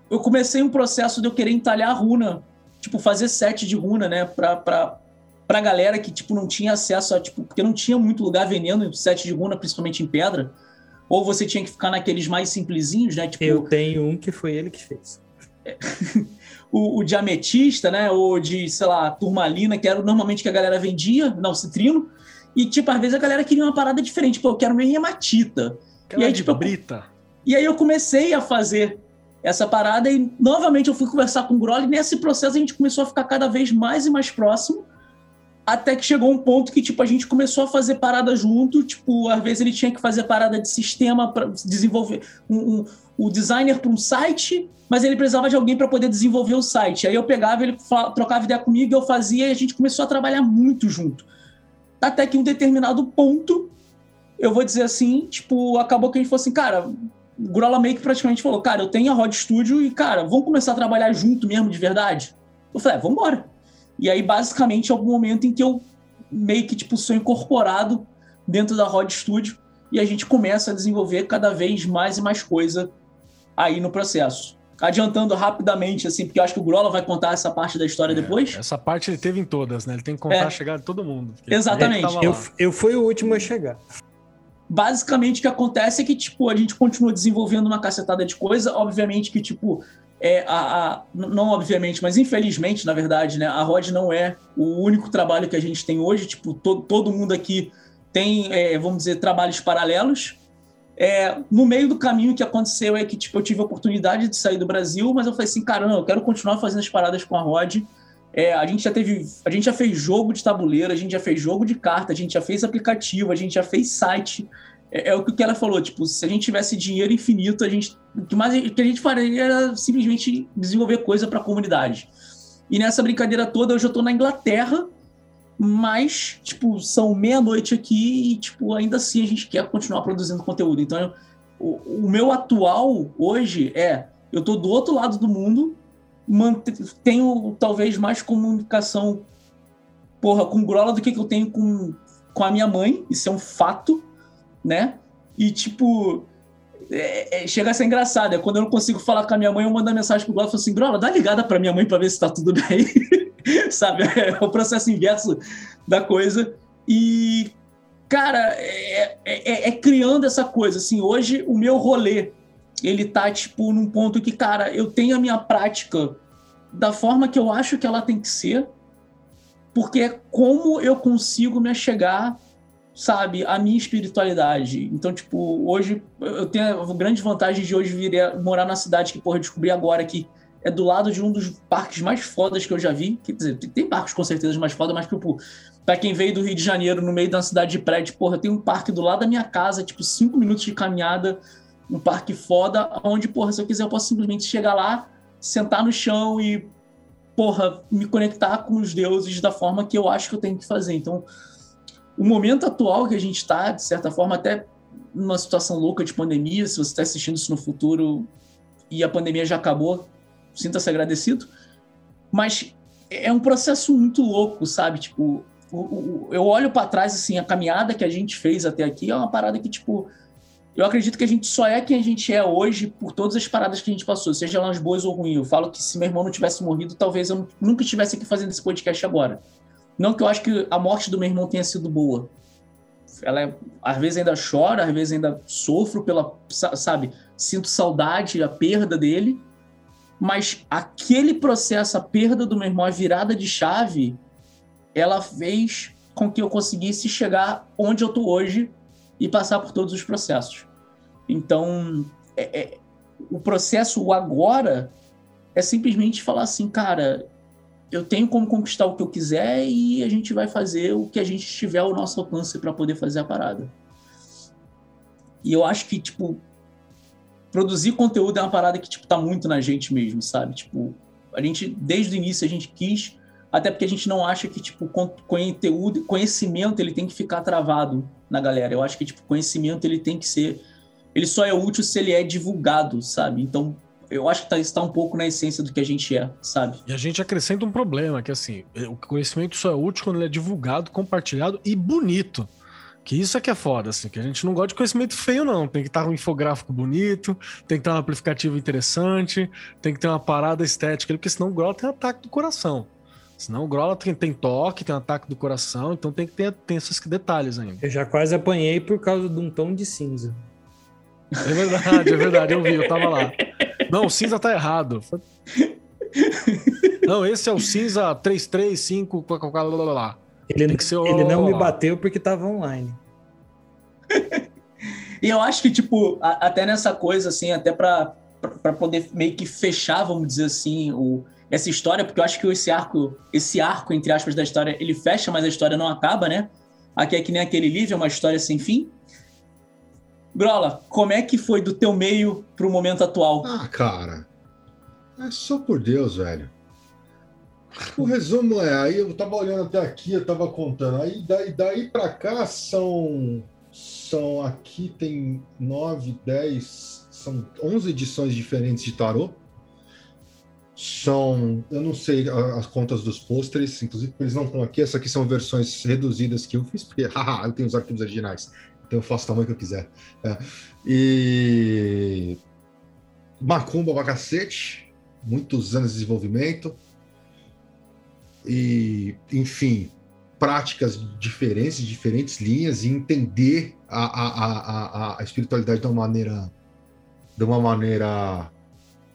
eu comecei um processo de eu querer entalhar a runa, tipo, fazer set de runa, né, pra, pra, pra galera que, tipo, não tinha acesso a, tipo, porque não tinha muito lugar vendendo set de runa, principalmente em pedra. Ou você tinha que ficar naqueles mais simplesinhos, né? Tipo, eu tenho um que foi ele que fez. o, o diametista, né? Ou de, sei lá, turmalina, que era normalmente que a galera vendia, não, citrino. E, tipo, às vezes a galera queria uma parada diferente. Pô, eu quero minha hematita. Aquela e aí, tipo, brita. E aí eu comecei a fazer essa parada e novamente eu fui conversar com o Groll e nesse processo a gente começou a ficar cada vez mais e mais próximo até que chegou um ponto que, tipo, a gente começou a fazer parada junto. Tipo, às vezes ele tinha que fazer parada de sistema para desenvolver um, um, o designer para um site, mas ele precisava de alguém para poder desenvolver o site. Aí eu pegava, ele trocava ideia comigo, eu fazia e a gente começou a trabalhar muito junto. Até que em um determinado ponto, eu vou dizer assim, tipo, acabou que a gente falou assim, cara, o Grola que praticamente falou, cara, eu tenho a Rod Studio e, cara, vamos começar a trabalhar junto mesmo, de verdade? Eu falei, é, vamos embora. E aí, basicamente, é o momento em que eu meio que tipo, sou incorporado dentro da Rod Studio e a gente começa a desenvolver cada vez mais e mais coisa aí no processo. Adiantando rapidamente, assim, porque eu acho que o Grola vai contar essa parte da história é, depois. Essa parte ele teve em todas, né? Ele tem que contar é. a chegada de todo mundo. Exatamente. Eu, eu fui o último a chegar. basicamente o que acontece é que, tipo, a gente continua desenvolvendo uma cacetada de coisa. Obviamente que, tipo, é, a, a- não obviamente, mas infelizmente, na verdade, né, a Rod não é o único trabalho que a gente tem hoje. Tipo, to- todo mundo aqui tem, é, vamos dizer, trabalhos paralelos. É, no meio do caminho o que aconteceu é que tipo, eu tive a oportunidade de sair do Brasil, mas eu falei assim, caramba, eu quero continuar fazendo as paradas com a Rod. É, a gente já teve, a gente já fez jogo de tabuleiro, a gente já fez jogo de carta, a gente já fez aplicativo, a gente já fez site. É, é o que ela falou, tipo, se a gente tivesse dinheiro infinito, a gente, o que mais o que a gente faria era simplesmente desenvolver coisa para a comunidade. E nessa brincadeira toda, hoje eu tô na Inglaterra, mas, tipo, são meia-noite aqui e, tipo, ainda assim a gente quer continuar produzindo conteúdo. Então, o, o meu atual hoje é: eu tô do outro lado do mundo, tenho talvez mais comunicação, porra, com Grola do que que eu tenho com, com a minha mãe, isso é um fato, né? E, tipo, é- é- chega a ser engraçado. É quando eu não consigo falar com a minha mãe, eu mando mensagem pro Grola e falo assim: Grola, dá ligada pra minha mãe pra ver se tá tudo bem. Sabe? É o processo inverso da coisa. E, cara, é, é- é criando essa coisa. Assim, hoje o meu rolê, ele tá, tipo, num ponto que, cara, eu tenho a minha prática da forma que eu acho que ela tem que ser, porque é como eu consigo me achegar, sabe, à minha espiritualidade. Então, tipo, hoje eu tenho a grande vantagem de hoje vir a- morar na cidade que, porra, descobri agora que é do lado de um dos parques mais fodas que eu já vi. Quer dizer, tem- parques com certeza mais foda, mas, tipo, pra quem veio do Rio de Janeiro, no meio da cidade de prédio, porra, tem um parque do lado da minha casa, tipo, cinco minutos de caminhada, um parque foda, onde, porra, se eu quiser, eu posso simplesmente chegar lá, sentar no chão e, porra, me conectar com os deuses da forma que eu acho que eu tenho que fazer. Então, o momento atual que a gente está, de certa forma, até numa situação louca de pandemia, se você está assistindo isso no futuro e a pandemia já acabou, sinta-se agradecido. Mas é um processo muito louco, sabe? Tipo, eu olho para trás, assim, a caminhada que a gente fez até aqui é uma parada que, tipo, eu acredito que a gente só é quem a gente é hoje por todas as paradas que a gente passou, seja elas boas ou ruins. Eu falo que se meu irmão não tivesse morrido, talvez eu nunca estivesse aqui fazendo esse podcast agora. Não que eu acho que a morte do meu irmão tenha sido boa. Ela é, às vezes ainda choro, às vezes ainda sofro pela, sa- sabe, sinto saudade, a perda dele. Mas aquele processo, a perda do meu irmão, a virada de chave, ela fez com que eu conseguisse chegar onde eu tô hoje e passar por todos os processos. Então, é- é- o processo, agora, é simplesmente falar assim, cara, eu tenho como conquistar o que eu quiser e a gente vai fazer o que a gente tiver ao nosso alcance para poder fazer a parada. E eu acho que, tipo, produzir conteúdo é uma parada que, tipo, tá muito na gente mesmo, sabe? Tipo, a gente, desde o início, a gente quis, até porque a gente não acha que, tipo, con- conteúdo, conhecimento, ele tem que ficar travado na galera. Eu acho que, tipo, conhecimento, ele tem que ser... Ele só é útil se ele é divulgado, sabe? Então, eu acho que tá, isso tá um pouco na essência do que a gente é, sabe? E a gente acrescenta um problema, que assim, o conhecimento só é útil quando ele é divulgado, compartilhado e bonito. Que isso é que é foda, assim, que a gente não gosta de conhecimento feio, não. Tem que estar um infográfico bonito, tem que ter um aplicativo interessante, tem que ter uma parada estética, porque senão o Grola tem ataque do coração. Senão o Grola tem, tem toque, tem um ataque do coração, então tem que ter tem esses detalhes ainda. Eu já quase apanhei por causa de um tom de cinza. É verdade, é verdade, eu vi, eu tava lá. Não, o cinza tá errado. Não, esse é o cinza 335, blá, blá, blá, blá, blá. Ele, Tem que ser ele não me bateu porque tava online. E eu acho que, tipo, a- até nessa coisa, assim, até pra, pra- pra poder meio que fechar, vamos dizer assim, o, essa história, porque eu acho que esse arco, esse arco, entre aspas, da história, ele fecha, mas a história não acaba, né? Aqui é que nem aquele livro, é uma história sem fim. Grola, como é que foi do teu meio pro momento atual? Ah, cara. É só por Deus, velho. O resumo é, aí eu tava olhando até aqui, eu tava contando. Aí daí, daí pra cá são. São. Aqui tem 9, 10. São 11 edições diferentes de tarô. São. Eu não sei as contas dos pôsteres, inclusive eles não estão aqui. Essas aqui são versões reduzidas que eu fiz, porque haha, eu tenho os arquivos originais. Então eu faço o tamanho que eu quiser. É. E. Macumba pra cacete, muitos anos de desenvolvimento. E, enfim, práticas diferentes, diferentes linhas e entender a, a, a, a, espiritualidade de uma maneira de uma maneira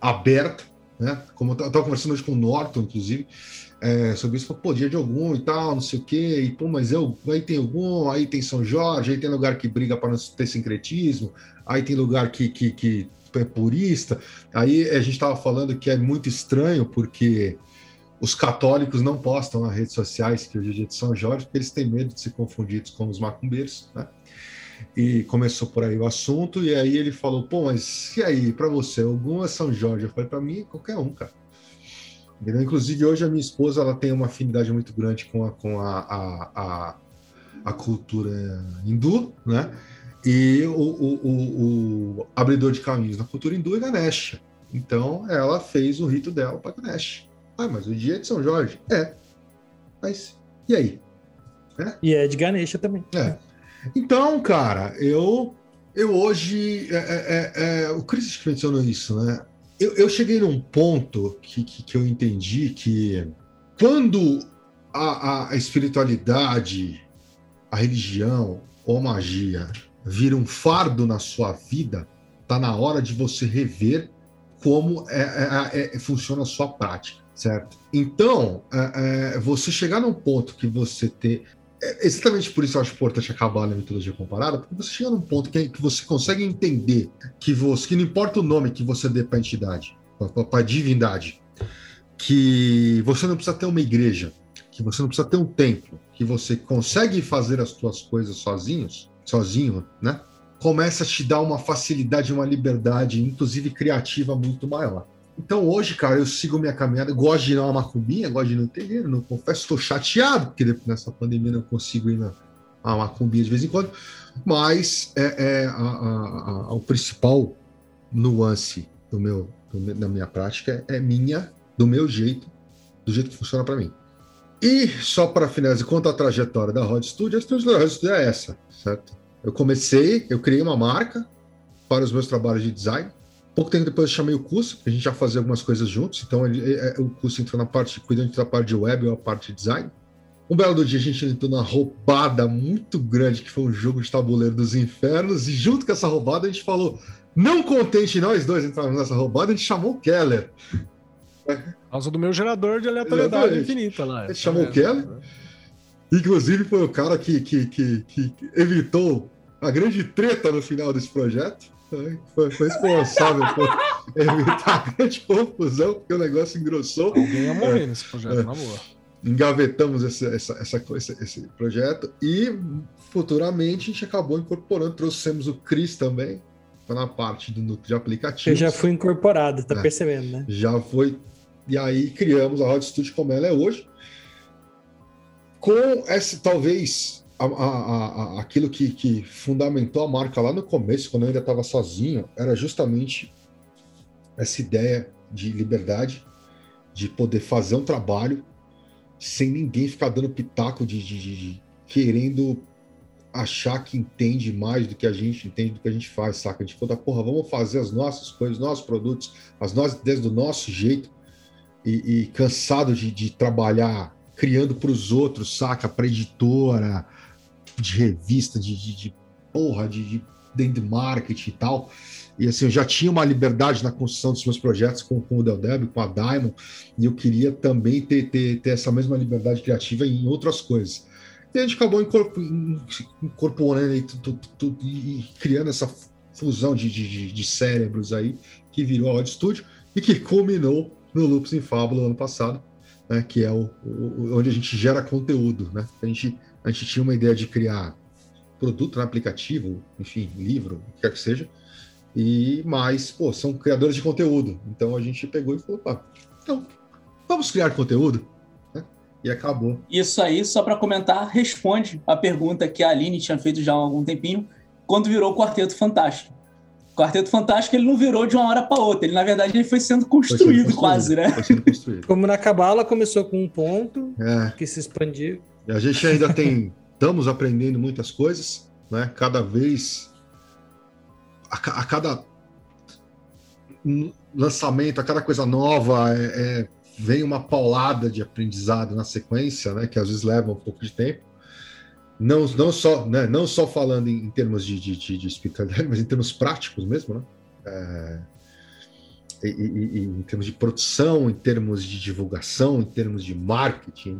aberta, né? Como eu estava conversando hoje com o Norton, inclusive, é, sobre isso, pô, dia de algum e tal, não sei o quê, e pô, mas eu, aí tem algum, aí tem São Jorge, aí tem lugar que briga para não ter sincretismo, aí tem lugar que, que, que é purista. Aí a gente estava falando que é muito estranho, porque os católicos não postam nas redes sociais que hoje é dia de São Jorge, porque eles têm medo de ser confundidos com os macumbeiros, né? E começou por aí o assunto, e aí ele falou: pô, mas e aí, para você, algum é São Jorge? Eu falei: para mim, qualquer um, cara. Entendeu? Inclusive, hoje a minha esposa ela tem uma afinidade muito grande com a, com a, a, a, a cultura hindu, né? E o, o, o, o, abridor de caminhos na cultura hindu é Ganesha. Então, ela fez o rito dela para Ganesha. Ah, mas o dia é de São Jorge? É. Mas, e aí? É? E é de Ganesha também. É. Então, cara, eu eu hoje. É, é, é, é o Chris mencionou isso, né? Eu, eu cheguei num ponto que, que, que, eu entendi que quando a, a espiritualidade, a religião ou a magia vira um fardo na sua vida, tá na hora de você rever como é, é, é, funciona a sua prática certo? Então, é, é, você chegar num ponto que você ter. É exatamente por isso eu acho importante acabar na mitologia comparada, porque você chega num ponto que, que você consegue entender que você, que não importa o nome que você dê para a entidade, para a divindade, que você não precisa ter uma igreja, que você não precisa ter um templo, que você consegue fazer as suas coisas sozinhos, sozinho, né? Começa a te dar uma facilidade, uma liberdade, inclusive criativa, muito maior. Então hoje, cara, eu sigo minha caminhada, gosto de ir na macumbinha, gosto de ir no terreiro, não confesso, estou chateado, porque nessa pandemia não consigo ir na, na macumbinha de vez em quando, mas é, é a, a, a, o principal nuance do meu, do, da minha prática é minha, do meu jeito, do jeito que funciona para mim. E só para finalizar, quanto à trajetória da Rod Studio, a trajetória da Rod Studio é essa, certo? Eu comecei, eu criei uma marca para os meus trabalhos de design, Pouco tempo depois eu chamei o curso, a gente já fazia algumas coisas juntos, então ele, é, é, o curso entrou na parte, cuidando da parte de web ou a parte de design. Um belo dia a gente entrou numa roubada muito grande, que foi um jogo de tabuleiro dos infernos, e junto com essa roubada a gente falou, não contente nós dois entrarmos nessa roubada, a gente chamou o Keller. Por causa do meu gerador de aleatoriedade Exatamente. infinita lá. A gente chamou o Keller, inclusive foi o cara que, que, que, que evitou a grande treta no final desse projeto. Foi, foi, responsável por evitar grande confusão, porque o negócio engrossou. Alguém ia morrer é, nesse projeto, é, na boa. Engavetamos esse, essa, essa, esse, esse, projeto e futuramente a gente acabou incorporando, trouxemos o Cris também, na parte do núcleo de aplicativos. Eu já fui incorporado, tá é, percebendo, né? Já foi. E aí criamos a Rod Studio como ela é hoje. Com esse, talvez, a, a, a, aquilo que, que, fundamentou a marca lá no começo, quando eu ainda estava sozinho, era justamente essa ideia de liberdade, de poder fazer um trabalho sem ninguém ficar dando pitaco de, de, de, de querendo achar que entende mais do que a gente entende do que a gente faz, saca? De toda porra, vamos fazer as nossas coisas, nossos produtos, as nossas do nosso jeito e, e cansado de, de trabalhar criando para os outros, saca? Para editora, de revista, de, de, de porra, de, de dentro de marketing e tal. E assim, eu já tinha uma liberdade na construção dos meus projetos com, com o Del Deb, com a Diamond, e eu queria também ter, ter, ter essa mesma liberdade criativa em outras coisas. E a gente acabou incorporando e, e criando essa fusão de, de, de, cérebros aí, que virou a Odd Studio e que culminou no Loops em Fábula ano passado, né, que é o, o, onde a gente gera conteúdo. Né? A gente a gente tinha uma ideia de criar produto no aplicativo, enfim, livro, o que quer que seja, e mais, pô, são criadores de conteúdo. Então a gente pegou e falou, pá, então, vamos criar conteúdo. Né? E acabou. Isso aí, só para comentar, responde a pergunta que a Aline tinha feito já há algum tempinho, quando virou o Quarteto Fantástico. O Quarteto Fantástico ele não virou de uma hora para outra, ele na verdade ele foi sendo construído, foi sendo construído quase, né? Foi sendo construído. Como na Cabala começou com um ponto é. que se expandiu. A gente ainda tem, estamos aprendendo muitas coisas, né? Cada vez, a, a cada lançamento, a cada coisa nova, é, é, vem uma paulada de aprendizado na sequência, né? Que às vezes leva um pouco de tempo. Não, não, só, né, não só falando em, em termos de, de, de, de espiritualidade, mas em termos práticos mesmo, né? É, e, e- e em termos de produção, em termos de divulgação, em termos de marketing.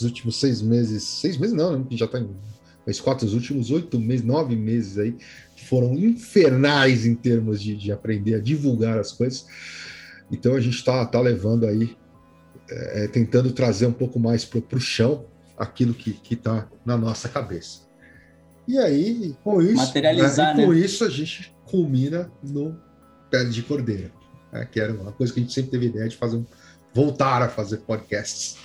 Os últimos seis meses, seis meses não, né? já está em mas quatro, os últimos oito meses, nove meses aí, foram infernais em termos de, de aprender a divulgar as coisas. Então a gente está tá levando aí, é, tentando trazer um pouco mais para o chão aquilo que está na nossa cabeça. E aí, com isso, Materializar, né, com né? isso a gente culmina no Pele de Cordeiro, né, que era uma coisa que a gente sempre teve ideia de fazer, um- voltar a fazer podcasts.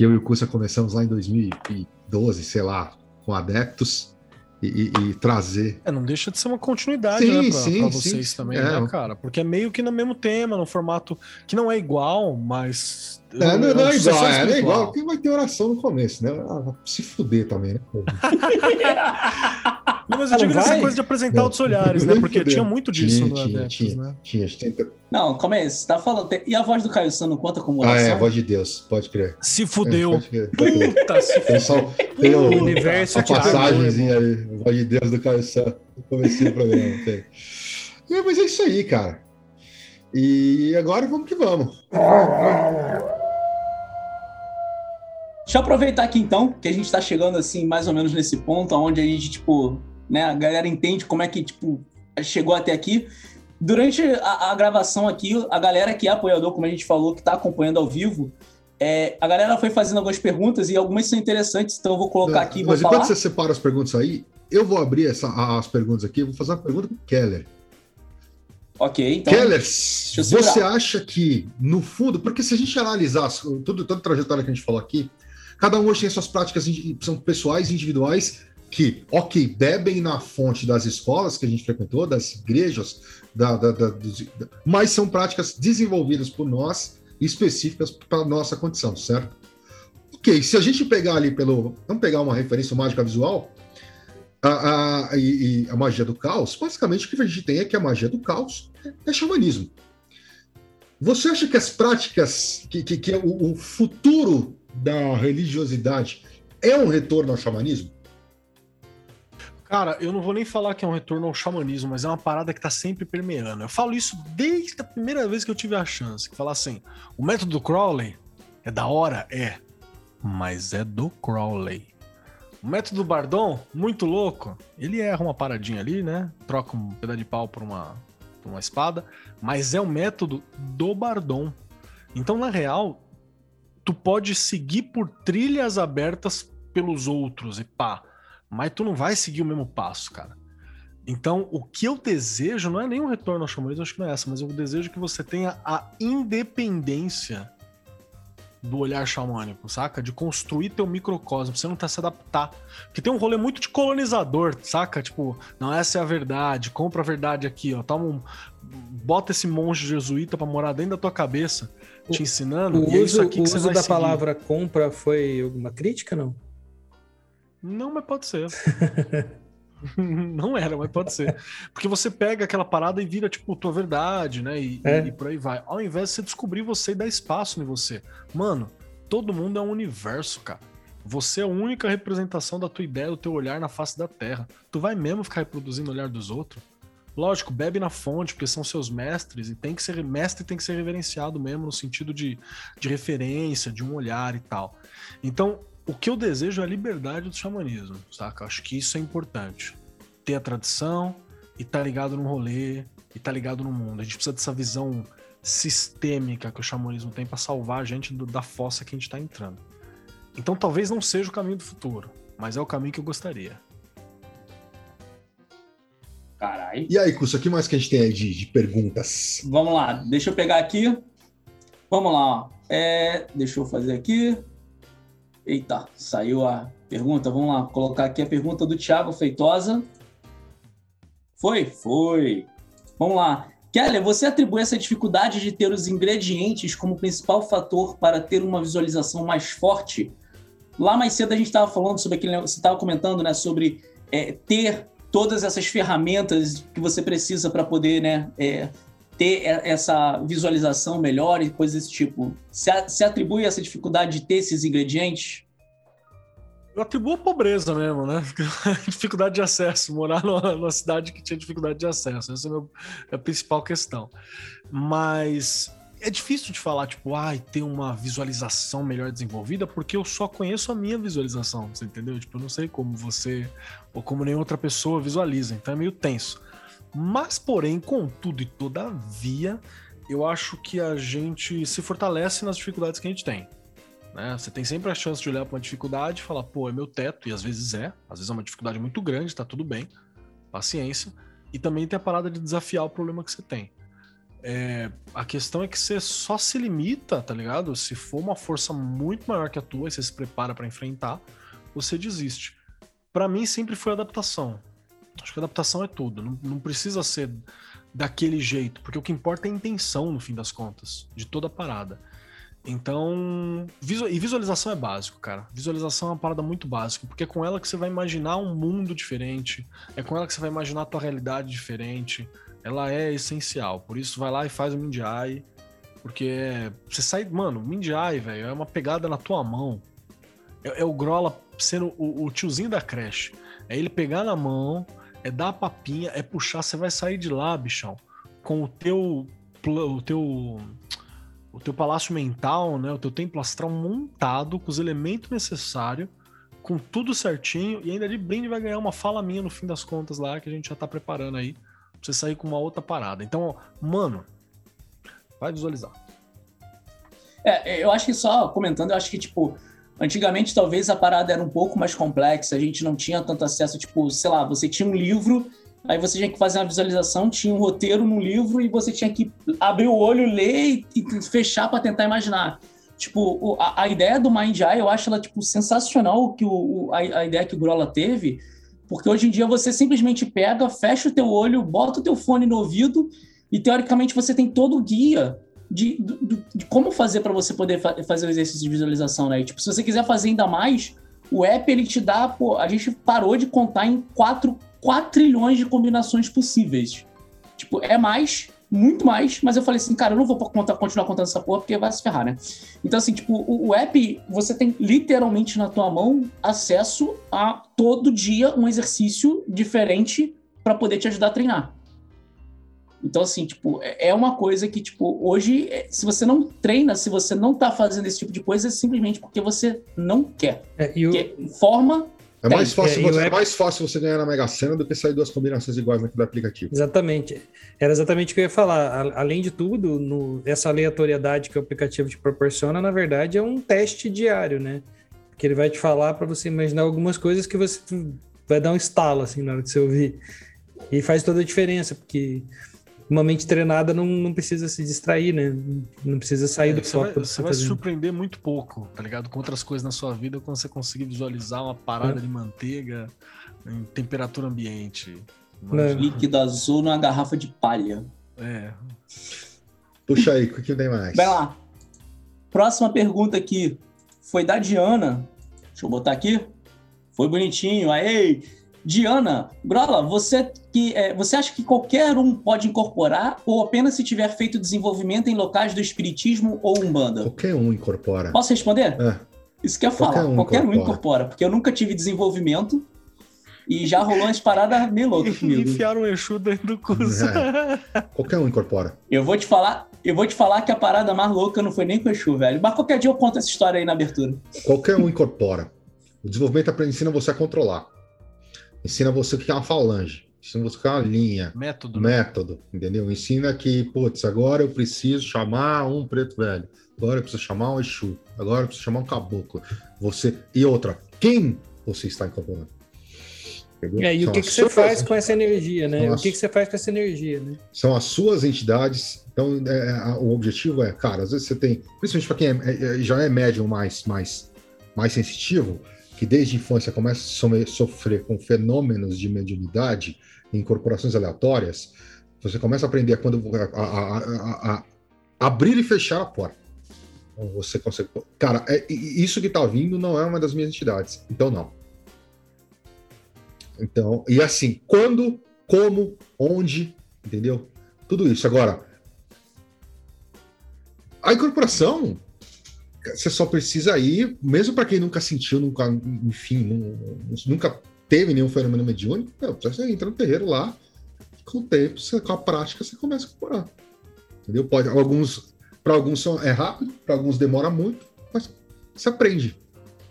Que eu e o Cursa começamos lá em 2012, sei lá, com adeptos e, e- e trazer. É, não deixa de ser uma continuidade, Sim, né, pra, sim, pra vocês sim, também, é. né, cara? Porque é meio que no mesmo tema, no formato que não é igual, mas. É, não, não é sucessão igual, é, não é igual, porque vai ter oração no começo, né? Ah, se fuder também, né? Não, mas eu Ah, digo vai? coisa de apresentar outros olhares, né? Porque tinha muito disso Tinha, no tinha, Adeptos, tinha. né? Tinha, a tenta... Não, calma aí, você tá falando. E a voz do Caio San não conta como Ah, oração? é, voz de Deus, pode crer. Se É, fudeu. crer. Puta, se Tem, só, tem O o, universo a te perdoa, passagenzinha aí, voz de Deus do Caio Sá, no começo do programa. Tem. É, mas é isso aí, cara. E agora vamos que vamos. Deixa eu aproveitar aqui então, que a gente tá chegando assim, mais ou menos nesse ponto, onde a gente, tipo, né, a galera entende como é que, tipo, chegou até aqui. Durante a, a gravação aqui, a galera que é apoiador, como a gente falou, que tá acompanhando ao vivo, é, a galera foi fazendo algumas perguntas e algumas são interessantes, então eu vou colocar aqui e vou mas falar. enquanto você separa as perguntas aí, eu vou abrir essa- as perguntas aqui, eu vou fazer uma pergunta pro Keller. Ok, então. Keller, você acha que, no fundo, porque se a gente analisar tudo, toda a trajetória que a gente falou aqui, cada um hoje tem suas práticas, são pessoais, individuais, que, ok, bebem na fonte das escolas que a gente frequentou, das igrejas, da, da- da- dos- mas são práticas desenvolvidas por nós, específicas para nossa condição, certo? Ok, se a gente pegar ali pelo. Vamos pegar uma referência mágica visual, a, a, e, a magia do caos, basicamente o que a gente tem é que a magia do caos é xamanismo. Você acha que as práticas, que, que, que o, o futuro da religiosidade é um retorno ao xamanismo? Cara, eu não vou nem falar que é um retorno ao xamanismo, mas é uma parada que tá sempre permeando. Eu falo isso desde a primeira vez que eu tive a chance. Que falar assim, o método do Crowley é da hora? É. Mas é do Crowley. O método do Bardon, muito louco. Ele erra uma paradinha ali, né? Troca um pedaço de pau por uma, por uma espada. Mas é o método do Bardon. Então, na real, tu pode seguir por trilhas abertas pelos outros e pá. Mas tu não vai seguir o mesmo passo, cara. Então, o que eu desejo não é nem um retorno ao xamanismo, acho que não é essa, mas eu desejo que você tenha a independência do olhar xamânico, saca? De construir teu microcosmo, você não tá se adaptar. Porque tem um rolê muito de colonizador, saca? Tipo, não, essa é a verdade, compra a verdade aqui, ó. Toma um, bota esse monge jesuíta pra morar dentro da tua cabeça, te ensinando, O e é isso uso, aqui o uso da seguir. palavra compra foi alguma crítica, não? Não, mas pode ser. não era, mas pode ser. Porque você pega aquela parada e vira, tipo, tua verdade, né? E, É. e por aí vai. Ao invés de você descobrir você e dar espaço em você. Mano, todo mundo é um universo, cara. Você é a única representação da tua ideia, do teu olhar na face da Terra. Tu vai mesmo ficar reproduzindo o olhar dos outros? Lógico, bebe na fonte, porque são seus mestres, e tem que ser mestre tem que ser reverenciado mesmo, no sentido de, de referência, de um olhar e tal. Então, o que eu desejo é a liberdade do xamanismo, saca? Acho que isso é importante. Ter a tradição e tá ligado no rolê e tá ligado no mundo. A gente precisa dessa visão sistêmica que o xamanismo tem pra salvar a gente do- da fossa que a gente tá entrando. Então talvez não seja o caminho do futuro, mas é o caminho que eu gostaria. Caralho. E aí, Curso, o que mais que a gente tem aí de, de perguntas? Vamos lá, deixa eu pegar aqui. Vamos lá, ó. É, deixa eu fazer aqui. Eita, saiu a pergunta. Vamos lá, colocar aqui a pergunta do Thiago Feitosa. Foi? Foi. Vamos lá. Keller, você atribui essa dificuldade de ter os ingredientes como principal fator para ter uma visualização mais forte? Lá mais cedo a gente estava falando sobre aquele você estava comentando, né, sobre é, ter todas essas ferramentas que você precisa para poder, né, é, ter essa visualização melhor e coisas desse tipo? Se, atribui essa dificuldade de ter esses ingredientes? Eu atribuo a pobreza mesmo, né? dificuldade de acesso, morar numa, cidade que tinha dificuldade de acesso. Essa é é a principal questão. Mas é difícil de falar, tipo, ai, ter uma visualização melhor desenvolvida, porque eu só conheço a minha visualização, você entendeu? Tipo, eu não sei como você ou como nenhuma outra pessoa visualiza, então é meio tenso. Mas, porém, contudo e todavia, eu acho que a gente se fortalece nas dificuldades que a gente tem né? Você tem sempre a chance de olhar para uma dificuldade e falar, pô, é meu teto, e às vezes é, às vezes é uma dificuldade muito grande, tá tudo bem, paciência. E também tem a parada de desafiar o problema que você tem. É, a questão é que você só se limita, tá ligado? Se for uma força muito maior que a tua e você se prepara para enfrentar, você desiste. Para mim sempre foi adaptação. Acho que adaptação é tudo. Não, não precisa ser daquele jeito, porque o que importa é a intenção, no fim das contas, de toda a parada. Então, e visualização é básico, cara. Visualização é uma parada muito básica, porque é com ela que você vai imaginar um mundo diferente, é com ela que você vai imaginar a tua realidade diferente. Ela é essencial. Por isso, vai lá e faz o Mindiai, porque é- você sai, mano, Mindiai, velho, é uma pegada na tua mão. É, é o Grola sendo o, o tiozinho da creche. É ele pegar na mão, é dar a papinha, é puxar, você vai sair de lá, bichão, com o teu o teu o teu palácio mental, né, o teu templo astral montado com os elementos necessários, com tudo certinho e ainda de brinde vai ganhar uma fala minha no fim das contas lá que a gente já tá preparando aí pra você sair com uma outra parada. Então, mano, vai visualizar. É, eu acho que só comentando, eu acho que, tipo, antigamente talvez a parada era um pouco mais complexa, a gente não tinha tanto acesso, tipo, sei lá, você tinha um livro, aí você tinha que fazer uma visualização, tinha um roteiro no livro e você tinha que abrir o olho, ler e, fechar para tentar imaginar. Tipo, a, a ideia do Mind Eye, eu acho ela, tipo, sensacional que o- a, a ideia que o Grola teve, porque hoje em dia você simplesmente pega, fecha o teu olho, bota o teu fone no ouvido e, teoricamente, você tem todo o guia de, de como fazer para você poder fa- fazer o exercício de visualização, né? E, tipo, se você quiser fazer ainda mais, o app ele te dá, pô, a gente parou de contar em 4, 4 trilhões de combinações possíveis. Tipo, é mais, muito mais, mas eu falei assim, cara, eu não vou contar, continuar contando essa porra porque vai se ferrar, né? Então, assim, tipo, o, o app, você tem literalmente na tua mão acesso a todo dia um exercício diferente para poder te ajudar a treinar. Então, assim, tipo, é é uma coisa que, tipo, hoje, é, se você não treina, se você não tá fazendo esse tipo de coisa, é simplesmente porque você não quer. É, e o, Porque forma. É mais, fácil É, e você, é app- mais fácil você ganhar na Mega Sena do que sair duas combinações iguais naquele aplicativo. Exatamente. Era exatamente o que eu ia falar. A- Além de tudo, no- essa aleatoriedade que o aplicativo te proporciona, na verdade, é um teste diário, né? Que ele vai te falar para você imaginar algumas coisas que você vai dar um estalo assim na hora de você ouvir. E faz toda a diferença, porque uma mente treinada não, não precisa se distrair, né? Não precisa sair do É, você vai, foco. do que você tá vai se fazendo. surpreender muito pouco, tá ligado? Com outras coisas na sua vida quando você conseguir visualizar uma parada É. de manteiga em temperatura ambiente. É. Líquido azul numa garrafa de palha. É. Puxa aí, o que tem mais? Vai lá. Próxima pergunta aqui foi da Diana. Deixa eu botar aqui. Foi bonitinho. Aê! Diana, Grola, você, que, é, você acha que qualquer um pode incorporar ou apenas se tiver feito desenvolvimento em locais do espiritismo ou umbanda? Qualquer um incorpora. Posso responder? É. Isso que eu Qualquer falar. um Qualquer um incorpora. incorpora, porque eu nunca tive desenvolvimento e já rolou umas paradas meio loucas comigo. Enfiaram o Exu dentro do curso. Qualquer um incorpora. Eu vou te falar, eu vou te falar que a parada mais louca não foi nem com o Exu, velho. Mas qualquer dia eu conto essa história aí na abertura. Qualquer um incorpora. O desenvolvimento aprende- ensina você a controlar. Ensina você o que é uma falange. Ensina você o que é uma linha. Método. né? Método, entendeu? Ensina que, putz, agora eu preciso chamar um preto velho. Agora eu preciso chamar um Exu. Agora eu preciso chamar um caboclo. Você. E outra, quem você está incorporando? Entendeu? É, e o São que, as que você suas- faz com essa energia, né? São O as- que, que você faz com essa energia, né? são as suas entidades. Então, é, a- o objetivo é, cara, às vezes você tem, principalmente para quem é- é- já é médium mais, mais, mais sensitivo, que desde a infância começa a sofrer com fenômenos de mediunidade, incorporações aleatórias, você começa a aprender quando a, a- a- a- abrir e fechar a porta. Então, Você consegue. Cara, é- isso que tá vindo não é uma das minhas entidades. Então, não. Então, e assim, quando, como, onde, entendeu? Tudo isso. Agora, A incorporação, você só precisa ir, mesmo para quem nunca sentiu, nunca, enfim, nu- nunca teve nenhum fenômeno mediúnico, você entra no terreiro lá, com o tempo, você- com a prática, você começa a incorporar. Entendeu? Pode, alguns, para alguns é rápido, para alguns demora muito, mas você aprende.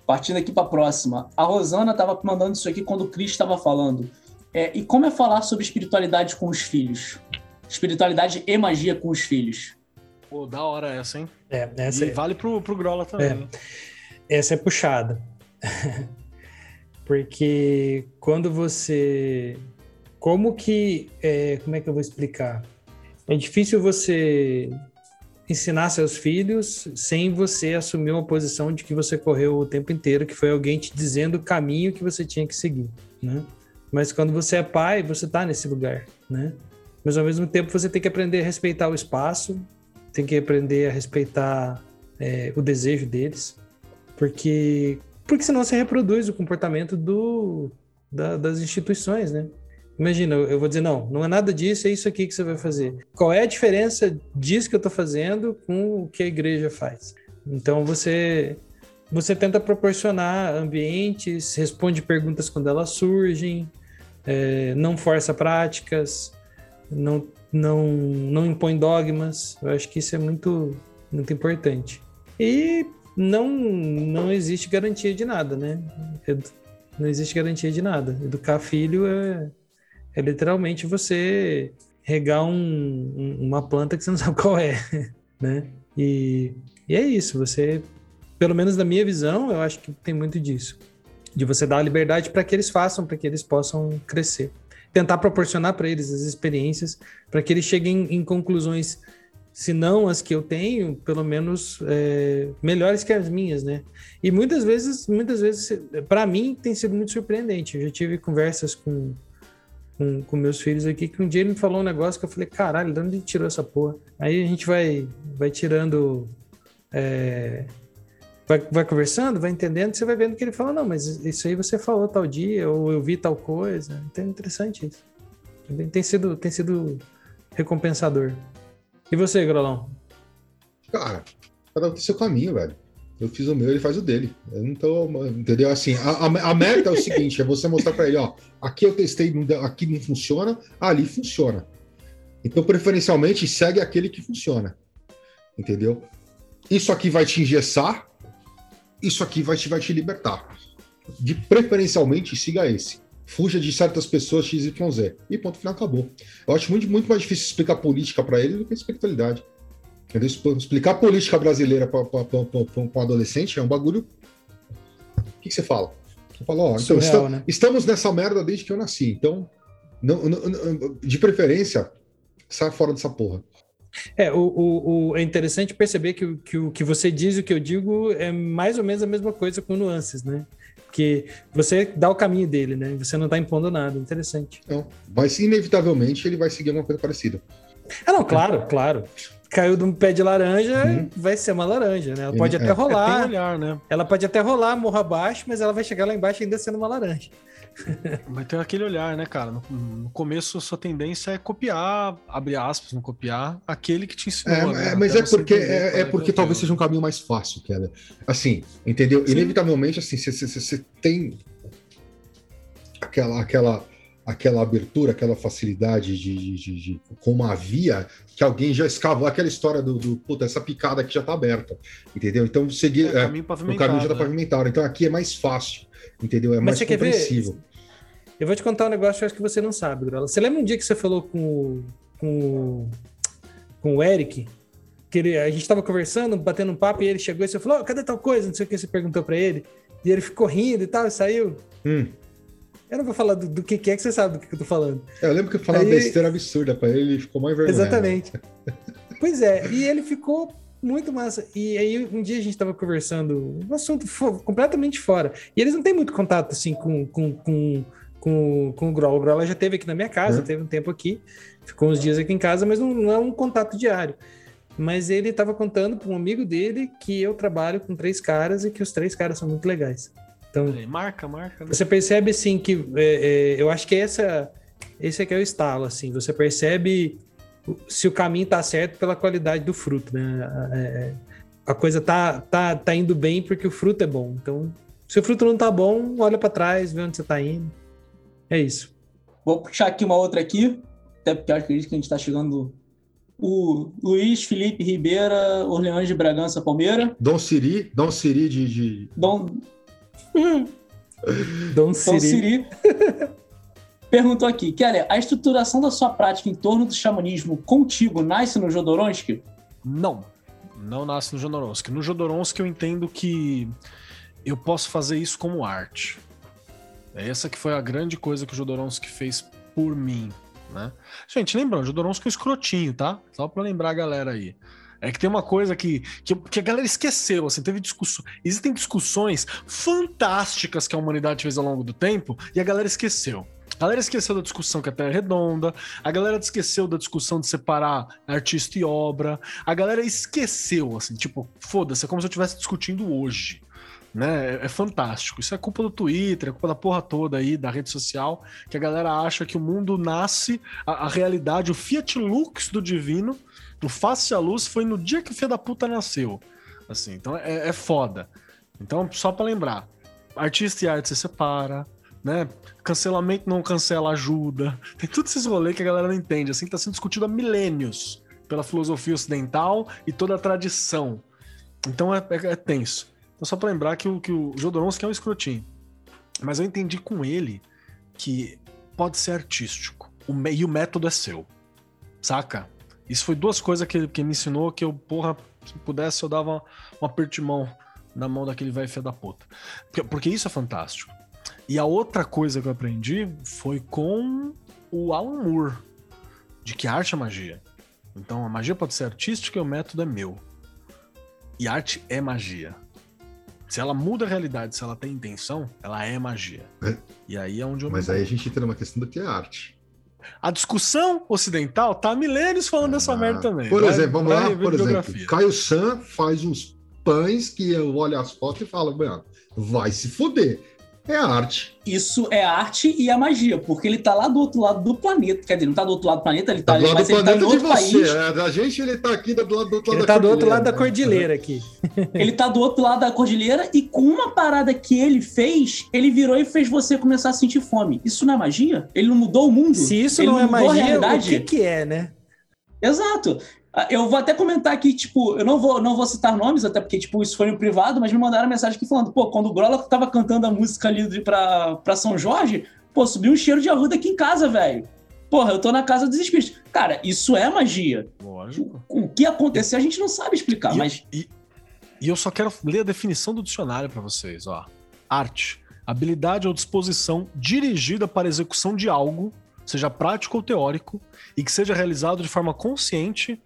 Partindo aqui para a próxima. A Rosana estava mandando isso aqui quando o Cris estava falando. É, e como é falar sobre espiritualidade com os filhos? Espiritualidade e magia com os filhos. Pô, da hora essa, hein? É, essa, E vale pro, pro Grola também. essa é puxada. Porque quando você. Como que. é, como é que eu vou explicar? É difícil você ensinar seus filhos sem você assumir uma posição de que você correu o tempo inteiro, que foi alguém te dizendo o caminho que você tinha que seguir, né? Mas quando você é pai, você tá nesse lugar, né? Mas ao mesmo tempo você tem que aprender a respeitar o espaço, tem que aprender a respeitar é, o desejo deles, porque porque senão você reproduz o comportamento do, da- das instituições, né? Imagina, eu vou dizer, não, não é nada disso, é isso aqui que você vai fazer. Qual é a diferença disso que eu estou fazendo com o que a igreja faz? Então você você tenta proporcionar ambientes, responde perguntas quando elas surgem, é, não força práticas, não, não, não impõe dogmas. Eu acho que isso é muito, muito importante. E não, não existe garantia de nada, né? Não existe garantia de nada. Educar filho é, é literalmente você regar um- uma planta que você não sabe qual é, né? E, e é isso, você, pelo menos na minha visão, eu acho que tem muito disso. De você dar a liberdade para que eles façam, para que eles possam crescer. Tentar proporcionar para eles as experiências, para que eles cheguem em conclusões, se não as que eu tenho, pelo menos é, melhores que as minhas, né? E muitas vezes, muitas vezes, para mim, tem sido muito surpreendente. Eu já tive conversas com, com, com meus filhos aqui, que um dia ele me falou um negócio que eu falei, caralho, de onde ele tirou essa porra? Aí a gente vai, vai tirando. é, vai, vai conversando, vai entendendo, você vai vendo que ele fala, não, mas isso aí você falou tal dia, ou eu vi tal coisa. Então é interessante isso. Tem sido, tem sido recompensador. E você, Grolão? Cara, cada um tem seu caminho, velho. Eu fiz o meu, ele faz o dele. Eu não tô. Entendeu? Assim, a, a, a meta é o seguinte: é você mostrar pra ele, ó, aqui eu testei, aqui não funciona, ali funciona. Então, preferencialmente, segue aquele que funciona. Entendeu? Isso aqui vai te engessar, isso aqui vai te, vai te libertar. De preferencialmente, siga esse. Fuja de certas pessoas XYZ. E ponto final, acabou. Eu acho muito, muito mais difícil explicar política pra ele do que espiritualidade. Entendeu? Explicar política brasileira para um adolescente é um bagulho. O que, que você fala? Você fala, ó, então, Surreal, esta- né? estamos nessa merda desde que eu nasci. Então, não- não- de preferência, sai fora dessa porra. É, o, o, o- é interessante perceber que, o- que o que você diz e o que eu digo é mais ou menos a mesma coisa com nuances, né? Porque você dá o caminho dele, né? Você não tá impondo nada. Interessante. Não. Mas, inevitavelmente, ele vai seguir uma coisa parecida. Ah, não, claro, claro. Caiu de um pé de laranja, Uhum. vai ser uma laranja, né? Ela Ele- pode é. até É, tem rolar, olhar, né? ela pode até rolar, morra abaixo, mas ela vai chegar lá embaixo ainda sendo uma laranja. Mas tem aquele olhar, né, cara? No, no começo, a sua tendência é copiar, abre aspas, não copiar, aquele que te ensinou. É, né? é, mas Até é porque, é, é que porque o talvez seja um caminho mais fácil, Keller. Assim, entendeu? Sim. Inevitavelmente, assim, você- tem aquela, aquela, aquela abertura, aquela facilidade de, de, de- de- com uma via que alguém já escavou, aquela história do, do puta, essa picada aqui já tá aberta, entendeu? Então, seguir, É, é, caminho o pavimentado. caminho já tá né? pavimentado. Então, aqui é mais fácil, entendeu? É Mas mais compreensível. Eu vou te contar um negócio que eu acho que você não sabe, Grola. Você lembra um dia que você falou com o, com com o Eric? Que ele, a gente tava conversando, batendo um papo, e ele chegou e você falou: "Ô, cadê tal coisa? Não sei o que você perguntou pra ele. E ele ficou rindo e tal, e saiu. Hum. Eu não vou falar do, do que, que é que você sabe do que, que eu tô falando. É, eu lembro que eu falava Aí- besteira absurda pra ele, ele ficou mais vergonhoso. Exatamente. pois é, e ele ficou muito massa. E aí um dia a gente tava conversando, um assunto fo- completamente fora. E eles não têm muito contato assim com, com, com, com, com o Grola. O Grola já teve aqui na minha casa, Uhum. teve um tempo aqui, ficou uns dias aqui em casa, mas não, não é um contato diário. Mas ele estava contando para um amigo dele que eu trabalho com três caras e que os três caras são muito legais. Então, É, Marca, marca. né? você percebe assim que é, é, eu acho que essa esse aqui é o estalo assim você percebe se o caminho tá certo pela qualidade do fruto, né? É, a coisa tá, tá, tá indo bem porque o fruto é bom. Então, se o fruto não tá bom, olha para trás, vê onde você tá indo. É isso. Vou puxar aqui uma outra aqui, até porque eu acredito que a gente está chegando. O Luiz Felipe Ribeira, Orleans de Bragança, Palmeira. Dom Siri, Dom Siri de. de... Dom, Dom Dom Siri. Siri. Perguntou aqui, Keller, a estruturação da sua prática em torno do xamanismo contigo nasce no Jodorowsky? Não, não nasce no Jodorowsky. No Jodorowsky eu entendo que eu posso fazer isso como arte. Essa que foi a grande coisa que o Jodorowsky fez por mim, né? Gente, lembrando, o Jodorowsky é um escrotinho, tá? Só pra lembrar a galera aí. É que tem uma coisa que, que, que a galera esqueceu, assim, teve discussão. Existem discussões fantásticas que a humanidade fez ao longo do tempo e a galera esqueceu. A galera esqueceu da discussão que a Terra é redonda, a galera esqueceu da discussão de separar artista e obra, a galera esqueceu, assim, tipo, foda-se, é como se eu estivesse discutindo hoje. Né? É, é fantástico. Isso é culpa do Twitter, é culpa da porra toda aí, da rede social, que a galera acha que o mundo nasce, a, a realidade, o Fiat Lux do divino, o face à luz foi no dia que o filho da puta nasceu. Assim, então é, é foda. Então, só pra lembrar, artista e arte se separa, né? Cancelamento não cancela ajuda. Tem todos esses rolês que a galera não entende, assim, tá sendo discutido há milênios pela filosofia ocidental e toda a tradição. Então é, é- é tenso. Então, só pra lembrar que o, que o Jodorowsky é um escrotinho. Mas eu entendi com ele que pode ser artístico. O e o método é seu. Saca? Isso foi duas coisas que ele, que me ensinou que eu, porra, se pudesse, eu dava um aperto de mão na mão daquele velho filho da puta. Porque, porque isso é fantástico. E a outra coisa que eu aprendi foi com o Alan Moore, de que arte é magia. Então a magia pode ser artística e o método é meu. E arte é magia. Se ela muda a realidade, se ela tem intenção, ela é magia. É. E aí é onde eu Mas aí a gente entra numa questão do que é arte. A discussão ocidental tá há milênios falando dessa Ah, merda também. Por Vai- exemplo, vamos lá, por exemplo. Caio San faz uns pães que eu olho as fotos e falo, mano, vai se fuder. É arte. Isso é arte e a magia, porque ele tá lá do outro lado do planeta. Quer dizer, não tá do outro lado do planeta, ele tá, Tá do lado mas do ele tá planeta em de outro você. país. é, A gente, ele tá aqui do lado do outro Ele lado tá da do outro lado da cordilheira aqui. Ele tá do outro lado da cordilheira e com uma parada que ele fez, ele virou e fez você começar a sentir fome. Isso não é magia? Ele não mudou o mundo? Se isso Ele não é mudou a magia, o que, que é, né? Exato. Ah, Eu vou até comentar aqui, tipo, eu não vou, não vou citar nomes, até porque, tipo, isso foi no privado, mas me mandaram mensagem aqui falando, pô, quando o Grola tava cantando a música ali pra, pra São Jorge, pô, subiu um cheiro de arruda aqui em casa, velho. Porra, eu tô na casa dos espíritos. Cara, isso é magia. Lógico. O que aconteceu a gente não sabe explicar, E, mas e- e eu só quero ler a definição do dicionário para vocês, ó. Arte, habilidade ou disposição dirigida para a execução de algo, seja prático ou teórico, e que seja realizado de forma consciente,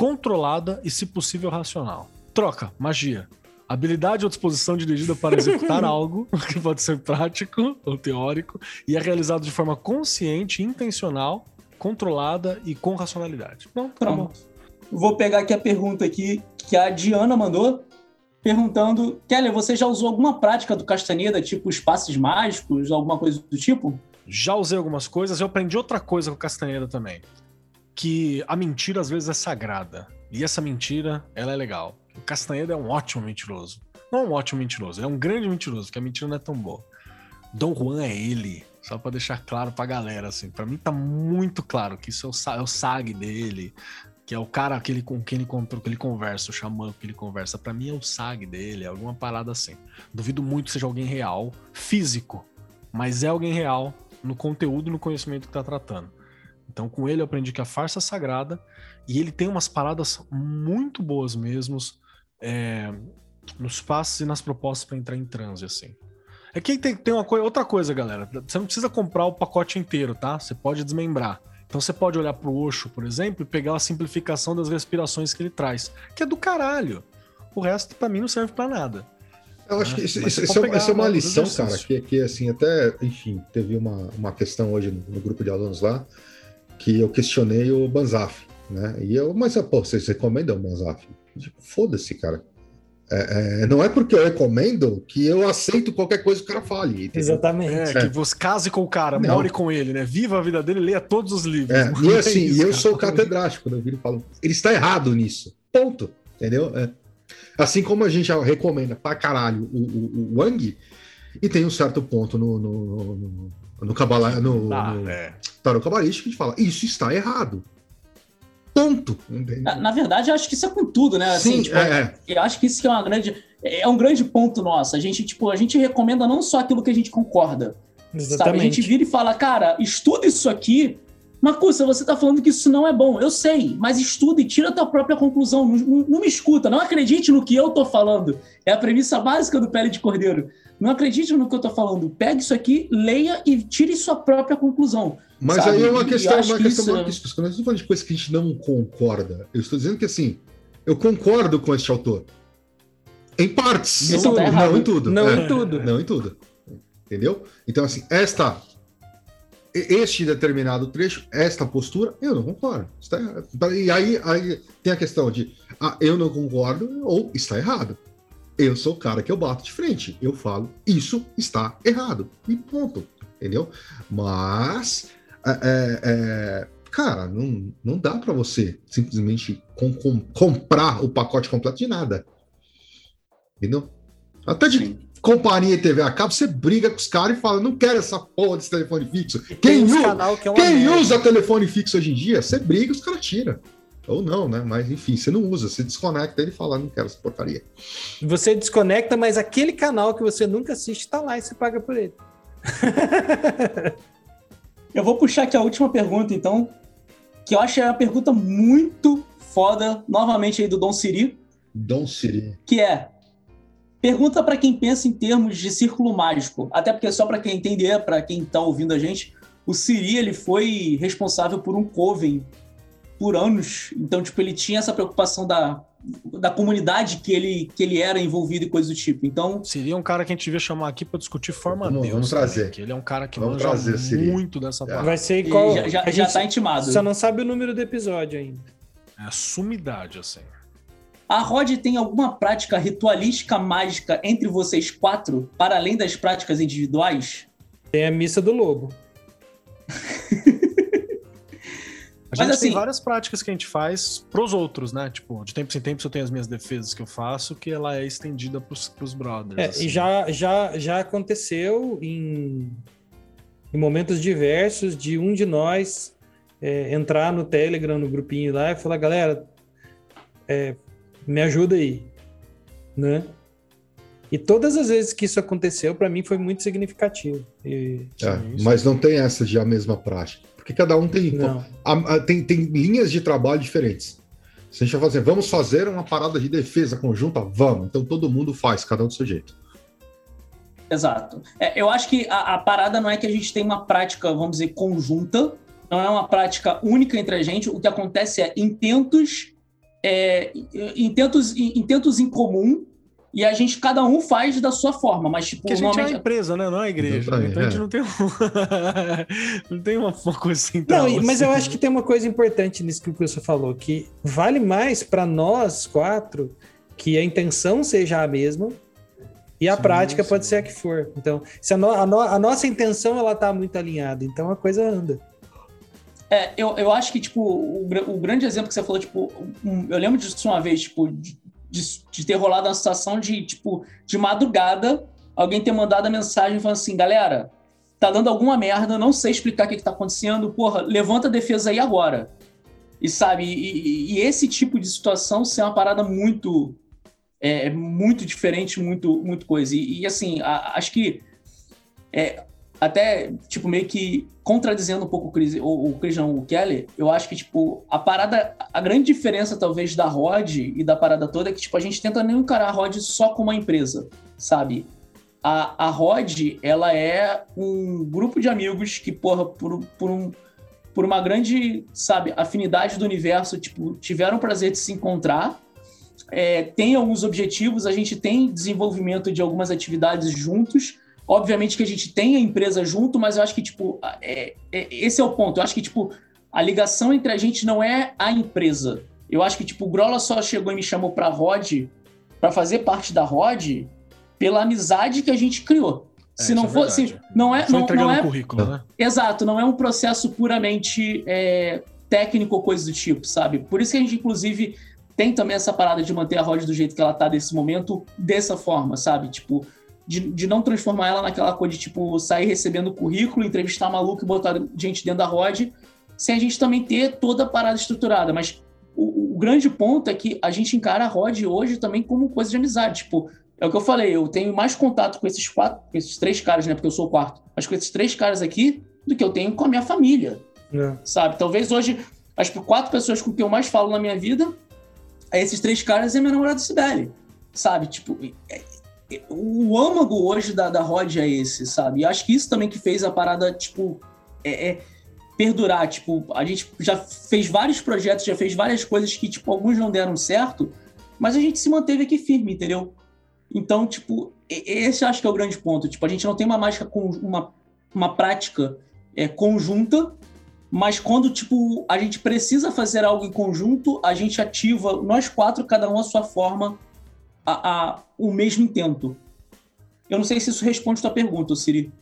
controlada e, se possível, racional. Troca, magia. Habilidade ou disposição dirigida para executar algo, que pode ser prático ou teórico, e é realizado de forma consciente, intencional, controlada e com racionalidade. Não, tá bom. Pronto. Vou pegar aqui a pergunta aqui que a Diana mandou, perguntando: Keller, você já usou alguma prática do Castaneda, tipo os passes mágicos, alguma coisa do tipo? Já usei algumas coisas, eu aprendi outra coisa com Castaneda também. Que a mentira às vezes é sagrada. E essa mentira, ela é legal. O Castaneda é um ótimo mentiroso. Não um ótimo mentiroso, ele é um grande mentiroso, porque a mentira não é tão boa. Dom Juan é ele, só pra deixar claro pra galera, assim. Pra mim tá muito claro que isso é o, é o SAG dele, que é o cara que ele, com quem ele, que ele conversa, o xamã que ele conversa. Pra mim é o SAG dele, é alguma parada assim. Duvido muito que seja alguém real, físico, mas é alguém real no conteúdo e no conhecimento que tá tratando. Então, com ele eu aprendi que a farsa é sagrada e ele tem umas paradas muito boas mesmo é, nos passos e nas propostas para entrar em transe, assim. É que tem, tem uma outra coisa, galera. Você não precisa comprar o pacote inteiro, tá? Você pode desmembrar. Então você pode olhar pro Osho, por exemplo, e pegar a simplificação das respirações que ele traz, que é do caralho. O resto, pra mim, não serve pra nada. Eu acho né? que isso, Mas isso- isso é, isso é uma lá, lição, dos cara, que, que assim, até, enfim, teve uma, uma questão hoje no, no grupo de alunos lá, que eu questionei o Banzaf, né? E eu, mas, pô, vocês recomendam o Banzaf? Tipo, Foda-se, cara. É, é, não é porque eu recomendo que eu aceito qualquer coisa que o cara fale. entendeu? Exatamente. É, que você case com o cara, Não. more com ele, né? Viva a vida dele, leia todos os livros. É, e é assim, isso, e eu cara. sou catedrático quando eu viro e falo, ele está errado nisso. Ponto. Entendeu? É. Assim como a gente já recomenda pra caralho o, o, o Wang, e tem um certo ponto no, no, no, no, cabala, no, Ah, no é. tarot cabalístico a gente fala, isso está errado. Ponto. Na, na verdade, eu acho que isso é com tudo, né? Assim, Sim, tipo, é, é. Eu acho que isso que é uma grande. É um grande ponto nosso. A gente, tipo, a gente recomenda não só aquilo que a gente concorda. Sabe? A gente Exatamente. vira e fala, cara, estuda isso aqui. Macusa, você tá falando que isso não é bom. Eu sei, mas estuda e tira a tua própria conclusão. Não, não- não me escuta, não acredite no que eu tô falando. É a premissa básica do Pele de Cordeiro. Não acredite no que eu tô falando. Pegue isso aqui, leia e tire sua própria conclusão. Mas Sabe? aí é uma questão, uma que questão isso- muito específica. Quando eu estou falando de coisas que a gente não concorda, eu estou dizendo que assim, eu concordo com este autor. Em partes. Isso tá não em tudo. Não é. em tudo. Não em tudo. Entendeu? Então, assim, esta. Este determinado trecho, esta postura, eu não concordo. Está. E aí, aí tem a questão de ah, eu não concordo ou está errado. Eu sou o cara que eu bato de frente. Eu falo, isso está errado. E ponto. Entendeu? Mas, é, é, é, cara, não, não dá para você simplesmente com- com- comprar o pacote completo de nada. Entendeu? Até de Sim. Companhia e TV a cabo, você briga com os caras e fala, não quero essa porra desse telefone fixo. Quem, usa, canal que é quem merda. usa telefone fixo hoje em dia, você briga, os caras tiram. Ou não, né? Mas enfim, você não usa, você desconecta ele e fala, não quero essa porcaria. Você desconecta, mas aquele canal que você nunca assiste tá lá e você paga por ele. Eu vou puxar aqui a última pergunta, então, que eu acho que é uma pergunta muito foda, novamente aí do Dom Siri, Dom Siri. que é pergunta para quem pensa em termos de círculo mágico, até porque só para quem entender, para quem tá ouvindo a gente, o Siri ele foi responsável por um coven por anos, então tipo ele tinha essa preocupação da, da comunidade que ele que ele era envolvido e coisa do tipo. Então Seria um cara que a gente devia chamar aqui pra discutir forma Vamos- Deus. vamos trazer. que ele é um cara que Vamos manja trazer, Siri. muito dessa É. parte. Vai ser e qual. já, já, a já gente tá intimado. só não sabe o número do episódio ainda. É a sumidade, assim. A Rod tem alguma prática ritualística mágica entre vocês quatro, para além das práticas individuais? Tem a missa do lobo. A Mas gente assim- tem várias práticas que a gente faz pros outros, né? Tipo, de tempos em tempos eu tenho as minhas defesas que eu faço, que ela é estendida pros, pros brothers. É, assim. e já, já, já aconteceu em, em momentos diversos de um de nós é, entrar no Telegram, no grupinho lá, e falar, galera, é, me ajuda aí, né? E todas as vezes que isso aconteceu, para mim foi muito significativo. E, É, Sim, sim. mas não tem essa de a mesma prática. Porque cada um tem, não, a- a- tem, tem linhas de trabalho diferentes. Se a gente vai fazer, vamos fazer uma parada de defesa conjunta? Vamos. Então todo mundo faz, cada um do seu jeito. Exato. É, eu acho que a, a parada não é que a gente tem uma prática, vamos dizer, conjunta, não é uma prática única entre a gente. O que acontece é intentos, é, intentos, intentos em comum e a gente, cada um faz da sua forma, mas tipo, Porque a gente é uma empresa, né? Não é uma igreja. Então a gente é. não tem, um... não tem uma, coisa central. Não, mas assim. eu acho que tem uma coisa importante nisso que o você falou, que vale mais para nós quatro que a intenção seja a mesma e a Sim, prática sim. pode ser a que for. Então, se a, no- a no- a nossa intenção ela tá muito alinhada, então a coisa anda. É, eu, eu acho que, tipo, o, o grande exemplo que você falou, tipo, um- eu lembro disso uma vez, tipo, de, de- ter rolado uma situação de, tipo, de madrugada, alguém ter mandado a mensagem falando assim, galera, tá dando alguma merda, não sei explicar o que, que tá acontecendo, porra, levanta a defesa aí agora. E sabe, e- e esse tipo de situação ser uma parada muito, é, muito diferente, muito, muito coisa. E, e, assim, a- acho que é, até, tipo, meio que contradizendo um pouco o Chris, o, o Chris não, o Kelly, eu acho que, tipo, a parada, a grande diferença, talvez, da Rod e da parada toda é que, tipo, a gente tenta não encarar a Rod só como uma empresa, sabe? A, a Rod, ela é um grupo de amigos que, porra, por, por, um, por uma grande, sabe, afinidade do universo, tipo, tiveram o prazer de se encontrar, é, tem alguns objetivos, a gente tem desenvolvimento de algumas atividades juntos, Obviamente que a gente tem a empresa junto, mas eu acho que, tipo, é- é- esse é o ponto. Eu acho que, tipo, a ligação entre a gente não é a empresa. Eu acho que, tipo, o Grola só chegou e me chamou pra Rod para fazer parte da Rod pela amizade que a gente criou. É, Se não é fosse, não é, não, entregando não é currículo, né? Exato, não é um processo puramente é, técnico ou coisa do tipo, sabe? Por isso que a gente, inclusive, tem também essa parada de manter a Rod do jeito que ela tá nesse momento, dessa forma, sabe? Tipo, de, de não transformar ela naquela coisa de, tipo, sair recebendo currículo, entrevistar maluco e botar gente dentro da Rod, sem a gente também ter toda a parada estruturada. Mas o, o grande ponto é que a gente encara a Rod hoje também como coisa de amizade. Tipo, é o que eu falei, eu tenho mais contato com esses quatro, com esses três caras, né? Porque eu sou o quarto, mas com esses três caras aqui do que eu tenho com a minha família É. sabe? Talvez hoje, as quatro pessoas com quem eu mais falo na minha vida, é esses três caras e minha namorada Sibeli, sabe? Tipo, é- o âmago hoje da, da Rod é esse, sabe? E acho que isso também que fez a parada, tipo, é, é perdurar. Tipo, a gente já fez vários projetos, já fez várias coisas que, tipo, alguns não deram certo, mas a gente se manteve aqui firme, entendeu? Então, tipo, esse acho que é o grande ponto. Tipo, a gente não tem uma mágica com uma, uma prática é, conjunta, mas quando, tipo, a gente precisa fazer algo em conjunto, a gente ativa, nós quatro, cada um à sua forma, a, a- o mesmo intento. Eu não sei se isso responde a tua pergunta, Siri.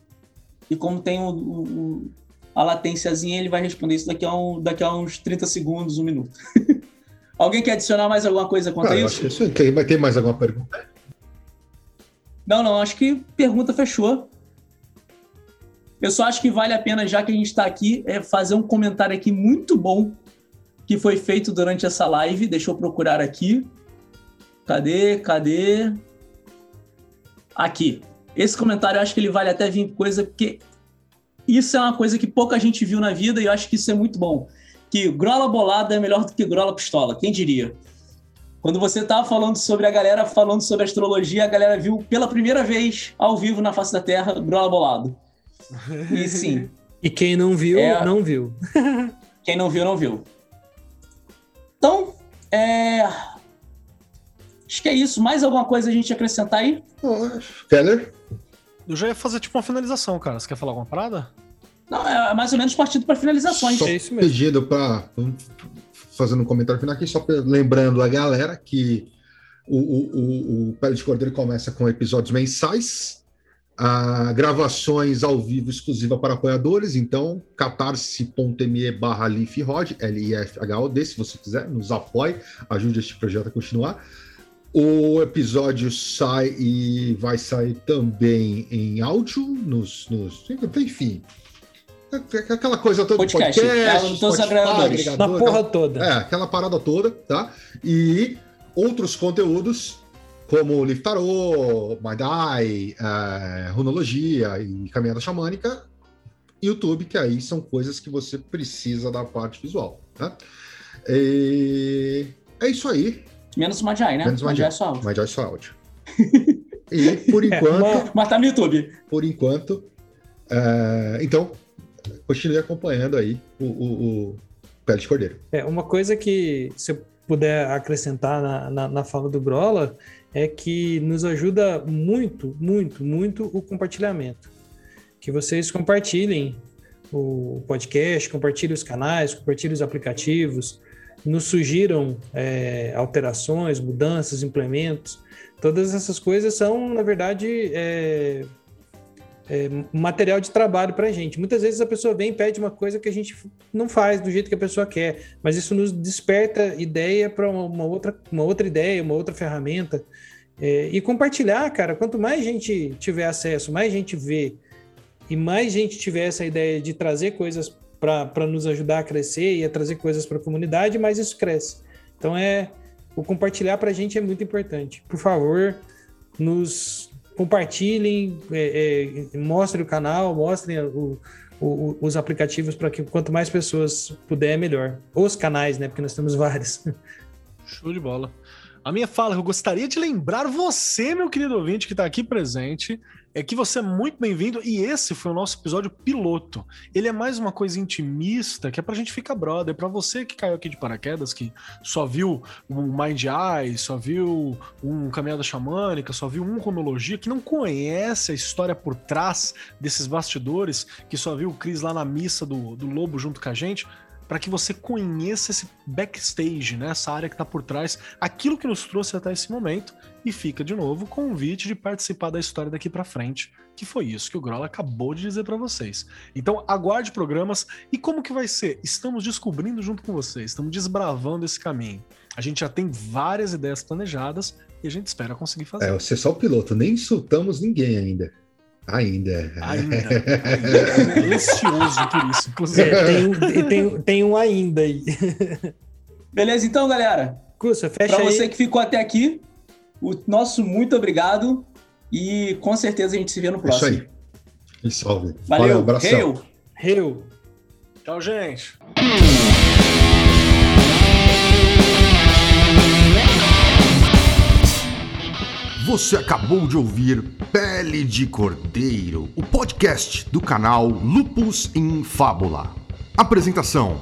E como tem o, o- a latênciazinha, ele vai responder isso daqui a, um, daqui a uns 30 segundos, um minuto. Alguém quer adicionar mais alguma coisa quanto Cara, a isso? acho que isso. Tem- Vai ter mais alguma pergunta? Não, não, acho que pergunta fechou. Eu só acho que vale a pena, já que a gente está aqui, é fazer um comentário aqui muito bom que foi feito durante essa live. Deixa eu procurar aqui. Cadê? Cadê? Aqui. Esse comentário eu acho que ele vale até vir coisa, porque isso é uma coisa que pouca gente viu na vida e eu acho que isso é muito bom. Que grola bolada é melhor do que grola pistola. Quem diria? Quando você tava falando sobre a galera falando sobre astrologia, a galera viu pela primeira vez ao vivo na face da Terra Grola Bolado. E sim, E quem não viu, É. não viu. quem não viu, não viu. Então, é. Acho que é isso. Mais alguma coisa a gente acrescentar aí? Keller? Eu já ia fazer tipo uma finalização, cara. Você quer falar alguma parada? Não, é mais ou menos partido para finalizações. Só É isso mesmo. pedindo para fazendo um comentário final aqui, só lembrando a galera que o, o, o, o Pele de Cordeiro começa com episódios mensais, ah, gravações ao vivo exclusiva para apoiadores, então catarse.me barra lifrod, L-I-F-H-O-D, se você quiser, nos apoie, ajude este projeto a continuar. O episódio sai e vai sair também em áudio, nos, nos enfim, aquela coisa toda Podcast, em todos os agregadores. Na porra toda. é, aquela parada toda, tá? E outros conteúdos, como Liv Tarot, Madai, é, Runologia e Caminhada Xamânica, YouTube, que aí são coisas que você precisa da parte visual, tá? E é isso aí. Menos o Majai, né? Menos o Majai Majai. é só áudio. É só áudio. E por enquanto, uma- Mas tá no YouTube. por enquanto, é, então, continue acompanhando aí o, o, o Pele de Cordeiro. É, uma coisa que, se eu puder acrescentar na, na, na fala do Grola, é que nos ajuda muito, muito, muito o compartilhamento. Que vocês compartilhem o podcast, compartilhem os canais, compartilhem os aplicativos, nos sugiram é, alterações, mudanças, implementos. Todas essas coisas são, na verdade, é, é, material de trabalho para a gente. Muitas vezes a pessoa vem e pede uma coisa que a gente não faz do jeito que a pessoa quer, mas isso nos desperta ideia para uma, outra, uma outra ideia, uma outra ferramenta. É, e compartilhar, cara, quanto mais gente tiver acesso, mais gente vê, e mais gente tiver essa ideia de trazer coisas para nos ajudar a crescer e a trazer coisas para a comunidade, mais isso cresce. Então é o compartilhar para a gente é muito importante. Por favor, nos compartilhem, é, é, mostrem o canal, mostrem o, o, os aplicativos para que quanto mais pessoas puder, melhor. Os canais, né? Porque nós temos vários. Show de bola. A minha fala, eu gostaria de lembrar você, meu querido ouvinte, que está aqui presente, é que você é muito bem-vindo e esse foi o nosso episódio piloto. Ele é mais uma coisa intimista, que é pra gente ficar brother. Pra você que caiu aqui de paraquedas, que só viu um Mind Eye, só viu um Caminhada Xamânica, só viu um Romologia, que não conhece a história por trás desses bastidores, que só viu o Cris lá na missa do, do Lobo junto com a gente. para que você conheça esse backstage, né? essa área que está por trás, aquilo que nos trouxe até esse momento. E fica de novo o convite de participar da história daqui para frente, que foi isso que o Grola acabou de dizer para vocês. Então aguarde programas e como que vai ser? Estamos descobrindo junto com vocês, estamos desbravando esse caminho. A gente já tem várias ideias planejadas e a gente espera conseguir fazer. É, você é só o piloto, nem insultamos ninguém ainda. Ainda. Ainda. ainda. Ansioso por isso, inclusive. É, tem, tem, tem um ainda aí. Beleza, então, galera. Curso, fecha Pra aí. você que ficou até aqui, o nosso muito obrigado. E com certeza a gente se vê no Isso próximo. aí. E salve. Valeu, abração. Hail. Reu. Tchau, gente. Você acabou de ouvir Pele de Cordeiro, o podcast do canal Lupus in Fábula. Apresentação: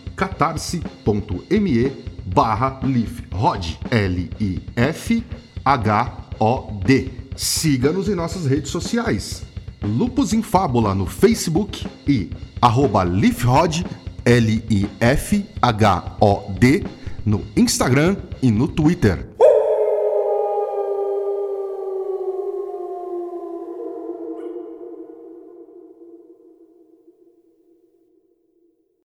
catarse.me barra lifrod L-I-F-H-O-D Siga-nos em nossas redes sociais. Lupus em Fábula no Facebook e arroba lifrod L-I-F-H-O-D no Instagram e no Twitter